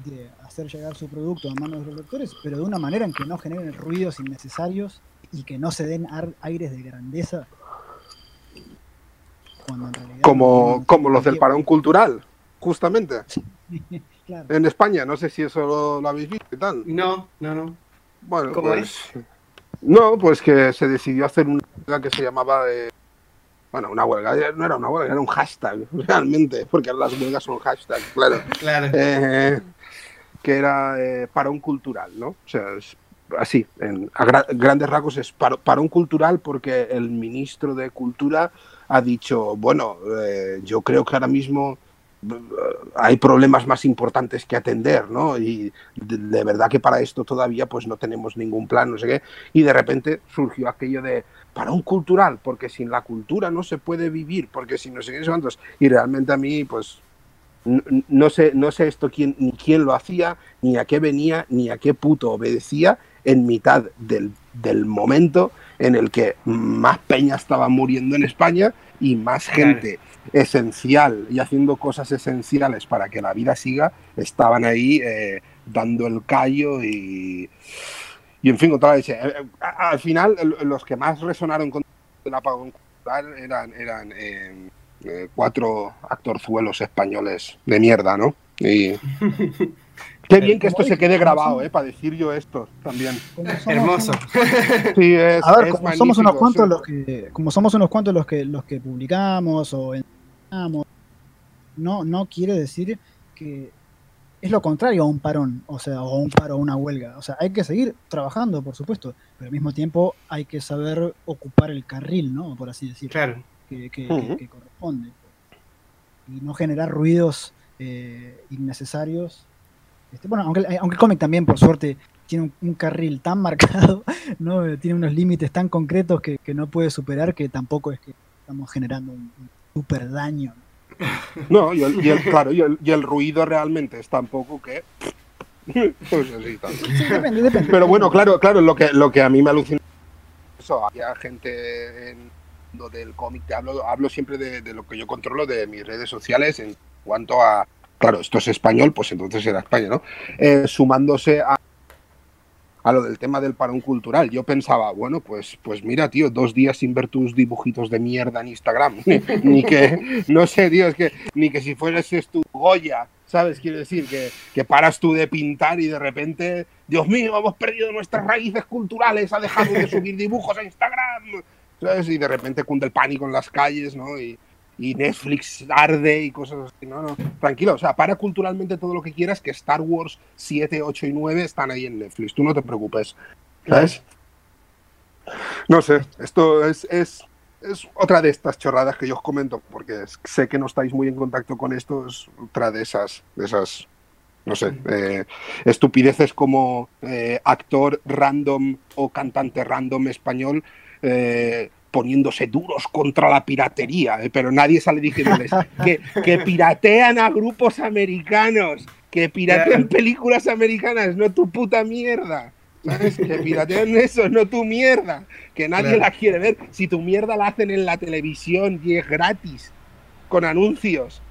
[SPEAKER 1] de hacer llegar su producto a manos de los lectores, pero de una manera en que no generen ruidos innecesarios y que no se den aires de grandeza. Cuando en realidad
[SPEAKER 4] Como,
[SPEAKER 1] no
[SPEAKER 4] como los del parón cultural, justamente.
[SPEAKER 1] Claro.
[SPEAKER 4] En España, no sé si eso lo, lo habéis visto y tal.
[SPEAKER 3] No, no, no.
[SPEAKER 4] Bueno,
[SPEAKER 3] ¿Cómo
[SPEAKER 4] pues. No, pues que se decidió hacer una huelga que se llamaba. eh, bueno, una huelga, no era una huelga, era un hashtag, realmente, porque las huelgas son hashtags, claro.
[SPEAKER 3] Claro.
[SPEAKER 4] Eh, que era eh, parón cultural, ¿no? O sea, es así, en, a gra- grandes rasgos es paro- parón cultural porque el ministro de Cultura ha dicho, bueno, eh, yo creo que ahora mismo hay problemas más importantes que atender, ¿no? Y de, de verdad que para esto todavía pues no tenemos ningún plan, no sé qué. Y de repente surgió aquello de parón cultural, porque sin la cultura no se puede vivir, porque si no sé qué, cuántos. Y realmente a mí, pues, no, no sé, no sé esto quién, ni quién lo hacía, ni a qué venía, ni a qué puto obedecía en mitad del, del momento en el que más peña estaba muriendo en España y más
[SPEAKER 3] Claro.
[SPEAKER 4] Esencial y haciendo cosas esenciales para que la vida siga, estaban ahí eh, dando el callo y, y en fin, la leche. Eh, eh, Al final, los que más resonaron con el apagón cultural eran, eran cuatro actorzuelos españoles de mierda, ¿no? Y qué bien que esto se quede grabado, ¿eh? Para decir yo esto también.
[SPEAKER 1] Somos
[SPEAKER 3] Hermoso.
[SPEAKER 1] unos-
[SPEAKER 4] Sí, es,
[SPEAKER 1] A ver,
[SPEAKER 4] es
[SPEAKER 1] como somos unos cuantos
[SPEAKER 4] sí.
[SPEAKER 1] los que, como somos unos cuantos los que los que publicamos o enseñamos, no, no quiere decir que es lo contrario a un parón, o sea, o un paro o una huelga. O sea, hay que seguir trabajando, por supuesto, pero al mismo tiempo hay que saber ocupar el carril, ¿no? Por así decirlo,
[SPEAKER 3] Claro.
[SPEAKER 1] que, que-
[SPEAKER 4] Ujú.
[SPEAKER 1] que- que corresponde. Y no generar ruidos eh, innecesarios. Este, bueno, aunque, aunque el cómic también, por suerte, tiene un, un carril tan marcado, ¿no? Eh, tiene unos límites tan concretos que, que no puede superar, que tampoco es que estamos generando un, un super daño.
[SPEAKER 4] No, y el, y el- claro, y el, y el ruido realmente es tan poco que. Pues así, tal.
[SPEAKER 1] Sí, depende, depende.
[SPEAKER 4] Pero bueno, claro, claro, lo que, lo que a mí me alucina eso, había gente en, del cómic, te hablo, hablo siempre de, de, lo que yo controlo de mis redes sociales en cuanto a, claro, esto es español, pues entonces era España, ¿no? Eh, sumándose a, a lo del tema del parón cultural. Yo pensaba, bueno, pues, pues mira, tío, dos días sin ver tus dibujitos de mierda en Instagram. ni que, no sé, tío, es que ni que si fueras tu Goya, ¿sabes? Quiero decir, que, que paras tú de pintar y de repente, Dios mío, hemos perdido nuestras raíces culturales, ha dejado de subir dibujos a Instagram. ¿Sabes? Y de repente cunde el pánico en las calles, ¿no? Y, y Netflix arde y cosas así. No, no, tranquilo, o sea, para culturalmente todo lo que quieras, que Star Wars 7, 8 y 9 están ahí en Netflix, tú no te preocupes, ¿sabes? No sé, esto es, es, es otra de estas chorradas que yo os comento, porque sé que no estáis muy en contacto con esto, es otra de esas, de esas no sé, eh, estupideces como eh, actor random o cantante random español eh, poniéndose duros contra la piratería, ¿eh? pero nadie sale diciéndoles que, que, piratean a grupos americanos, que piratean películas americanas, no tu puta mierda. ¿Sabes? Que piratean eso, no tu mierda. Que nadie claro. la quiere ver. Si tu mierda la hacen en la televisión y es gratis, con anuncios.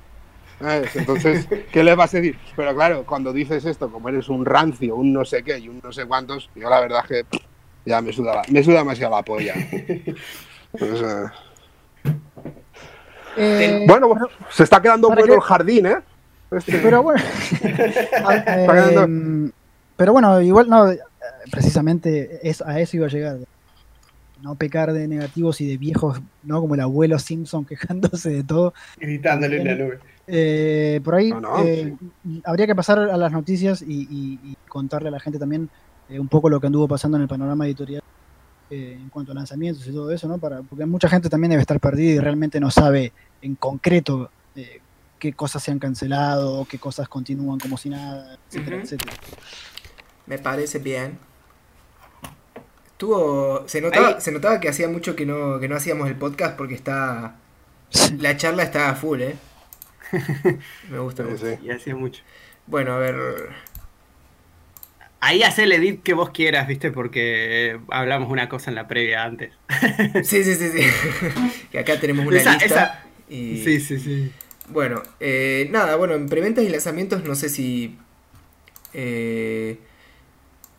[SPEAKER 4] ¿Sabes? Entonces, ¿qué le vas a decir? Pero claro, cuando dices esto, como eres un rancio, un no sé qué y un no sé cuántos, yo la verdad que ya me suda, la, me suda demasiado la polla. Eh... Eh, bueno, bueno, se está quedando bueno que... el jardín, ¿eh?
[SPEAKER 1] Este... Pero bueno. eh, pero bueno, igual no, precisamente es, a eso iba a llegar. No pecar de negativos y de viejos, ¿no? Como el abuelo Simpson quejándose de todo.
[SPEAKER 3] Gritándole en la nube.
[SPEAKER 1] Eh, por ahí no, no, sí. habría que pasar a las noticias y, y, y contarle a la gente también eh, un poco lo que anduvo pasando en el panorama editorial eh, en cuanto a lanzamientos y todo eso, ¿no? Para, porque mucha gente también debe estar perdida y realmente no sabe en concreto eh, qué cosas se han cancelado, qué cosas continúan como si nada, etcétera, uh -huh. etcétera.
[SPEAKER 2] Me parece bien. Tuvo, se notaba, se notaba que hacía mucho que no, que no hacíamos el podcast porque está la charla está full, ¿eh? Me gusta mucho.
[SPEAKER 3] Sí, y hacía mucho.
[SPEAKER 2] Bueno, a ver,
[SPEAKER 3] Ahí hace el edit que vos quieras, ¿viste? Porque hablamos una cosa en la previa antes.
[SPEAKER 2] Sí, sí, sí, sí. que acá tenemos una
[SPEAKER 3] esa,
[SPEAKER 2] lista.
[SPEAKER 3] Esa...
[SPEAKER 2] Y...
[SPEAKER 3] Sí, sí, sí.
[SPEAKER 2] Bueno, eh, nada, bueno, en preventas y lanzamientos no sé si... Eh,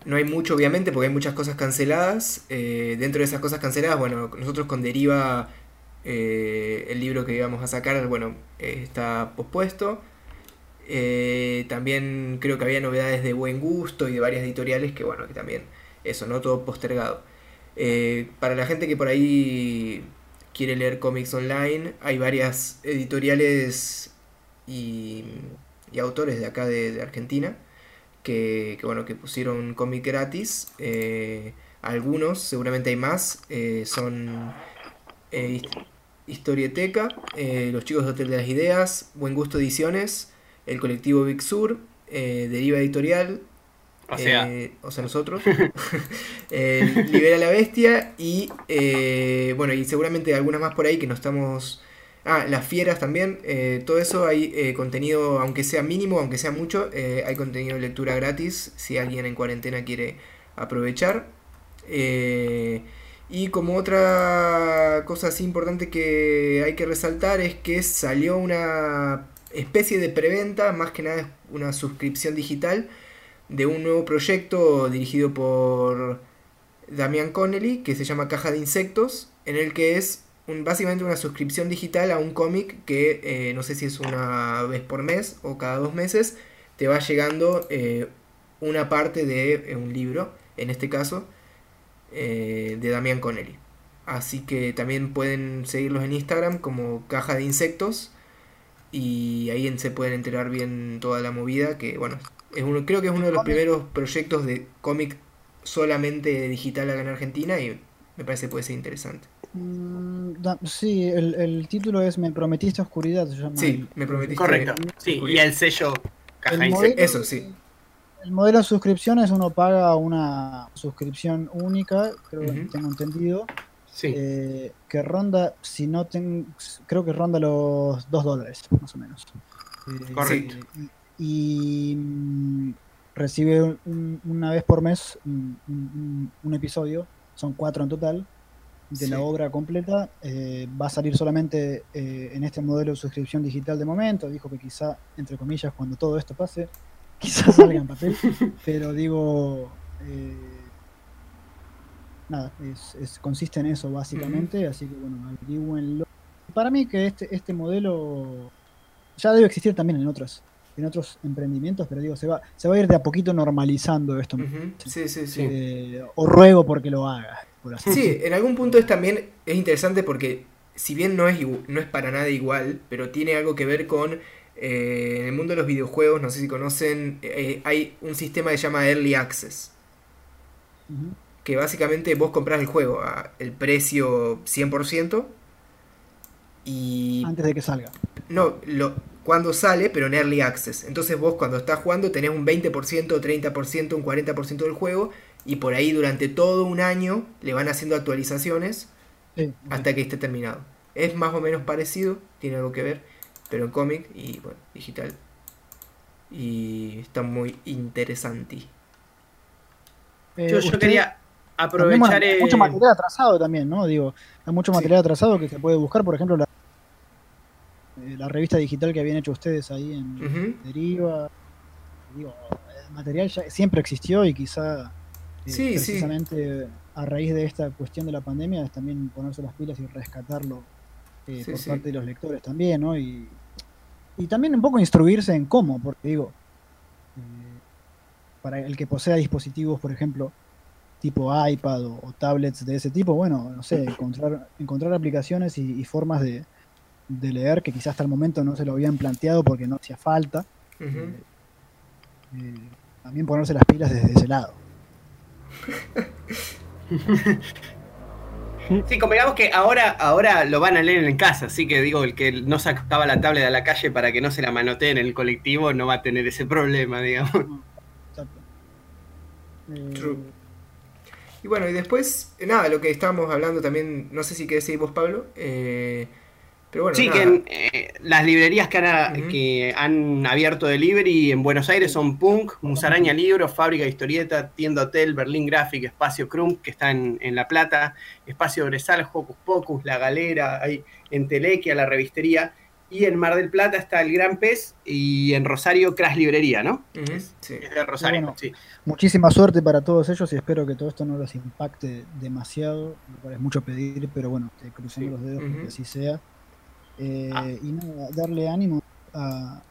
[SPEAKER 2] no hay mucho, obviamente, porque hay muchas cosas canceladas. Eh, dentro de esas cosas canceladas, bueno, nosotros con Deriva, eh, el libro que íbamos a sacar, bueno, está pospuesto. Eh, también creo que había novedades de buen gusto y de varias editoriales que bueno, que también eso, no todo postergado. Eh, para la gente que por ahí quiere leer cómics online, hay varias editoriales y, y autores de acá de, Argentina que, que, bueno, que pusieron cómic gratis. Eh, algunos, seguramente hay más, son Historieteca, Los Chicos de Hotel de las Ideas, Buen Gusto Ediciones, el colectivo Big Sur, eh, Deriva Editorial,
[SPEAKER 3] o sea,
[SPEAKER 2] eh, o sea nosotros, eh, Libera la Bestia y eh, bueno, y seguramente algunas más por ahí que no estamos... Ah, las fieras también, todo eso hay contenido, aunque sea mínimo, aunque sea mucho, hay contenido de lectura gratis si alguien en cuarentena quiere aprovechar. Y como otra cosa así importante que hay que resaltar es que salió una especie de preventa, más que nada es una suscripción digital de un nuevo proyecto dirigido por Damian Connelly que se llama Caja de Insectos, en el que es básicamente una suscripción digital a un cómic que eh, no sé si es una vez por mes o cada dos meses, te va llegando eh, una parte de eh, un libro, en este caso, de Damian Connelly. Así que también pueden seguirlos en Instagram como Caja de Insectos y ahí se pueden enterar bien toda la movida que bueno es uno creo que es uno de los primeros proyectos de cómic solamente digital acá en Argentina y me parece que puede ser interesante
[SPEAKER 1] mm, sí el, el, título es me prometiste oscuridad se llama
[SPEAKER 2] sí me prometiste
[SPEAKER 3] correcto sí oscuridad. y el sello
[SPEAKER 2] caja el modelo, eso sí
[SPEAKER 1] el modelo de suscripción es uno paga una suscripción única creo uh -huh. que tengo entendido
[SPEAKER 3] Sí.
[SPEAKER 1] Eh, que ronda, si no tengo, creo que ronda los 2 dólares, más o menos.
[SPEAKER 3] Eh, Correcto.
[SPEAKER 1] Y, y mm, recibe un, una vez por mes un, un, un, episodio, son cuatro en total. de
[SPEAKER 2] Sí.
[SPEAKER 1] la obra completa. eh, va a salir solamente en este modelo de suscripción digital de momento. Dijo que quizá, entre comillas, cuando todo esto pase, quizás salga en papel. pero digo, nada, es, es- consiste en eso básicamente. Así que bueno, averigüenlo. Para mí que este, este modelo ya debe existir también en otros en otros emprendimientos, pero digo, se va, se va a ir de a poquito normalizando esto.
[SPEAKER 2] Sí, sí, sí.
[SPEAKER 1] Eh, o ruego porque lo haga, por así
[SPEAKER 2] Sí, en algún punto es también es interesante porque si bien no es, no es para nada igual, pero tiene algo que ver con eh, en el mundo de los videojuegos, no sé si conocen, eh, hay un sistema que se llama Early Access. Que básicamente vos compras el juego a el precio 100% y
[SPEAKER 1] Antes de que salga.
[SPEAKER 2] no, lo, cuando sale, pero en Early Access. Entonces vos cuando estás jugando tenés un 20%, 30%, un 40% del juego y por ahí durante todo un año le van haciendo actualizaciones
[SPEAKER 1] Sí,
[SPEAKER 2] hasta que esté terminado. Es más o menos parecido, tiene algo que ver, pero en cómic y bueno, digital. Y está muy interesante.
[SPEAKER 1] Eh,
[SPEAKER 3] Yo, yo
[SPEAKER 1] usted-
[SPEAKER 3] quería aprovechar.
[SPEAKER 1] hay mucho
[SPEAKER 3] eh,
[SPEAKER 1] material atrasado también, ¿no? Digo, hay mucho
[SPEAKER 2] Sí.
[SPEAKER 1] material atrasado que se puede buscar, por ejemplo, la, eh, la revista digital que habían hecho ustedes ahí en. Deriva. Digo, el material ya siempre existió y quizá eh,
[SPEAKER 2] sí.
[SPEAKER 1] precisamente a raíz de esta cuestión de la pandemia es también ponerse las pilas y rescatarlo eh,
[SPEAKER 2] Sí,
[SPEAKER 1] por
[SPEAKER 2] sí.
[SPEAKER 1] parte de los lectores también, ¿no? Y, y también un poco instruirse en cómo, porque digo, eh, para el que posea dispositivos, por ejemplo, tipo iPad o, o tablets de ese tipo, bueno, no sé, encontrar, encontrar aplicaciones y, y formas de, de leer que quizás hasta el momento no se lo habían planteado porque no hacía falta. Eh, eh, también ponerse las pilas desde ese lado.
[SPEAKER 3] Sí, convengamos que ahora, ahora lo van a leer en casa, así que digo, el que no sacaba la tablet a la calle para que no se la manoteen en el colectivo no va a tener ese problema, digamos.
[SPEAKER 1] Exacto. Eh,
[SPEAKER 2] True. Y bueno, y después, eh, nada, lo que estábamos hablando también, no sé si querés seguir vos, Pablo. eh, pero bueno,
[SPEAKER 3] sí,
[SPEAKER 2] nada.
[SPEAKER 3] que en, eh, las librerías que han,
[SPEAKER 2] Ujú.
[SPEAKER 3] que han abierto delivery en Buenos Aires son Punk, Musaraña Libros, Fábrica de Historieta, Tienda Hotel, Berlín Graphic, Espacio Crump, que está en, en La Plata, Espacio Bresal, Hocus Pocus, La Galera, hay en Telequia, La Revistería, y en Mar del Plata está el Gran Pez, y en Rosario Crash Librería, ¿no? Es,
[SPEAKER 2] sí.
[SPEAKER 3] es de Rosario,
[SPEAKER 1] Bueno.
[SPEAKER 3] sí.
[SPEAKER 1] Muchísima suerte para todos ellos y espero que todo esto no les impacte demasiado, lo cual es mucho pedir, pero bueno, te crucemos
[SPEAKER 3] Sí.
[SPEAKER 1] los dedos
[SPEAKER 2] Ujú.
[SPEAKER 1] que así sea. Eh,
[SPEAKER 3] Ah.
[SPEAKER 1] Y nada, darle ánimo a,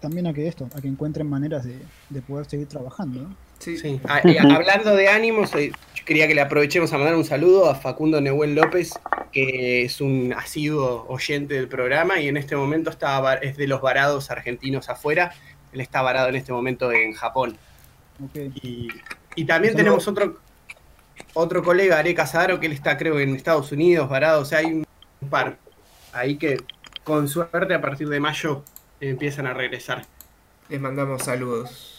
[SPEAKER 1] también a que esto, a que encuentren maneras de, de poder seguir trabajando. ¿no?
[SPEAKER 2] Sí.
[SPEAKER 3] Sí. Y hablando de ánimos, eh, yo quería que le aprovechemos a mandar un saludo a Facundo Neuel López, que es un asiduo oyente del programa y en este momento está, es de los varados argentinos afuera. Él está varado en este momento en Japón. Y, y también tenemos otro, otro colega, Are Casadaro, que él está creo en Estados Unidos, varado. O sea, hay un par ahí que con suerte a partir de mayo empiezan a regresar.
[SPEAKER 2] Les mandamos saludos.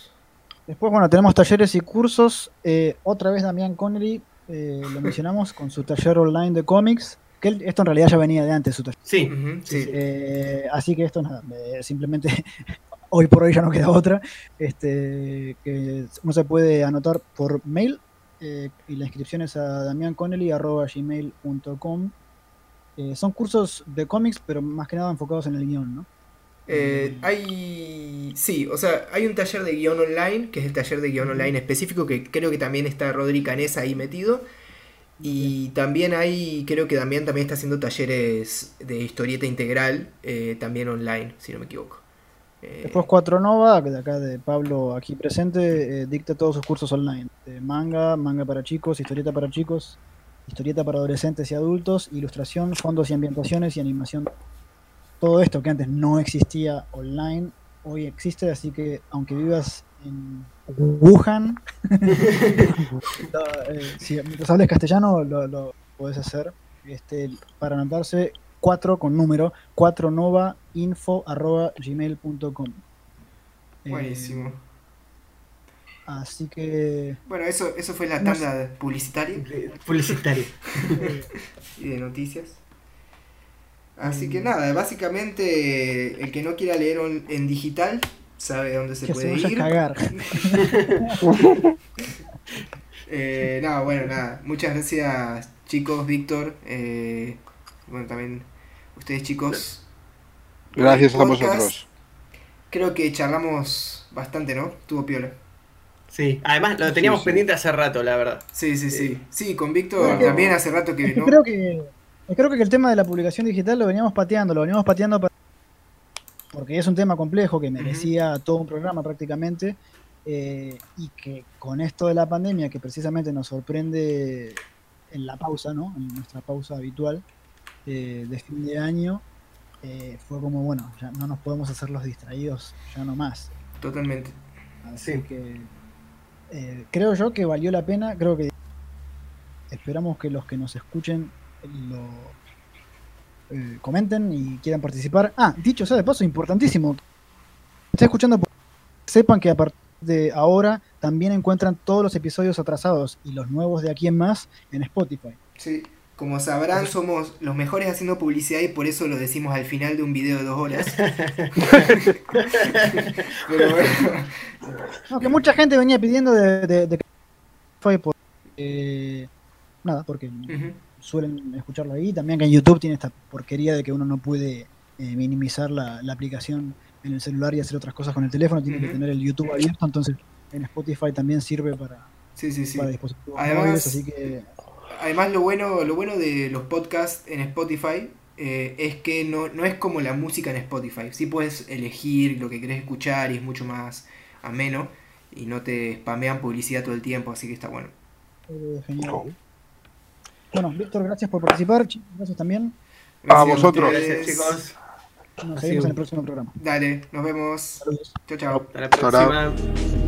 [SPEAKER 1] Después, bueno, tenemos talleres y cursos. Eh, otra vez Damián Connery, eh, lo mencionamos, con su taller online de cómics. Que él- esto en realidad ya venía de antes su taller.
[SPEAKER 3] Sí,
[SPEAKER 2] sí.
[SPEAKER 1] Eh, así que esto nada, eh, simplemente hoy por hoy ya no queda otra. Este, que uno se puede anotar por mail eh, y la inscripción es a damianconnelly.gmail.com. Eh, son cursos de cómics, pero más que nada enfocados en el guion, ¿no?
[SPEAKER 2] Eh, hay. Sí, o sea, hay un taller de guion online, que es el taller de guion online específico, que creo que también está Rodri Canesa ahí metido. Y también hay, creo que Damián también está haciendo talleres de historieta integral, eh, también online, si no me equivoco. Eh,
[SPEAKER 1] Después Cuatro Nova, que de acá de Pablo aquí presente, eh, dicta todos sus cursos online. De manga, manga para chicos, historieta para chicos, historieta para adolescentes y adultos, ilustración, fondos y ambientaciones y animación. Todo esto que antes no existía online, hoy existe, así que aunque vivas en Wuhan, eh, si mientras hables castellano lo, lo podés hacer. Este, para anotarse, 4 con número, 4 nova info arroba gmail.com. Eh,
[SPEAKER 2] buenísimo.
[SPEAKER 1] así que
[SPEAKER 2] Bueno, eso, eso fue la
[SPEAKER 1] no
[SPEAKER 2] tanda publicitaria
[SPEAKER 3] publicitario.
[SPEAKER 2] y de noticias. Así que
[SPEAKER 1] Mm.
[SPEAKER 2] nada, básicamente el que no quiera leer on- en digital sabe dónde se
[SPEAKER 1] que se
[SPEAKER 2] puede
[SPEAKER 1] a
[SPEAKER 2] ir.
[SPEAKER 1] cagar.
[SPEAKER 2] Eh, no, bueno, nada. Muchas gracias, chicos, Víctor, eh, bueno, también ustedes chicos.
[SPEAKER 4] Gracias a vosotros.
[SPEAKER 2] Creo que charlamos bastante, ¿no? Tuvo piola.
[SPEAKER 3] Sí, además lo teníamos
[SPEAKER 4] sí.
[SPEAKER 3] pendiente hace rato, la verdad.
[SPEAKER 2] Sí, sí, sí. Sí, con Víctor también hace rato que no.
[SPEAKER 1] creo que creo que el tema de la publicación digital lo veníamos pateando, lo veníamos pateando pa- porque es un tema complejo que merecía todo un programa prácticamente eh, y que con esto de la pandemia que precisamente nos sorprende en la pausa, ¿no? En nuestra pausa habitual eh, de fin de año eh, fue como bueno, ya no nos podemos hacer los distraídos, ya no más.
[SPEAKER 2] Totalmente.
[SPEAKER 1] Así
[SPEAKER 3] Sí.
[SPEAKER 1] que creo yo que valió la pena, creo que esperamos que los que nos escuchen lo eh, comenten y quieran participar. Ah, dicho sea de paso, importantísimo. Está escuchando, sepan que a partir de ahora también encuentran todos los episodios atrasados y los nuevos de aquí en más en Spotify.
[SPEAKER 2] Sí. Como sabrán, somos los mejores haciendo publicidad y por eso lo decimos al final de un video de dos horas. Pero bueno,
[SPEAKER 1] No, que mucha gente venía pidiendo de, de, de por, eh, nada, porque. Suelen escucharlo ahí. También que en YouTube tiene esta porquería de que uno no puede eh, minimizar la, la aplicación en el celular y hacer otras cosas con el teléfono, tiene que tener el YouTube abierto, entonces en Spotify también sirve para,
[SPEAKER 2] sí, sí, sí.
[SPEAKER 1] para dispositivos
[SPEAKER 2] Además-
[SPEAKER 1] móviles, así que
[SPEAKER 2] Además lo bueno, lo bueno de los podcasts en Spotify eh, es que no, no es como la música en Spotify. Sí puedes elegir lo que querés escuchar y es mucho más ameno y no te spamean publicidad todo el tiempo, así que está bueno.
[SPEAKER 1] eh, genial. Bueno, Víctor, gracias por participar, chicos, gracias también.
[SPEAKER 2] Gracias
[SPEAKER 4] vosotros.
[SPEAKER 2] ustedes.
[SPEAKER 3] Gracias, chicos.
[SPEAKER 1] Nos vemos en el próximo programa.
[SPEAKER 2] Dale, nos vemos.
[SPEAKER 1] Saludos.
[SPEAKER 2] Chao, chao.
[SPEAKER 3] Hasta la próxima.